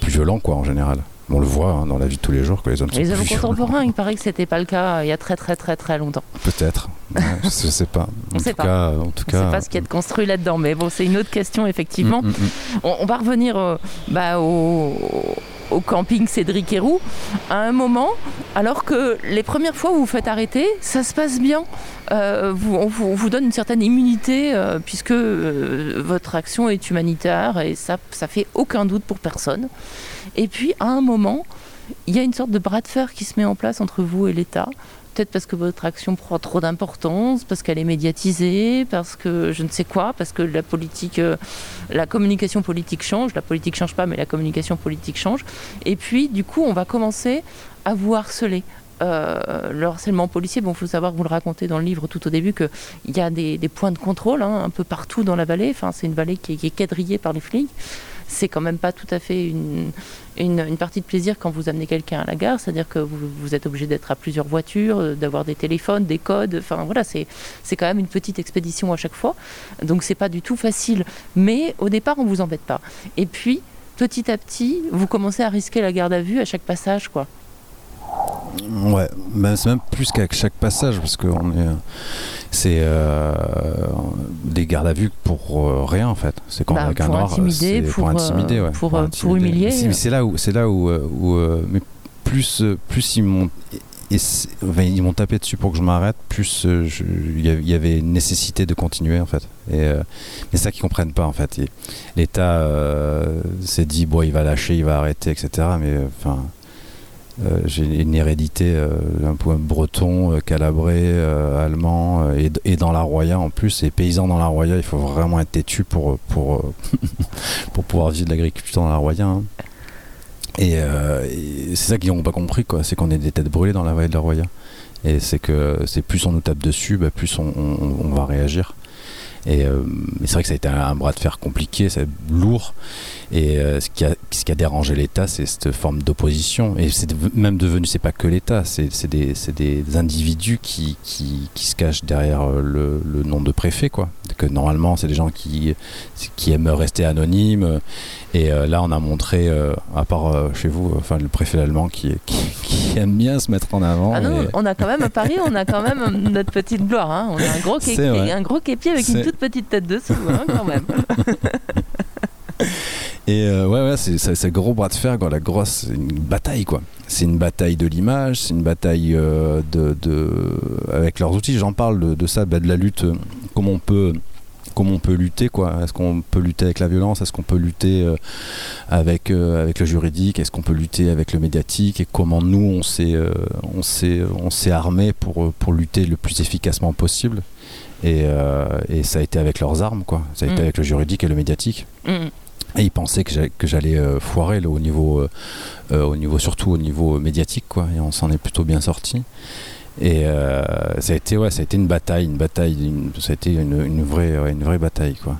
Speaker 8: plus violents quoi en général. On le voit hein, dans la vie de tous les jours que les hommes sont
Speaker 1: Les
Speaker 8: plus
Speaker 1: hommes contemporains, il paraît que c'était pas le cas euh, il y a très très très très longtemps.
Speaker 8: Peut-être. *laughs* Je sais pas.
Speaker 1: On
Speaker 8: En
Speaker 1: sait pas.
Speaker 8: cas, en tout
Speaker 1: On
Speaker 8: cas.
Speaker 1: sait pas ce qu'il y a de construit là-dedans, mais bon, c'est une autre question effectivement.
Speaker 8: Mm, mm, mm.
Speaker 1: On, on va revenir euh, bah, au, au camping Cédric Héroux à un moment, alors que les premières fois où vous vous faites arrêter, ça se passe bien. Euh, vous, on, vous, on vous donne une certaine immunité euh, puisque euh, votre action est humanitaire et ça, ça fait aucun doute pour personne. Et puis à un moment, il y a une sorte de bras de fer qui se met en place entre vous et l'État. Peut-être parce que votre action prend trop d'importance, parce qu'elle est médiatisée, parce que je ne sais quoi, parce que la politique, euh, la communication politique change. La politique change pas, mais la communication politique change. Et puis, du coup, on va commencer à vous harceler. Euh, le harcèlement policier, bon, faut savoir, vous le racontez dans le livre tout au début, qu'il y a des, points de contrôle hein, un peu partout dans la vallée. Enfin, c'est une vallée qui est quadrillée par les flics. C'est quand même pas tout à fait une, une, une partie de plaisir quand vous amenez quelqu'un à la gare, c'est-à-dire que vous, vous êtes obligé d'être à plusieurs voitures, euh, d'avoir des téléphones, des codes. Enfin voilà, c'est c'est quand même une petite expédition à chaque fois. Donc c'est pas du tout facile. Mais au départ, on vous embête pas. Et puis petit à petit, vous commencez à risquer la garde à vue à chaque passage, quoi.
Speaker 8: Ouais, ben, c'est même plus qu'à chaque passage parce que on est, c'est euh, des gardes à vue pour euh, rien en fait. C'est quand
Speaker 1: Bah,
Speaker 8: on un
Speaker 1: pour
Speaker 8: noir,
Speaker 1: intimider, pour, euh,
Speaker 8: intimider, ouais,
Speaker 1: pour, euh, pour
Speaker 8: intimider.
Speaker 1: humilier.
Speaker 8: Mais c'est- mais là où, c'est là où, euh, où, euh, mais plus, euh, plus ils m'ont, et c'est- enfin, ils m'ont tapé dessus pour que je m'arrête, plus euh, il y avait- il y avait une nécessité de continuer en fait. Et euh, mais c'est ça qu'ils comprennent pas en fait. Et L'État euh, s'est dit bon, il va lâcher, il va arrêter, etc. Mais euh, enfin. Euh, j'ai une hérédité euh, un peu breton, euh, calabré, euh, allemand euh, et, dans la Roya en plus. Et paysan dans la Roya, il faut vraiment être têtu pour, pour, euh, *laughs* pour pouvoir vivre de l'agriculture dans la Roya. hein. Et, euh, c'est ça qu'ils n'ont pas compris, quoi. C'est qu'on est des têtes brûlées dans la vallée de la Roya. Et c'est que c'est plus on nous tape dessus, bah, plus on va réagir. Et euh, mais c'est vrai que ça a été un, un bras de fer compliqué, c'est lourd. Et euh, ce, qui a, ce qui a dérangé l'État, c'est cette forme d'opposition. Et c'est même devenu, c'est pas que l'État, c'est c'est des, c'est des individus qui, qui, qui se cachent derrière euh, le, le nom de préfet, quoi. Que normalement, c'est des gens qui, qui aiment rester anonymes. Et euh, là, on a montré, à part chez vous, enfin le préfet allemand qui, qui, qui aime bien se mettre en avant.
Speaker 1: Ah non, on a quand même à Paris, on a quand même notre petite gloire. hein. On a un gros, un gros képi avec une toute petite tête dessous, hein, quand même. *laughs*
Speaker 8: Et euh, ouais, ouais, c'est le gros bras de fer, quoi, la grosse bataille, quoi. C'est une bataille de l'image, c'est une bataille euh, de, avec leurs outils. J'en parle de, ça, bah, de la lutte, euh, comment on peut, comment on peut lutter, quoi. Est-ce qu'on peut lutter avec la violence? Est-ce qu'on peut lutter avec avec le juridique? Est-ce qu'on peut lutter avec le médiatique? Et comment nous on s'est armé pour pour lutter le plus efficacement possible? Et, euh, et ça a été avec leurs armes, quoi. Ça a été
Speaker 1: Mm.
Speaker 8: avec le juridique et le médiatique.
Speaker 1: Mm.
Speaker 8: Et ils pensaient que j'allais, euh, foirer là, au niveau, euh, au niveau surtout au niveau médiatique quoi. Et on s'en est plutôt bien sorti. Et euh, ça a été ouais, ça a été une bataille, une bataille, une- ça a été une, une vraie, une vraie bataille quoi.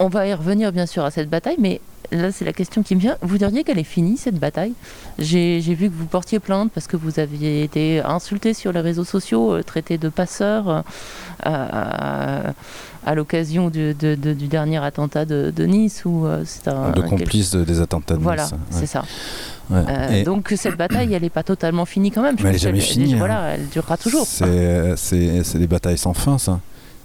Speaker 1: On va y revenir bien sûr à cette bataille, mais là c'est la question qui me vient. Vous diriez qu'elle est finie cette bataille? J'ai vu que vous portiez plainte parce que vous aviez été insulté sur les réseaux sociaux, euh, traité de passeur euh, à, à l'occasion du, de- de- du dernier attentat de, de Nice où euh, un
Speaker 8: de de- des attentats de
Speaker 1: Voilà,
Speaker 8: Nice, ouais.
Speaker 1: c'est ça.
Speaker 8: Ouais.
Speaker 1: Euh, donc cette bataille, elle n'est pas totalement finie quand même. Je
Speaker 8: Mais elle
Speaker 1: pense
Speaker 8: est jamais finie, hein.
Speaker 1: Voilà, elle durera toujours.
Speaker 8: C'est des batailles sans fin, ça.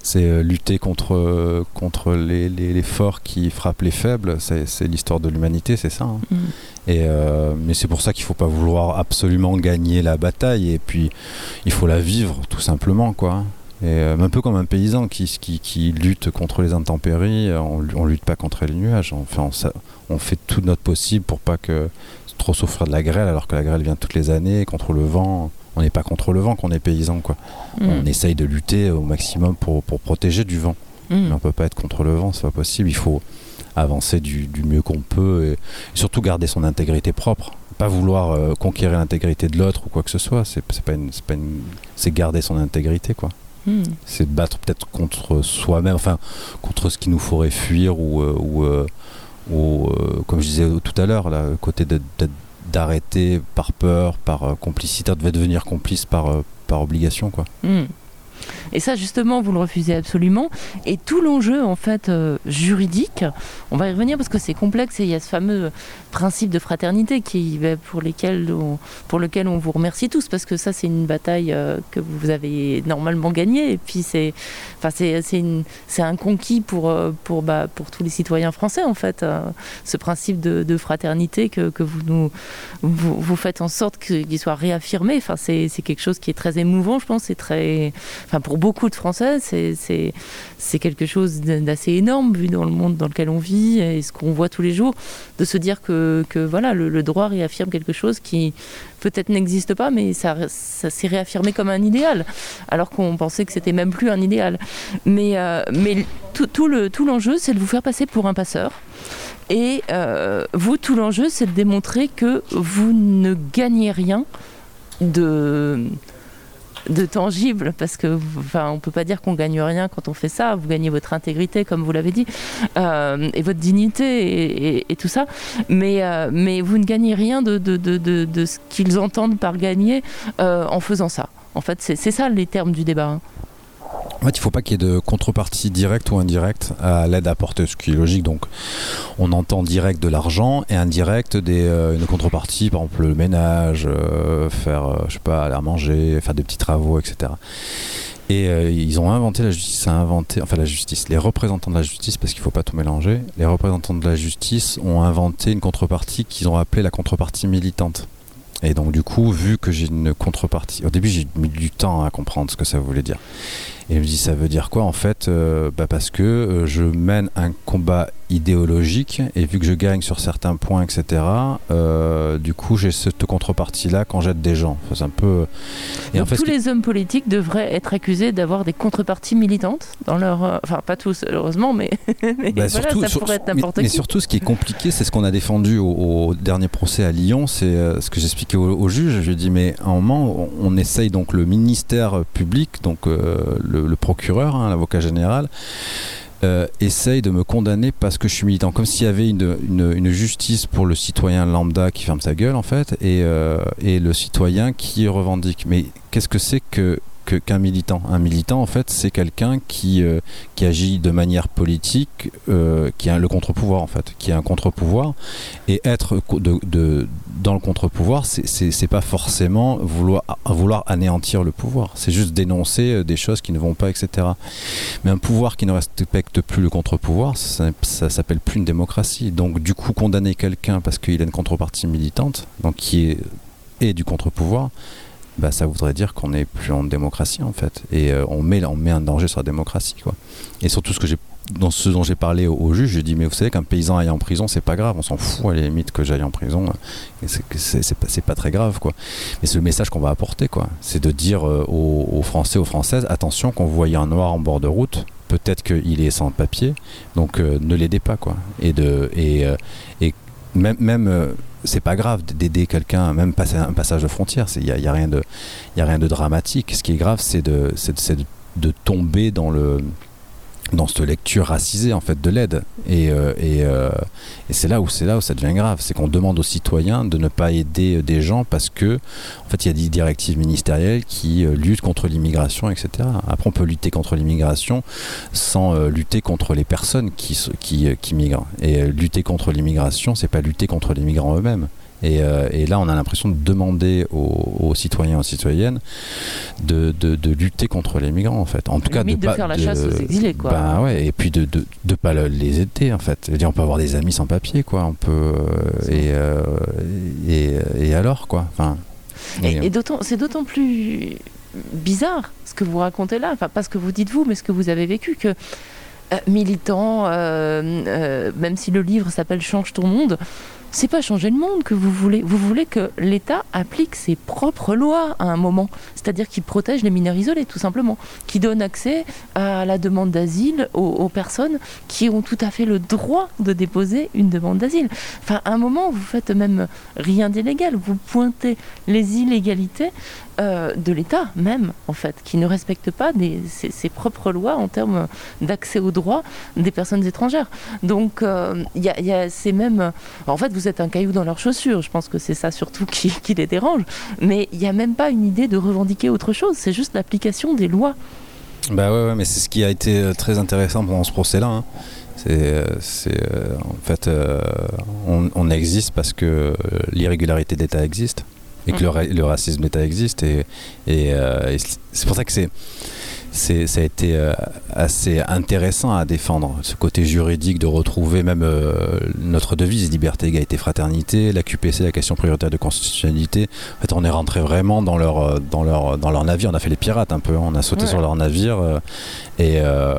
Speaker 8: C'est euh, lutter contre, euh, contre les, les, les forts qui frappent les faibles. C'est, l'histoire de l'humanité, c'est ça. hein.
Speaker 1: Mm.
Speaker 8: Et, euh, mais c'est pour ça qu'il ne faut pas vouloir absolument gagner la bataille. Et puis, il faut la vivre, tout simplement. Quoi. Et, euh, un peu comme un paysan qui, qui, qui lutte contre les intempéries. On ne lutte pas contre les nuages. On fait, on, on fait tout notre possible pour pas que trop souffrir de la grêle, alors que la grêle vient toutes les années. Contre le vent, on n'est pas contre le vent qu'on est paysan. Quoi.
Speaker 1: Mm.
Speaker 8: On essaye de lutter au maximum pour, pour protéger du vent.
Speaker 1: Mm.
Speaker 8: Mais on peut pas être contre le vent, c'est pas possible. Il faut avancer du, du mieux qu'on peut et, et surtout garder son intégrité propre. Pas vouloir euh, conquérir l'intégrité de l'autre ou quoi que ce soit. C'est pas une, c'est pas une- c'est garder son intégrité quoi.
Speaker 1: Mm.
Speaker 8: C'est battre peut-être contre soi-même, enfin contre ce qui nous ferait fuir ou euh, ou, euh, ou, comme je disais tout à l'heure, là, côté de- de- d'arrêter par peur, par euh, complicité, de devenir complice par euh, par obligation quoi.
Speaker 1: Mm. Et ça, justement, vous le refusez absolument. Et tout l'enjeu, en fait, euh, juridique, on va y revenir parce que c'est complexe et il y a ce fameux principe de fraternité qui, bah, pour, lequel on vous remercie tous parce que ça, c'est une bataille euh, que vous avez normalement gagnée. Et puis, c'est un conquis pour, euh, bah, pour tous les citoyens français, en fait, ce principe de, fraternité que, vous vous, faites en sorte qu'il soit réaffirmé. C'est quelque chose qui est très émouvant, je pense. C'est très, enfin, pour beaucoup de Français, c'est quelque chose d'assez énorme vu dans le monde dans lequel on vit et ce qu'on voit tous les jours, de se dire que, que voilà, le, le droit réaffirme quelque chose qui peut-être n'existe pas, mais ça, ça s'est réaffirmé comme un idéal, alors qu'on pensait que c'était même plus un idéal. Mais, euh, mais tout, tout le l'enjeu, c'est de vous faire passer pour un passeur. Et euh, vous, tout l'enjeu, c'est de démontrer que vous ne gagnez rien de de tangible parce que enfin on peut pas dire qu'on gagne rien quand on fait ça. Vous gagnez votre intégrité comme vous l'avez dit euh, et votre dignité et, tout ça. Mais euh, mais vous ne gagnez rien de de, ce qu'ils entendent par gagner euh, en faisant ça. En fait c'est c'est ça les termes du débat hein.
Speaker 8: En fait, il ne faut pas qu'il y ait de contrepartie directe ou indirecte à l'aide apportée, ce qui est logique. Donc, on entend direct de l'argent et indirect des, euh, une contrepartie, par exemple le ménage, euh, faire, euh, je sais pas, aller à manger, faire des petits travaux, etc. Et euh, ils ont inventé la justice, inventé, enfin la justice, les représentants de la justice, parce qu'il ne faut pas tout mélanger, les représentants de la justice ont inventé une contrepartie qu'ils ont appelée la contrepartie militante. Et donc du coup, vu que j'ai une contrepartie, au début j'ai mis du temps à comprendre ce que ça voulait dire. Et je me dis, ça veut dire quoi en fait Euh, bah Parce que euh, je mène un combat idéologique et vu que je gagne sur certains points, etc., euh, du coup j'ai cette contrepartie-là quand j'aide des gens. Enfin, c'est un peu. Et
Speaker 1: Donc,
Speaker 8: en fait,
Speaker 1: tous
Speaker 8: qui-
Speaker 1: les hommes politiques devraient être accusés d'avoir des contreparties militantes dans leur enfin pas tous heureusement mais, *laughs* mais
Speaker 8: Bah,
Speaker 1: voilà
Speaker 8: surtout-
Speaker 1: ça
Speaker 8: sur-
Speaker 1: pourrait être
Speaker 8: mais-
Speaker 1: n'importe
Speaker 8: mais,
Speaker 1: qui
Speaker 8: surtout, ce qui est compliqué, c'est ce qu'on a défendu au, au dernier procès à Lyon. C'est ce que j'expliquais au, au juge. Je lui ai dit, mais à un moment, on, on essaye donc le ministère public, donc euh, le, procureur, hein, l'avocat général. euh, essaye de me condamner parce que je suis militant, comme s'il y avait une, justice pour le citoyen lambda qui ferme sa gueule en fait, et, euh, et le citoyen qui revendique. Mais qu'est-ce que c'est que qu'un militant. Un militant, en fait, c'est quelqu'un qui, euh, qui agit de manière politique, euh, qui a le contre-pouvoir, en fait, qui a un contre-pouvoir. Et être dans le contre-pouvoir, c'est- pas forcément vouloir, vouloir anéantir le pouvoir. C'est juste dénoncer euh, des choses qui ne vont pas, etc. Mais un pouvoir qui ne respecte plus le contre-pouvoir, ça, ça s'appelle plus une démocratie. Donc, du coup, condamner quelqu'un parce qu'il a une contrepartie militante, donc qui est, est du contre-pouvoir, bah, ça voudrait dire qu'on n'est plus en démocratie en fait. Et euh, on, met, on met un danger sur la démocratie. Quoi. Et surtout ce que j'ai dans ce dont j'ai parlé au, au juge, je dis mais vous savez qu'un paysan aille en prison, c'est pas grave, on s'en fout à la limite que j'aille en prison, et c'est, c'est, pas, très grave quoi. Mais c'est le message qu'on va apporter quoi, c'est de dire euh, aux, Français, aux Françaises, attention quand vous voyez un noir en bord de route, peut-être qu'il est sans papier, donc euh, ne l'aidez pas quoi. Et de et, euh, et même euh, c'est pas grave d'aider quelqu'un, même passer un passage de frontière. Il n'y a, y a rien de, dramatique. Ce qui est grave, c'est de tomber dans le dans cette lecture racisée en fait de l'aide. Et, euh, euh, et c'est là où c'est là où ça devient grave. C'est qu'on demande aux citoyens de ne pas aider euh, des gens parce que en fait il y a des directives ministérielles qui luttent contre l'immigration etc après on peut lutter contre l'immigration sans lutter contre les personnes qui, qui, migrent. Et lutter contre l'immigration c'est pas lutter contre les migrants eux-mêmes et, euh, et là, on a l'impression de demander aux, aux citoyens, aux citoyennes, de, de, de lutter contre les migrants, en fait. En tout cas,
Speaker 1: Limite de
Speaker 8: pas-
Speaker 1: faire la chasse aux exilés, quoi.
Speaker 8: Ben ouais, et puis de de, de pas le- les aider, en fait. Dire, on peut avoir des amis sans papier, quoi. On peut euh, et, euh, et et alors, quoi. Enfin.
Speaker 1: Et, c'est d'autant plus bizarre ce que vous racontez là, enfin pas ce que vous dites vous, mais ce que vous avez vécu, que militant, euh, euh, même si le livre s'appelle Change ton monde, c'est pas changer le monde que vous voulez. Vous voulez que l'État applique ses propres lois à un moment, c'est-à-dire qu'il protège les mineurs isolés, tout simplement, qui donne accès à la demande d'asile aux, aux personnes qui ont tout à fait le droit de déposer une demande d'asile. Enfin, à un moment, vous faites même rien d'illégal, vous pointez les illégalités euh, de l'État même, en fait, qui ne respecte pas ses, propres lois en termes d'accès aux droits des personnes étrangères. Donc, euh, y a- y a- c'est même... En fait, vous êtes un caillou dans leurs chaussures, je pense que c'est ça surtout qui, les dérange, mais il n'y a même pas une idée de revendiquer autre chose, c'est juste l'application des lois.
Speaker 8: Bah ouais, mais c'est ce qui a été euh, très intéressant pendant ce procès-là. hein. C'est, euh, en fait, on, on existe parce que l'irrégularité d'État existe et que le, ra- le racisme d'État existe. Et, et, euh, et c'est pour ça que c'est, c'est, ça a été euh, assez intéressant à défendre, ce côté juridique de retrouver même euh, notre devise liberté, égalité, fraternité, la QPC, la question prioritaire de constitutionnalité. En fait, on est rentré vraiment dans leur, dans leur, dans leur navire. On a fait les pirates un peu. On a sauté
Speaker 1: Ouais.
Speaker 8: sur leur navire et,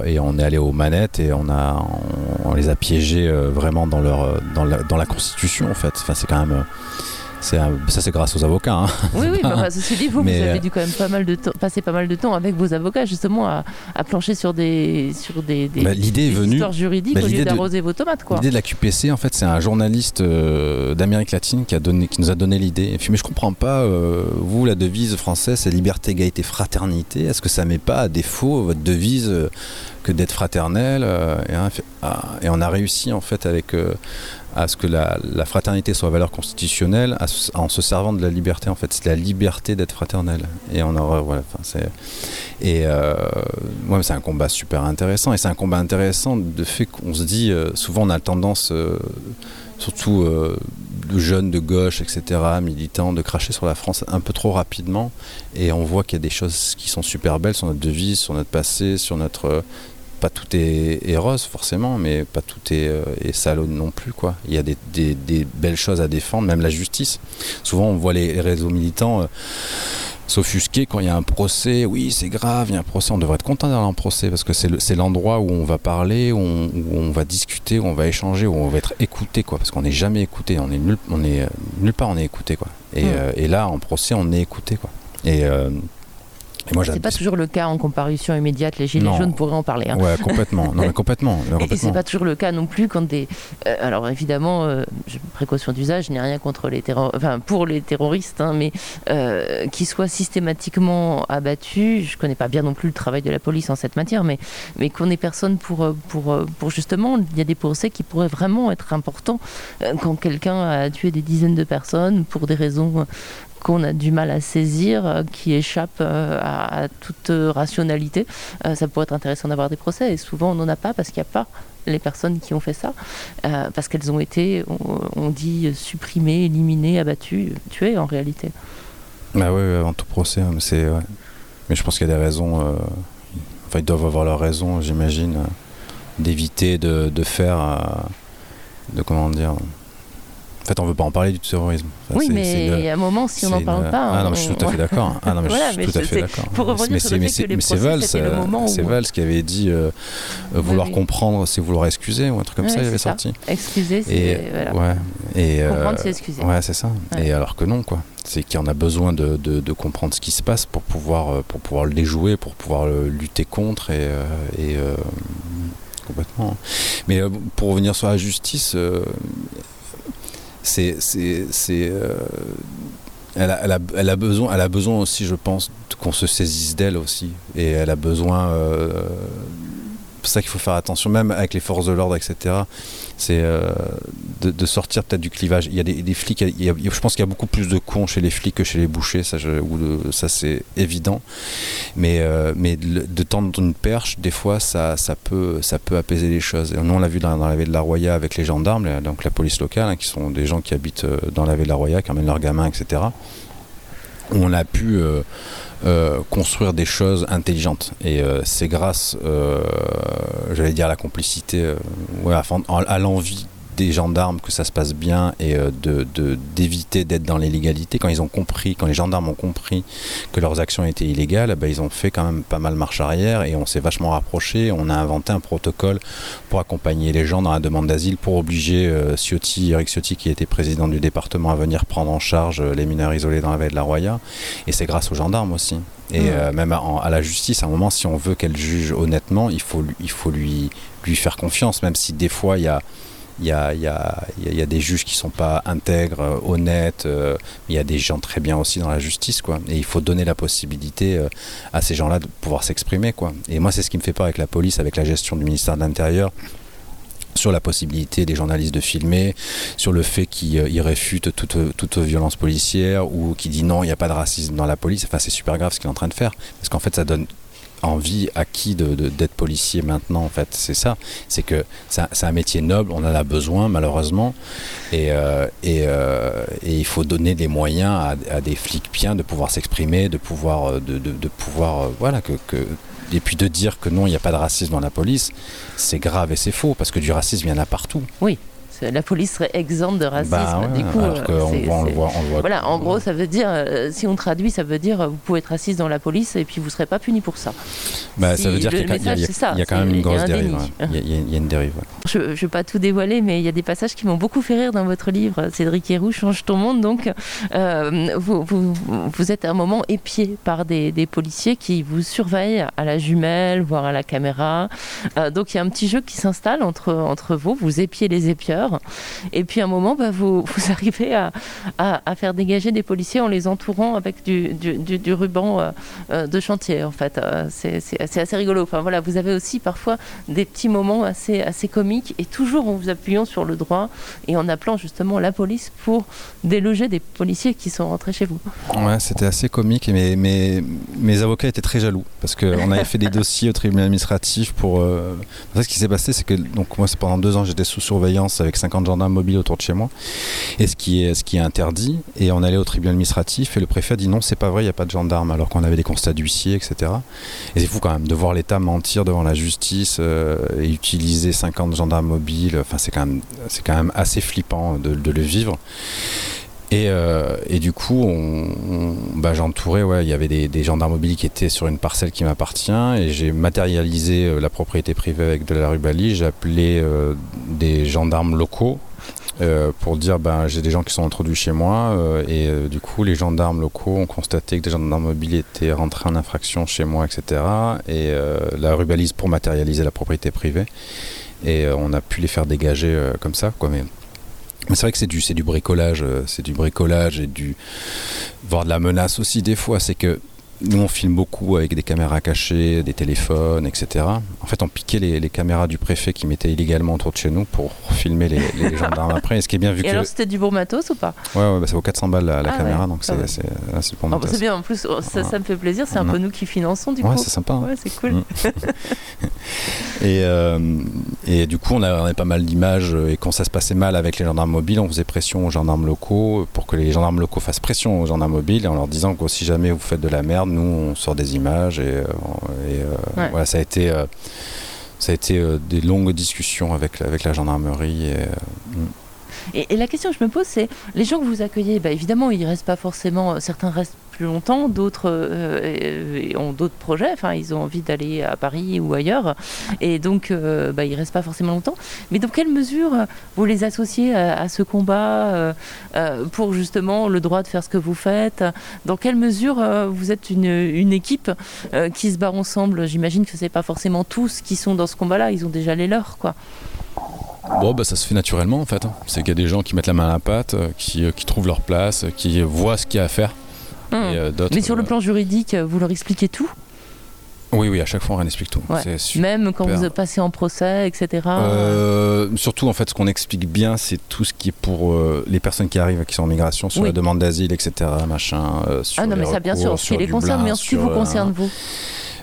Speaker 8: et on est allé aux manettes et on, a, on, on les a piégés vraiment dans, leur, dans, la, dans la Constitution en fait. Enfin, c'est quand même. Un- ça, c'est grâce aux avocats. hein.
Speaker 1: Oui, oui, *laughs* bah, bah, ceci dit, vous,
Speaker 8: Mais,
Speaker 1: vous avez
Speaker 8: euh,
Speaker 1: dû quand même pas mal de temps, passer pas mal de temps avec vos avocats, justement, à, à plancher sur des, sur des, des-
Speaker 8: Bah, l'idée est venue-
Speaker 1: histoires juridiques
Speaker 8: bah,
Speaker 1: au lieu d'arroser vos tomates.
Speaker 8: L'idée de la QPC, en fait, c'est un journaliste euh, d'Amérique latine qui, a donné, qui nous a donné l'idée. Et puis, mais je comprends pas, euh, vous, la devise française, c'est liberté, égalité, fraternité. Est-ce que ça met pas à défaut votre devise euh, que d'être fraternel et, hein, ah, et on a réussi, en fait, avec. À ce que la, fraternité soit valeur constitutionnelle en se servant de la liberté en fait. C'est la liberté d'être fraternel. Et on aura voilà c'est et euh, c'est un combat super intéressant. Et c'est un combat intéressant de fait qu'on se dit euh, souvent on a tendance euh, surtout euh, de jeunes de gauche etc militants de cracher sur la France un peu trop rapidement. Et on voit qu'il y a des choses qui sont super belles sur notre devise sur notre passé sur notre pas tout est, est rose forcément, mais pas tout est, euh, est salaud non plus. Quoi. Il y a des, des- des belles choses à défendre, même la justice. Souvent on voit les, les réseaux militants euh, s'offusquer quand il y a un procès. Oui, c'est grave, il y a un procès, on devrait être content d'aller en procès parce que c'est le- c'est l'endroit où on va parler, où on, où on va discuter, où on va échanger, où on va être écouté. Quoi, parce qu'on n'est jamais écouté, on est nulle, on est, euh, nulle part on est écouté. Quoi. Et,
Speaker 1: Mm.
Speaker 8: euh, et là, en procès, on est écouté. Quoi. Et, euh,
Speaker 1: C'est pas toujours le cas en comparution immédiate. Les gilets
Speaker 8: Non.
Speaker 1: jaunes pourraient en parler. hein.
Speaker 8: Ouais, complètement. Non, mais *laughs* complètement.
Speaker 1: Et- c'est pas toujours le cas non plus quand des. euh, alors évidemment, euh, précaution d'usage, je n'ai rien contre les terroristes, enfin pour les terroristes, hein, mais euh, qui soient systématiquement abattus. Je connais pas bien non plus le travail de la police en cette matière, mais mais qu'on ait personne pour euh, pour pour justement, il y a des procès qui pourraient vraiment être importants quand quelqu'un a tué des dizaines de personnes pour des raisons qu'on a du mal à saisir, euh, qui échappent euh, à, toute rationalité, euh, ça pourrait être intéressant d'avoir des procès. Et souvent, on n'en a pas parce qu'il n'y a pas les personnes qui ont fait ça, parce qu'elles ont été, on, dit, supprimées, éliminées, abattues, tuées en réalité.
Speaker 8: Bah oui, avant tout procès, hein, mais c'est. Mais je pense qu'il y a des raisons. Enfin, ils doivent avoir leur raison, j'imagine, d'éviter de, faire. de comment dire. En fait, on veut pas en parler du terrorisme. Enfin,
Speaker 1: oui, mais
Speaker 8: le-
Speaker 1: à un moment, si on n'en parle
Speaker 8: une-
Speaker 1: pas.
Speaker 8: Ah non,
Speaker 1: on-
Speaker 8: mais je suis tout à fait d'accord. Ah non, mais
Speaker 1: Voilà,
Speaker 8: je suis tout à fait
Speaker 1: c'est-
Speaker 8: d'accord.
Speaker 1: pour revenir
Speaker 8: mais
Speaker 1: sur le fait que les procès,
Speaker 8: Valls,
Speaker 1: le
Speaker 8: euh, c'est
Speaker 1: où-
Speaker 8: Valls qui avait dit euh, euh, vouloir
Speaker 1: oui.
Speaker 8: comprendre, c'est vouloir excuser ou un truc comme
Speaker 1: Ouais,
Speaker 8: ça, il avait
Speaker 1: ça.
Speaker 8: sorti.
Speaker 1: Excuser, c'est. Voilà.
Speaker 8: ouais. Et euh,
Speaker 1: Comprendre, c'est excuser.
Speaker 8: Ouais, c'est ça.
Speaker 1: Ouais.
Speaker 8: Et alors que non, quoi. C'est qu'il y en a besoin de, de, de comprendre ce qui se passe pour pouvoir pour pouvoir les jouer, pour pouvoir euh, lutter contre et, et complètement. Mais pour revenir sur la justice, c'est euh, elle a, elle, a, elle a besoin elle a besoin aussi je pense qu'on se saisisse d'elle aussi. Et elle a besoin euh, c'est ça qu'il faut faire attention même avec les forces de l'ordre etc c'est euh, de, sortir peut-être du clivage. Il y a des, flics je pense qu'il y a beaucoup plus de cons chez les flics que chez les bouchers ça, c'est évident. Mais, euh, mais de, tendre une perche des fois ça, ça, peut, ça peut apaiser les choses. Et nous on l'a vu dans, dans la ville de la Roya avec les gendarmes donc la police locale hein, qui sont des gens qui habitent euh, dans la ville de la Roya qui emmènent leurs gamins etc où on a pu euh, construire des choses intelligentes. Et euh, c'est grâce, euh, j'allais dire, à la complicité, euh, ouais, à, à l'envie des gendarmes que ça se passe bien et euh, de de- d'éviter d'être dans l'illégalité. Quand ils ont compris, quand les gendarmes ont compris que leurs actions étaient illégales, ben, ils ont fait quand même pas mal marche arrière et on s'est vachement rapproché. On a inventé un protocole pour accompagner les gens dans la demande d'asile, pour obliger euh, Ciotti, Eric Ciotti, qui était président du département, à venir prendre en charge euh, les mineurs isolés dans la vallée de la Roya. Et c'est grâce aux gendarmes aussi. Et euh, même à, la justice, à un moment, si on veut qu'elle juge honnêtement, il faut, lui- il faut lui, lui faire confiance, même si des fois, il y a, il y, a, y, y a- des juges qui sont pas intègres, euh, honnêtes. euh, il y a des gens très bien aussi dans la justice, quoi. Et il faut donner la possibilité euh, à ces gens-là de pouvoir s'exprimer, quoi. Et moi, c'est ce qui me fait peur avec la police, avec la gestion du ministère de l'Intérieur sur la possibilité des journalistes de filmer, sur le fait qu'ils ils réfutent toute, toute violence policière ou qui dit non, il n'y a pas de racisme dans la police. Enfin, c'est super grave ce qu'il est en train de faire parce qu'en fait, ça donne envie à qui de- d'être policier maintenant en fait c'est ça. C'est que c'est un, métier noble on en a besoin malheureusement. Et, euh, euh, et il faut donner des moyens à, des flics bien de pouvoir s'exprimer de pouvoir euh, de, de- pouvoir voilà que, que et puis de dire que non il n'y a pas de racisme dans la police c'est grave et c'est faux parce que du racisme il y en a partout.
Speaker 1: Oui, la police serait exempte de racisme.
Speaker 8: Bah ouais,
Speaker 1: du coup, euh,
Speaker 8: on le voit on le voit
Speaker 1: Voilà, en gros, ça veut dire, euh, si on traduit, ça veut dire, euh, vous pouvez être raciste dans la police et puis vous ne serez pas puni pour ça.
Speaker 8: Bah,
Speaker 1: Si
Speaker 8: ça veut dire qu'il y y y a quand même une grosse
Speaker 1: un
Speaker 8: dérive. ouais. Il y, a- y une dérive. ouais.
Speaker 1: Je ne vais pas tout dévoiler, mais il y a des passages qui m'ont beaucoup fait rire dans votre livre, Cédric Héroux, Change ton monde. Donc, euh, vous, vous, vous êtes à un moment épié par des, des policiers qui vous surveillent à la jumelle, voire à la caméra. Euh, donc, il y a un petit jeu qui s'installe entre, entre vous, vous épiez les épieurs. Et puis, à un moment, bah, vous, *laughs* arrivez à, faire dégager des policiers en les entourant avec du, ruban euh, euh, de chantier, en fait. Euh, c'est assez rigolo. Enfin, voilà, vous avez aussi parfois des petits moments assez, comiques et toujours en vous appuyant sur le droit et en appelant justement la police pour déloger des policiers qui sont rentrés chez vous.
Speaker 8: Ouais, c'était assez comique. Et mes, avocats étaient très jaloux parce qu'on avait fait des dossiers au tribunal administratif pour. ce qui s'est passé, c'est que donc moi, pendant deux ans, j'étais sous surveillance avec 50 gendarmes mobiles autour de chez moi, et ce qui est ce qui est interdit. Et on allait au tribunal administratif et le préfet a dit non, c'est pas vrai, il n'y a pas de gendarmes, alors qu'on avait des constats d'huissier, etc. Et c'est fou quand même de voir l'État mentir devant la justice euh, et utiliser 50 gendarmes mobiles. Enfin, c'est quand même quand même assez flippant de le vivre. Et, euh, et du coup, on, bah, j'entourais, ouais, il y avait des, des gendarmes mobiles qui étaient sur une parcelle qui m'appartient et j'ai matérialisé euh, la propriété privée avec de la rubalie. J'ai appelé euh, des gendarmes locaux euh, pour dire ben, j'ai des gens qui sont introduits chez moi euh, et du coup les gendarmes locaux ont constaté que des gendarmes mobiles étaient rentrés en infraction chez moi, etc. Et la rubalise pour matérialiser la propriété privée et on a pu les faire dégager comme ça. Quoi, mais c'est vrai que c'est du, c'est du bricolage, euh, c'est du bricolage et du. voire de la menace aussi des fois. C'est que nous, on filme beaucoup avec des caméras cachées, des téléphones, etc. En fait, on piquait les, les caméras du préfet qui mettaient illégalement autour de chez nous pour filmer les, les *laughs* gendarmes après. Et ce qui est bien vu
Speaker 1: Et
Speaker 8: que.
Speaker 1: alors, c'était du bon matos ou pas?
Speaker 8: Ouais, ouais, bah, ça vaut 400 balles la, la
Speaker 1: Ah
Speaker 8: caméra,
Speaker 1: ouais,
Speaker 8: donc c'est c'est- c'est pour
Speaker 1: Ah, bah. C'est bien, en plus, oh, ça, ça me fait plaisir, c'est un
Speaker 8: Ouais.
Speaker 1: peu nous qui finançons du
Speaker 8: Ouais,
Speaker 1: coup.
Speaker 8: c'est sympa. hein.
Speaker 1: Ouais, c'est cool.
Speaker 8: Mm. *laughs* Et, euh, et du coup, on avait pas mal d'images. euh, Et quand ça se passait mal avec les gendarmes mobiles, on faisait pression aux gendarmes locaux pour que les gendarmes locaux fassent pression aux gendarmes mobiles en leur disant que si jamais vous faites de la merde, nous, on sort des images. Et, euh, et, euh,
Speaker 1: Ouais.
Speaker 8: voilà, ça a été, euh, ça a été euh, des longues discussions avec, la- avec la gendarmerie. Et, euh, mm.
Speaker 1: Et, et la question que je me pose, c'est les gens que vous accueillez, bah, évidemment, ils restent pas forcément. Certains restent plus longtemps, d'autres euh, ont d'autres projets. Enfin, ils ont envie d'aller à Paris ou ailleurs, et donc euh, bah, ils restent pas forcément longtemps. Mais dans quelle mesure vous les associez à, ce combat euh, pour justement le droit de faire ce que vous faites? Dans quelle mesure vous êtes une, équipe qui se bat ensemble? J'imagine que c'est pas forcément tous qui sont dans ce combat-là. Ils ont déjà les leurs, quoi.
Speaker 8: Bon, bah, ça se fait naturellement en fait. hein. C'est qu'il y a des gens qui mettent la main à la pâte, qui, trouvent leur place, qui voient ce qu'il y a à faire.
Speaker 1: Hum.
Speaker 8: Et, euh,
Speaker 1: Mais sur le
Speaker 8: euh,
Speaker 1: plan juridique, vous leur expliquez tout
Speaker 8: Oui, oui, à chaque fois on explique tout.
Speaker 1: Ouais. Même quand vous passez en procès, etc.
Speaker 8: Euh, surtout, en fait, ce qu'on explique bien, c'est tout ce qui est pour euh, les personnes qui arrivent, qui sont en migration, sur
Speaker 1: Oui.
Speaker 8: la demande d'asile, etc. Machin, euh, sur
Speaker 1: ah non,
Speaker 8: les
Speaker 1: mais ça, bien sûr, ce qui les concerne, mais en ce qui vous
Speaker 8: euh,
Speaker 1: concerne, vous.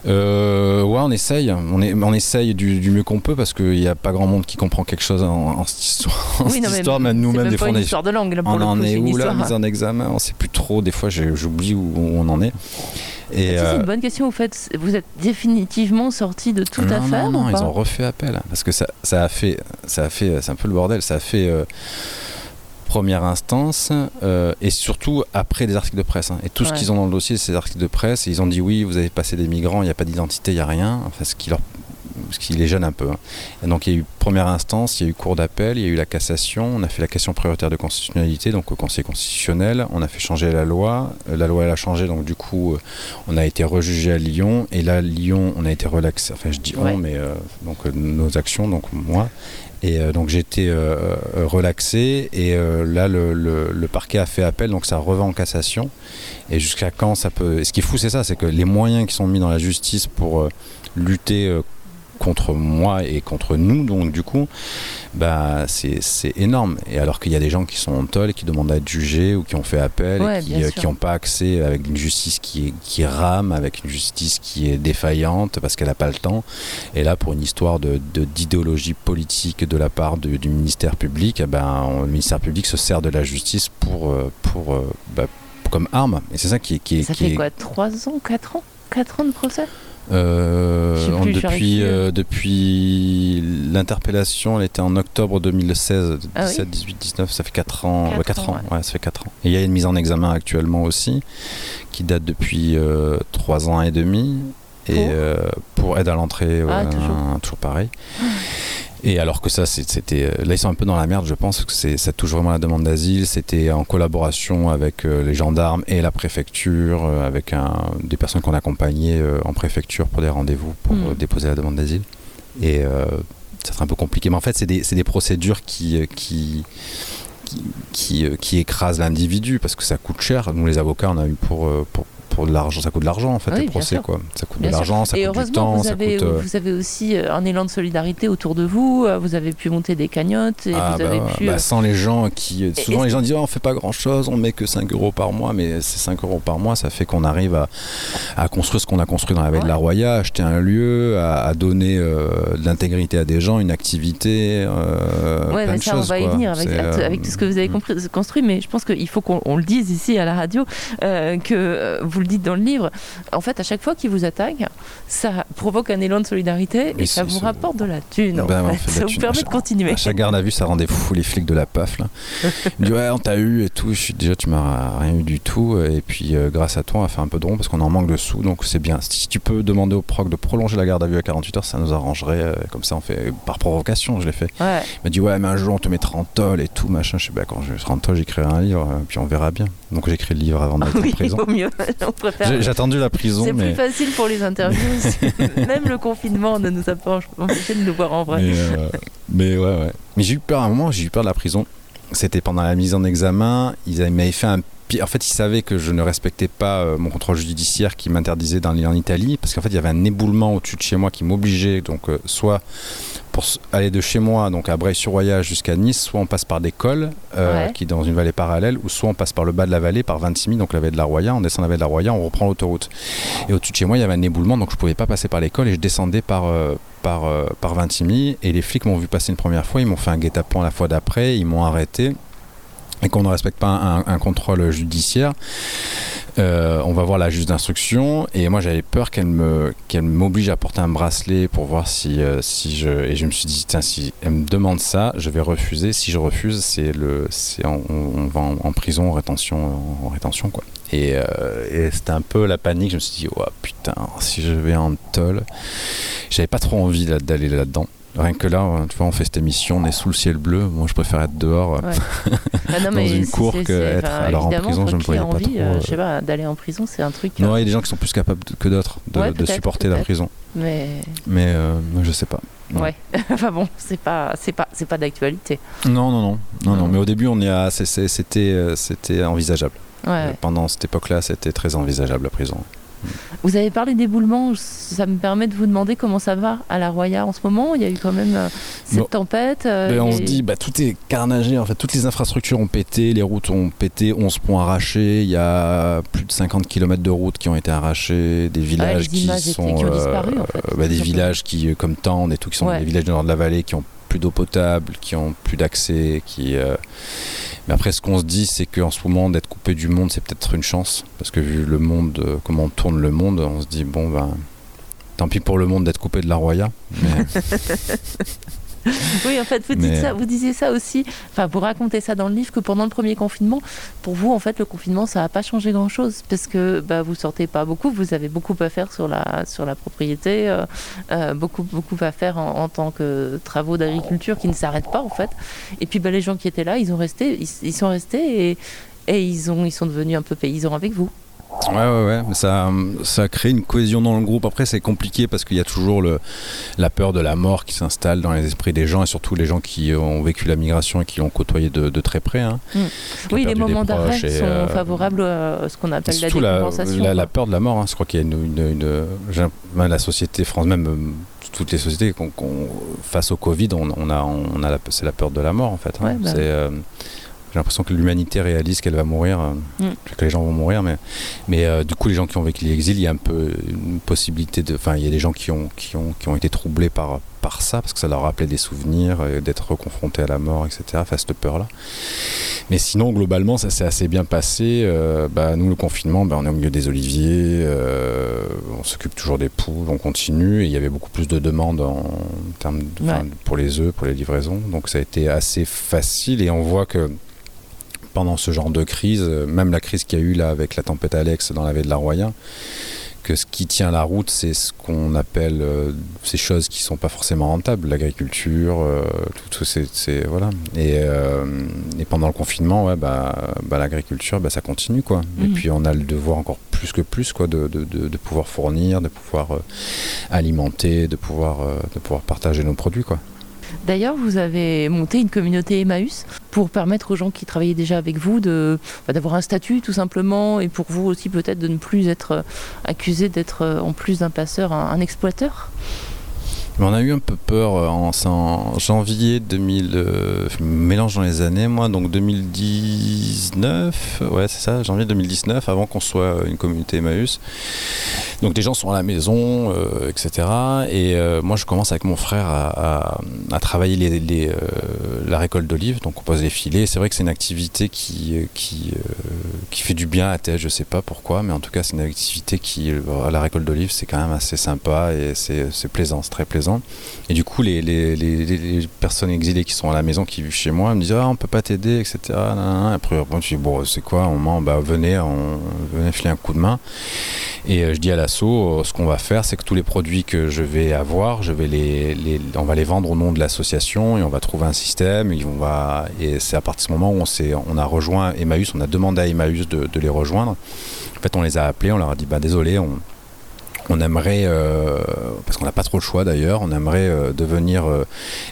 Speaker 8: Euh, ouais, on essaye. On, est, on essaye du, du mieux qu'on peut parce qu'il n'y a pas grand monde qui comprend quelque chose en, en cette histoire. *laughs* en
Speaker 1: Oui,
Speaker 8: cette
Speaker 1: non, mais
Speaker 8: histoire,
Speaker 1: c'est
Speaker 8: nous-mêmes,
Speaker 1: même
Speaker 8: des fois, on est.
Speaker 1: histoire de langue, là, pour
Speaker 8: On
Speaker 1: le
Speaker 8: en
Speaker 1: coup,
Speaker 8: est où là, mise en examen? On sait plus trop. Des fois, j'oublie où on en est. Et,
Speaker 1: Ça, c'est
Speaker 8: euh,
Speaker 1: une bonne question. Vous, faites, vous êtes définitivement sorti de toute
Speaker 8: non,
Speaker 1: affaire
Speaker 8: non, non,
Speaker 1: ou
Speaker 8: ils
Speaker 1: pas?
Speaker 8: ont refait appel parce que ça, ça a fait, ça a fait, c'est un peu le bordel. Ça a fait euh, première instance euh, et surtout après des articles de presse. hein. Et tout ce qu'ils ont dans le dossier, c'est des articles de presse. Et ils ont dit oui, vous avez passé des migrants, il n'y a pas d'identité, il n'y a rien. Enfin, ce qui leur ce qui les gêne un peu. hein. Et donc il y a eu première instance, il y a eu cours d'appel, il y a eu la cassation, on a fait la question prioritaire de constitutionnalité, donc au Conseil constitutionnel, on a fait changer la loi, Euh, la loi elle a changé, donc du coup euh, on a été rejugé à Lyon, et là Lyon on a été relaxé, enfin je dis
Speaker 1: Ouais.
Speaker 8: on, mais euh, donc nos actions, donc moi. Et euh, donc été euh, euh, relaxé. Et là le, parquet a fait appel. Donc ça revend en cassation. Et jusqu'à quand ça peut ce qui est fou c'est ça c'est que les moyens qui sont mis dans la justice pour lutter contre moi et contre nous donc du coup bah c'est énorme et alors qu'il y a des gens qui sont en et qui demandent à être jugés ou qui ont fait appel
Speaker 1: Ouais,
Speaker 8: et qui
Speaker 1: bien
Speaker 8: euh, n'ont pas accès avec une justice qui qui rame avec une justice qui est défaillante parce qu'elle n'a pas le temps et là, pour une histoire de, de- d'idéologie politique de la part de- du ministère public, eh ben, le ministère public se sert de la justice pour, euh, pour, euh, bah, comme arme. Et c'est ça qui est. Qui est-
Speaker 1: Ça
Speaker 8: qui
Speaker 1: fait
Speaker 8: est-
Speaker 1: quoi 3 ans 4 ans 4 ans de procès?
Speaker 8: Euh,
Speaker 1: plus,
Speaker 8: depuis, euh, depuis l'interpellation, elle était en octobre 2016,
Speaker 1: Ah oui
Speaker 8: 17, 18, 19, ça fait 4 ans.
Speaker 1: Quatre
Speaker 8: ouais, quatre
Speaker 1: ans,
Speaker 8: ans, ouais, ça fait 4 ans. Et il y a une mise en examen actuellement aussi, qui date depuis 3 ans et demi. Et
Speaker 1: Pour
Speaker 8: euh, pour aide à l'entrée,
Speaker 1: Ah,
Speaker 8: ouais,
Speaker 1: toujours.
Speaker 8: toujours pareil. Et alors que ça, c'était. euh, Là, ils sont un peu dans la merde, je pense, parce que ça touche vraiment la demande d'asile. C'était en collaboration avec euh, les gendarmes et la préfecture, euh, avec un, des personnes qu'on accompagnait en préfecture pour des rendez-vous pour
Speaker 1: Mm.
Speaker 8: euh, déposer la demande d'asile. Et euh, ça serait un peu compliqué. Mais en fait, c'est des, procédures qui. qui l'individu parce que ça coûte cher. Nous, les avocats, on a eu pour, pour, pour de l'argent, ça coûte de l'argent en fait,
Speaker 1: Oui,
Speaker 8: les procès.
Speaker 1: sûr.
Speaker 8: Quoi. Ça coûte
Speaker 1: Bien
Speaker 8: de l'argent, ça
Speaker 1: Et
Speaker 8: coûte du temps,
Speaker 1: vous
Speaker 8: ça
Speaker 1: avez,
Speaker 8: coûte. euh,
Speaker 1: vous avez aussi euh, un élan de solidarité autour de vous. euh, Vous avez pu monter des cagnottes et
Speaker 8: Ah
Speaker 1: vous
Speaker 8: bah,
Speaker 1: avez
Speaker 8: ouais.
Speaker 1: pu.
Speaker 8: Bah, sans les gens qui. Souvent, les gens disent oh, on fait pas grand chose, on met que 5 euros par mois, mais ces 5 euros par mois, ça fait qu'on arrive à, à construire ce qu'on a construit dans la baie de la Roya, acheter un lieu, à, à donner euh, de l'intégrité à des gens, une activité. Euh,
Speaker 1: Ouais,
Speaker 8: plein
Speaker 1: mais
Speaker 8: de
Speaker 1: ça,
Speaker 8: choses,
Speaker 1: on va y
Speaker 8: quoi.
Speaker 1: venir avec, tout ce que vous avez compris, construit, mais je pense qu'il faut qu'on on le dise ici à la radio, euh, que vous le dites dans le livre. En fait, à chaque fois qu'ils vous attaquent, ça provoque un élan de solidarité et ça vous rapporte de la thune. en
Speaker 8: Ben,
Speaker 1: fait. ça vous permet de continuer.
Speaker 8: À chaque garde à vue, ça rendait fou les flics de la PAF. Là. Ils disent Ouais, on t'a eu et tout. Je suis déjà, tu m'as rien eu du tout. Et puis, euh, grâce à toi, on a fait un peu de rond parce qu'on en manque de sous. Donc, c'est bien. Si tu peux demander au proc de prolonger la garde à vue à 48 heures, ça nous arrangerait. euh, Comme ça, on fait par provocation, je l'ai fait.
Speaker 1: Ouais.
Speaker 8: Il m'a dit Ouais, mais un jour, on te mettra en tôle et tout. Machin. Je sais bah, quand je serai en tôle, j'écrirai un livre. euh, Puis on verra bien. Donc, j'ai écrit le livre avant d'être
Speaker 1: oui,
Speaker 8: en prison.
Speaker 1: mieux. Préfère.
Speaker 8: J'ai attendu la prison,
Speaker 1: C'est
Speaker 8: mais.
Speaker 1: plus facile pour les interviews. *laughs* Même le confinement ne nous a pas empêché de nous voir en vrai.
Speaker 8: Mais, euh, mais ouais, ouais. Mais j'ai eu peur à un moment, j'ai eu peur de la prison. C'était pendant la mise en examen. Ils avaient- m'avaient fait un puis en fait, ils savaient que je ne respectais pas euh, mon contrôle judiciaire qui m'interdisait d'aller en Italie, parce qu'en fait, il y avait un éboulement au-dessus de chez moi qui m'obligeait, donc euh, soit pour aller de chez moi, donc à Breil-sur-Roya jusqu'à Nice, soit on passe par des cols, euh,
Speaker 1: Ouais.
Speaker 8: qui est dans une vallée parallèle, ou soit on passe par le bas de la vallée, par Vintimille, donc la vallée de la Roya, on descend la vallée de la Roya, on reprend l'autoroute. Et au-dessus de chez moi, il y avait un éboulement, donc je pouvais pas passer par les cols et je descendais par, euh, par, par Vintimille. Et les flics m'ont vu passer une première fois, ils m'ont fait un guet-apens la fois d'après, ils m'ont arrêté. Et qu'on ne respecte pas un, contrôle judiciaire, euh, on va voir la juge d'instruction. Et moi, j'avais peur qu'elle me qu'elle m'oblige à porter un bracelet pour voir si, euh, si je. Et je me suis dit, tiens, si elle me demande ça, je vais refuser. Si je refuse, c'est le, c'est on, va en, prison, en rétention, en, rétention quoi. Et, euh, et c'était un peu la panique. Je me suis dit, oh putain, si je vais en tôle, j'avais pas trop envie là- d'aller là-dedans. Rien que là, tu vois, on fait cette émission, on est sous le ciel bleu. Moi, je préfère être dehors.
Speaker 1: Ouais. *laughs* Ah non,
Speaker 8: Dans
Speaker 1: mais
Speaker 8: une
Speaker 1: c'est-
Speaker 8: cour que être-
Speaker 1: enfin,
Speaker 8: alors en prison, je me voyais
Speaker 1: as
Speaker 8: pas trop,
Speaker 1: euh,
Speaker 8: euh,
Speaker 1: je sais pas, d'aller en prison, c'est un truc.
Speaker 8: Non,
Speaker 1: euh,
Speaker 8: il y a des gens qui sont plus capables que d'autres de,
Speaker 1: Ouais,
Speaker 8: de
Speaker 1: peut-être,
Speaker 8: supporter la prison.
Speaker 1: Mais
Speaker 8: Mais euh, je sais pas. Non.
Speaker 1: ouais. *laughs* enfin bon, c'est pas, c'est pas, c'est pas d'actualité.
Speaker 8: Non, non, non, non, non. Mais au début, on y a, c'était, c'était envisageable.
Speaker 1: Ouais.
Speaker 8: Pendant cette époque-là, c'était très envisageable la prison.
Speaker 1: Vous avez parlé d'éboulement, ça me permet de vous demander comment ça va à la Roya en ce moment. Il y a eu quand même euh, cette
Speaker 8: Bon.
Speaker 1: tempête. euh,
Speaker 8: Ben, on se dit, bah, tout est carnagé. En fait, toutes les infrastructures ont pété, les routes ont pété, 11 ponts arrachés. Il y a plus de 50 km de routes qui ont été arrachés, des villages
Speaker 1: Ah,
Speaker 8: qui sont,
Speaker 1: qui ont disparu, en fait,
Speaker 8: bah, des villages qui, euh, comme Tende et tout, qui sont
Speaker 1: Ouais.
Speaker 8: des villages du nord de la vallée, qui ont plus d'eau potable, qui ont plus d'accès, qui. Mais après, ce qu'on se dit, c'est qu'en ce moment, d'être coupé du monde, c'est peut-être une chance, parce que vu le monde, euh, comment tourne le monde, on se dit bon ben. Tant pis pour le monde d'être coupé de la Roya. *laughs* *laughs*
Speaker 1: Oui, en fait, vous, dites
Speaker 8: Mais-
Speaker 1: ça, vous disiez ça aussi, enfin, vous racontez ça dans le livre, que pendant le premier confinement, pour vous, en fait, le confinement, ça n'a pas changé grand-chose, parce que bah, vous sortez pas beaucoup, vous avez beaucoup à faire sur la, sur la propriété, euh, euh, beaucoup, beaucoup à faire en, en tant que travaux d'agriculture qui ne s'arrêtent pas, en fait. Et puis, bah, les gens qui étaient là, ils, ont resté, ils, ils sont restés et, et ils, ont, ils sont devenus un peu paysans avec vous.
Speaker 8: Ouais, ouais, ouais. Mais ça, ça crée une cohésion dans le groupe. Après, c'est compliqué parce qu'il y a toujours le, la peur de la mort qui s'installe dans les esprits des gens et surtout les gens qui ont vécu la migration et qui l'ont côtoyé de, de très près. hein.
Speaker 1: Mm. Oui, les moments d'arrêt sont
Speaker 8: euh,
Speaker 1: favorables à ce qu'on appelle la
Speaker 8: la,
Speaker 1: décompensation.
Speaker 8: la, la
Speaker 1: quoi.
Speaker 8: peur de la mort. hein. Je crois qu'il y a une, une, la société France, même euh, toutes les sociétés, face au Covid, on, on a, on a la- c'est la peur de la mort en fait. hein.
Speaker 1: Ouais, bah
Speaker 8: C'est, euh, j'ai l'impression que l'humanité réalise qu'elle va mourir, euh,
Speaker 1: Mm.
Speaker 8: que les gens vont mourir, mais, mais euh, du coup, les gens qui ont vécu l'exil, il y a un peu une possibilité de. Enfin, il y a des gens qui ont, qui ont, qui ont été troublés par, par ça, parce que ça leur rappelait des souvenirs, euh, d'être reconfrontés à la mort, etc. Enfin, cette peur-là. Mais sinon, globalement, ça s'est assez bien passé. Euh, bah, nous, le confinement, bah, on est au milieu des oliviers, euh, on s'occupe toujours des poules, on continue, et il y avait beaucoup plus de demandes en termes de, enfin,
Speaker 1: Ouais.
Speaker 8: pour les œufs, pour les livraisons. Donc ça a été assez facile, et on voit que pendant ce genre de crise, euh, même la crise qu'il y a eu là avec la tempête Alex dans la baie de la Roya, que ce qui tient la route, c'est ce qu'on appelle euh, ces choses qui sont pas forcément rentables, l'agriculture, euh, tout, tout ces, ces- voilà. Et, euh, et pendant le confinement, ouais, bah, bah, l'agriculture, bah, ça continue quoi. Et
Speaker 1: Mhm.
Speaker 8: puis on a le devoir encore plus que plus quoi, de, de, de, de pouvoir fournir, de pouvoir alimenter, de pouvoir, de pouvoir partager nos produits quoi.
Speaker 1: D'ailleurs, vous avez monté une communauté Emmaüs pour permettre aux gens qui travaillaient déjà avec vous bah, d'avoir un statut tout simplement et pour vous aussi peut-être de ne plus être euh, accusé d'être euh, en plus d'un passeur un exploiteur?
Speaker 8: On a eu un peu peur euh, en, janvier 2000, euh, mélange dans les années, moi, donc 2019, ouais, c'est ça, janvier 2019, avant qu'on soit une communauté Emmaüs. Donc des gens sont à la maison, euh, etc. Et euh, moi, je commence avec mon frère à, travailler les, les, euh, la récolte d'olives, donc on pose les filets. C'est vrai que c'est une activité qui, euh, qui, euh, fait du bien à tête, je sais pas pourquoi, mais en tout cas, c'est une activité qui, euh, à la récolte d'olives, c'est quand même assez sympa et c'est plaisant, c'est très plaisant. Et du coup, les, personnes exilées qui sont à la maison, qui vivent chez moi, me disent Ah, on peut pas t'aider, etc. Après, moi, je dis Bon, c'est quoi On moment, bah, venez, venez filer un coup de main. Et euh, je dis à l'assaut euh, Ce qu'on va faire, c'est que tous les produits que je vais avoir, je vais les, on va les vendre au nom de l'association et on va trouver un système. Et, c'est à partir ce moment où on, s'est- on a rejoint Emmaüs, on a demandé à Emmaüs de, de les rejoindre. En fait, on les a appelés, on leur a dit bah, Désolé, on on aimerait, euh, parce qu'on n'a pas trop le choix d'ailleurs, on aimerait euh, devenir euh,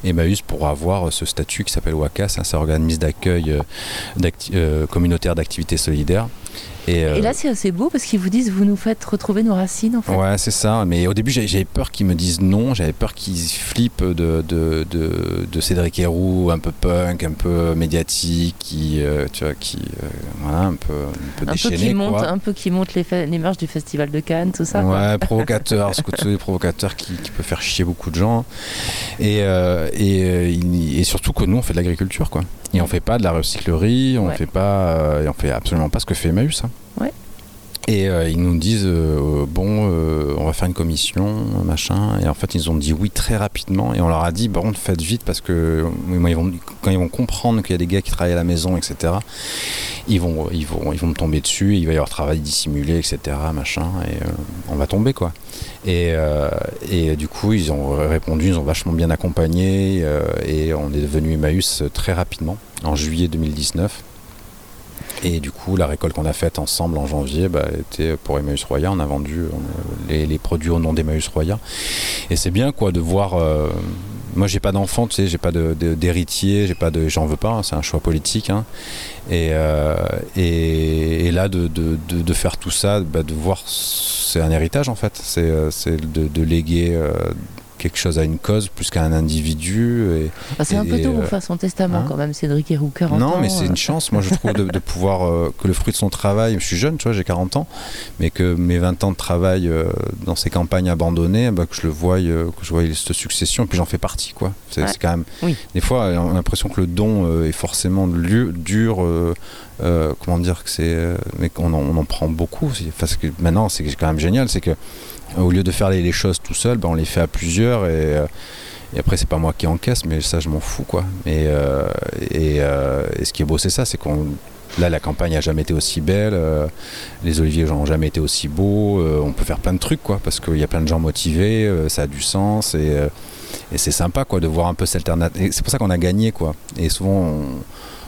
Speaker 8: Emmaüs pour avoir ce statut qui s'appelle WACAS, hein, c'est organisme d'accueil communautaire d'activité solidaire.
Speaker 1: Et, là, c'est assez beau parce qu'ils vous disent vous nous faites retrouver nos racines en fait.
Speaker 8: Ouais, c'est ça. Mais au début, j'avais peur qu'ils me disent non. J'avais peur qu'ils flippent de, de, de, de, Cédric Héroux, un peu punk, un peu médiatique, qui, tu vois, qui, voilà, un peu, un peu déchaîné.
Speaker 1: Peu qui monte, un peu qui monte les, les marches du Festival de Cannes, tout ça.
Speaker 8: Ouais, *laughs* provocateur, ce côté provocateur qui, qui, peut faire chier beaucoup de gens. Et, euh, et, euh, et, surtout que nous, on fait de l'agriculture, quoi. Et on fait pas de la recyclerie, on fait pas, euh, et on fait absolument pas ce que fait Emmaüs. Hein.
Speaker 1: Ouais.
Speaker 8: Et euh, ils nous disent euh, bon, euh, on va faire une commission, machin. Et en fait, ils ont dit oui très rapidement. Et on leur a dit bon, faites vite parce que quand ils vont comprendre qu'il y a des gars qui travaillent à la maison, etc. Ils vont, ils vont, ils vont me tomber dessus. Il va y avoir travail dissimulé, etc. Machin. Et on va tomber quoi. Et, et, du coup, ils ont répondu, ils ont vachement bien accompagné. et on est devenu Emmaüs très rapidement en juillet 2019. Et du coup, la récolte qu'on a faite ensemble en janvier bah, était pour Emmaüs Roya. On a vendu les, produits au nom d'Emmaüs Roya. Et c'est bien quoi de voir. Euh, moi, j'ai pas d'enfant, tu sais, j'ai pas d'héritier, j'ai pas de, j'en veux pas. Hein, c'est un choix politique. Hein. Euh, et, et, là, de, de, faire tout ça, bah, de voir, c'est un héritage en fait. C'est euh, de, léguer quelque chose à une cause plus qu'à un individu. Et,
Speaker 1: ah, c'est un peu tôt pour faire son testament hein quand même, Cédric Héroux, 40
Speaker 8: non, ans. Non, mais c'est une euh. chance, moi je trouve, de, pouvoir, euh, que le fruit de son travail, je suis jeune, tu vois, j'ai 40 ans, mais que mes 20 ans de travail euh, dans ces campagnes abandonnées, bah, que je le voie, que je vois cette succession, puis j'en fais partie, quoi. C'est quand même... Des fois, on a l'impression que le don est forcément dur... comment dire que c'est mais qu'on en, on en prend beaucoup parce que maintenant c'est quand même génial c'est que au lieu de faire les, choses tout seul, ben, on les fait à plusieurs et, euh, et après c'est pas moi qui encaisse, mais ça je m'en fous quoi. Et, euh, euh, et, ce qui est beau c'est ça, c'est qu'on là la campagne a jamais été aussi belle, les oliviers n'ont jamais été aussi beaux, on peut faire plein de trucs quoi, parce qu'il y a plein de gens motivés, ça a du sens et, et c'est sympa quoi de voir un peu cette alternative. C'est pour ça qu'on a gagné quoi. Et souvent on,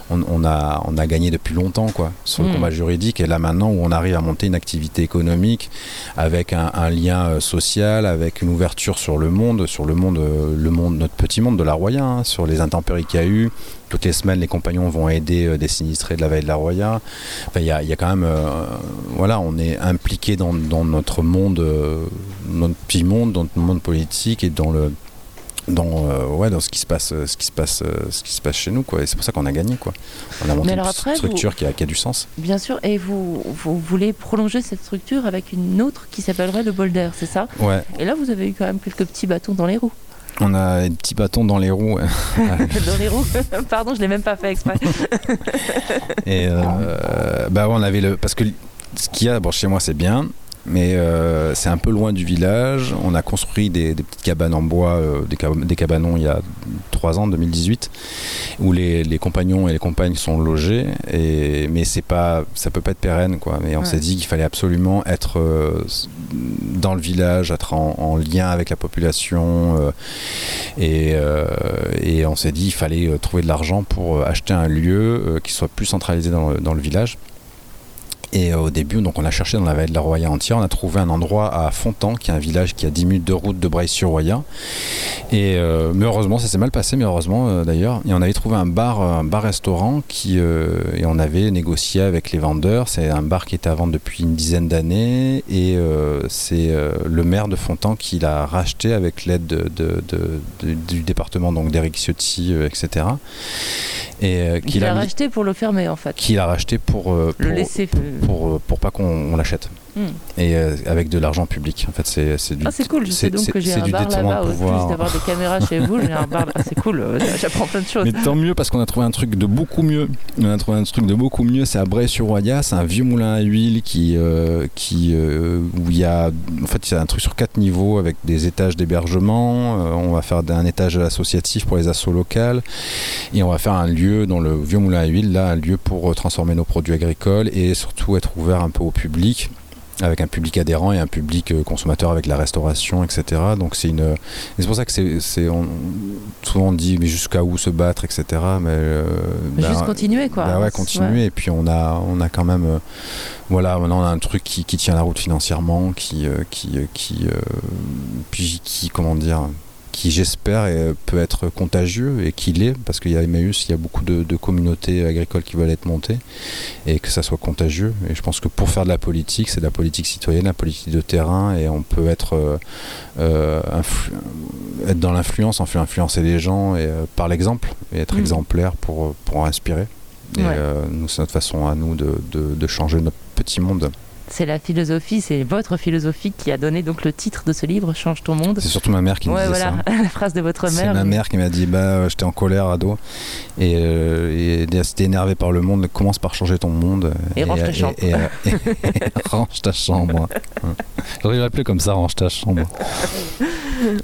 Speaker 8: on, a, on a gagné depuis longtemps quoi, sur le mm. combat juridique. Et là maintenant où on arrive à monter une activité économique avec un, lien euh, social, avec une ouverture sur le monde, sur le monde, euh, le monde notre petit monde de la Roya, hein, sur les intempéries qu'il y a eu. Toutes les semaines, les compagnons vont aider euh, des sinistrés de la veille de la Roya. Il y, a, quand même, voilà, on est impliqué dans, notre monde, notre petit monde, dans notre monde politique et dans le dans euh, ouais dans ce qui se passe euh, ce qui se passe euh, ce qui se passe chez nous quoi. Et c'est pour ça qu'on a gagné quoi. On a monté une structure qui, a, qui, a, du sens.
Speaker 1: Bien sûr et vous, vous voulez prolonger cette structure avec une autre qui s'appellerait le Boulder c'est ça?
Speaker 8: Ouais.
Speaker 1: Et là vous avez eu quand même quelques petits bâtons dans les roues.
Speaker 8: On a des petits bâtons dans les roues. *laughs*
Speaker 1: dans les roues? Pardon, je l'ai même pas fait exprès.
Speaker 8: et bah ouais, on avait le parce que ce qu'il y a, bon chez moi c'est bien, mais euh, c'est un peu loin du village. On a construit des, petites cabanes en bois, euh, des, cabanons il y a 3 ans, 2018, où les, compagnons et les compagnes sont logés. Et, mais c'est pas, ça peut pas être pérenne, quoi. Mais on s'est dit qu'il fallait absolument être euh, dans le village, être en, lien avec la population. Et, et, on s'est dit qu'il fallait trouver de l'argent pour acheter un lieu qui soit plus centralisé dans le village. Et euh, au début, donc on a cherché dans la vallée de la Roya entière, on a trouvé un endroit à Fontan, qui est un village qui a 10 minutes de route de Breil-sur-Roya. Et euh, mais heureusement, ça s'est mal passé, mais heureusement euh, d'ailleurs. Et on avait trouvé un bar, un bar-restaurant qui et on avait négocié avec les vendeurs. C'est un bar qui était à vendre depuis une dizaine d'années et c'est le maire de Fontan qui l'a racheté avec l'aide de, du département donc d'Eric Ciotti, etc.
Speaker 1: Et qui l'a racheté pour le fermer en fait.
Speaker 8: Qui l'a racheté pour, pour
Speaker 1: le laisser
Speaker 8: pour, pour pas qu'on l'achète. Hmm. Et euh, avec de l'argent public. En fait, c'est du.
Speaker 1: Ah, c'est cool. Je sais donc que j'ai un bar là-bas. Au plus d'avoir des caméras chez vous, j'ai un bar. C'est cool. Euh, *laughs* j'apprends plein de choses.
Speaker 8: Mais tant mieux parce qu'on a trouvé un truc de beaucoup mieux. On a trouvé un truc de beaucoup mieux. C'est à Bray-sur-Roya. C'est un vieux moulin à huile qui, euh, qui où il y a. En fait, il y a un truc sur quatre niveaux avec des étages d'hébergement. on va faire un étage associatif pour les assos locales et on va faire un lieu dans le vieux moulin à huile là, un lieu pour transformer nos produits agricoles et surtout être ouvert un peu au public avec un public adhérent et un public euh, consommateur avec la restauration, etc. Donc c'est une, c'est pour ça que c'est, on, souvent on dit mais jusqu'à où se battre, etc. Mais euh, ben,
Speaker 1: Juste continuer, quoi.
Speaker 8: bah ouais, continuer. Et puis on a, on a quand même, euh, voilà, maintenant on a un truc qui, qui tient la route financièrement, qui, euh, qui, qui, puis qui, comment dire, qui j'espère est- peut être contagieux et qui l'est, parce qu'il y a Emmaüs, il y a beaucoup de, de communautés agricoles qui veulent être montées et que ça soit contagieux. Et je pense que pour faire de la politique, c'est de la politique citoyenne, la politique de terrain, et on peut être, euh, euh, être dans l'influence, en fait influencer les gens et, euh, par l'exemple et être
Speaker 1: Mhm.
Speaker 8: exemplaire pour, pour inspirer. Et
Speaker 1: Ouais.
Speaker 8: euh, nous, c'est notre façon à nous de, de, de changer notre petit monde.
Speaker 1: C'est la philosophie, c'est votre philosophie qui a donné donc le titre de ce livre, Change ton monde.
Speaker 8: C'est surtout ma mère qui me
Speaker 1: Ouais,
Speaker 8: disait
Speaker 1: voilà,
Speaker 8: ça. *laughs*
Speaker 1: la phrase de votre
Speaker 8: C'est
Speaker 1: mère.
Speaker 8: ma
Speaker 1: mais-
Speaker 8: mère qui m'a dit bah euh, j'étais en colère ado et, euh, et si t'es énervé par le monde commence par changer ton monde
Speaker 1: Et range ta chambre.
Speaker 8: et, *laughs* range ta chambre *laughs* j'aurais appelé comme ça range ta chambre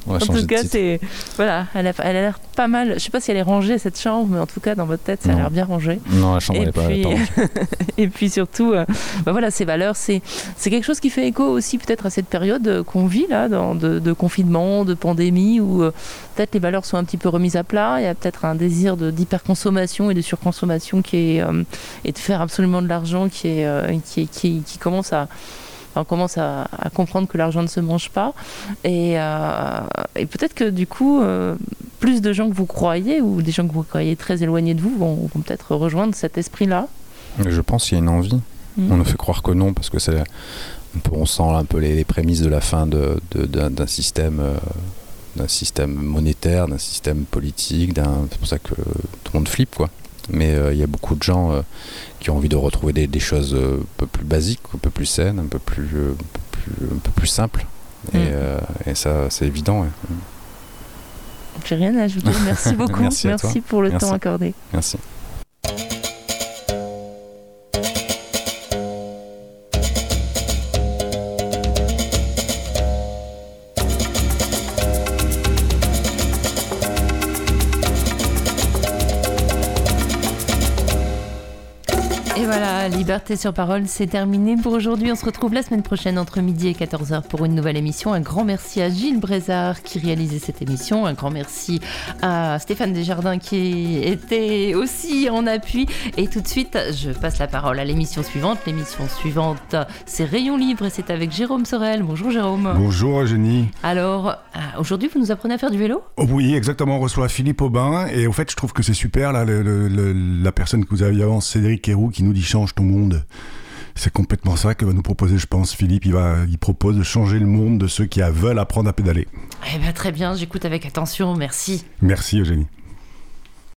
Speaker 8: on va
Speaker 1: En tout cas, c'est voilà, elle a, l'air pas mal. Je sais pas si elle est rangée cette chambre, mais en tout cas dans votre tête, ça a l'air bien rangé.
Speaker 8: non la chambre
Speaker 1: et
Speaker 8: elle est pas, elle est
Speaker 1: puis,
Speaker 8: pas rangée.
Speaker 1: et puis surtout, euh, bah voilà, ces valeurs, c'est c'est quelque chose qui fait écho aussi peut-être à cette période euh, qu'on vit là, dans, de, confinement, de pandémie, où euh, peut-être les valeurs sont un petit peu remises à plat. Il y a peut-être un désir d'hyperconsommation et de surconsommation qui est euh, et de faire absolument de l'argent qui qui, commence à commence à, comprendre que l'argent ne se mange pas. Et, peut-être que du coup, plus de gens que vous croyez, ou des gens que vous croyez très éloignés de vous, vont, vont peut-être rejoindre cet esprit-là.
Speaker 8: Je pense qu'il y a une envie On nous fait croire que non parce que c'est on sent un peu les, les prémices de la fin de- de- d'un système euh, d'un système monétaire d'un système politique c'est pour ça que tout le monde flippe quoi mais euh, il y a beaucoup de gens euh, qui ont envie de retrouver des, des choses un peu plus basiques un peu plus saines un peu plus un peu plus, un peu plus simples et, et ça c'est évident ouais.
Speaker 1: J'ai rien à ajouter. Merci *laughs* beaucoup.
Speaker 8: Merci
Speaker 1: pour le
Speaker 8: Merci.
Speaker 1: temps accordé.
Speaker 8: merci
Speaker 1: Liberté sur parole, c'est terminé pour aujourd'hui. On se retrouve la semaine prochaine entre midi et 14h pour une nouvelle émission. Un grand merci à Gilles Brézard qui réalisait cette émission. Un grand merci à Stéphane Desjardins qui était aussi en appui. Et tout de suite, je passe la parole à l'émission suivante. L'émission suivante, c'est Rayon Libre et c'est avec Jérôme Sorel. Bonjour Jérôme.
Speaker 9: Bonjour Eugénie.
Speaker 1: Alors, euh, aujourd'hui, vous nous apprenez à faire du vélo?
Speaker 9: Oh oui, exactement, on reçoit Philippe Aubin et au fait je trouve que c'est super là, le- le- le- la personne que vous aviez avant, Cédric Héroux, qui nous dit change monde. C'est complètement ça que va nous proposer, je pense, Philippe. Il, va, il propose de changer le monde de ceux qui veulent apprendre à pédaler.
Speaker 1: Eh bien, très bien, j'écoute avec attention. Merci.
Speaker 9: Merci Eugénie.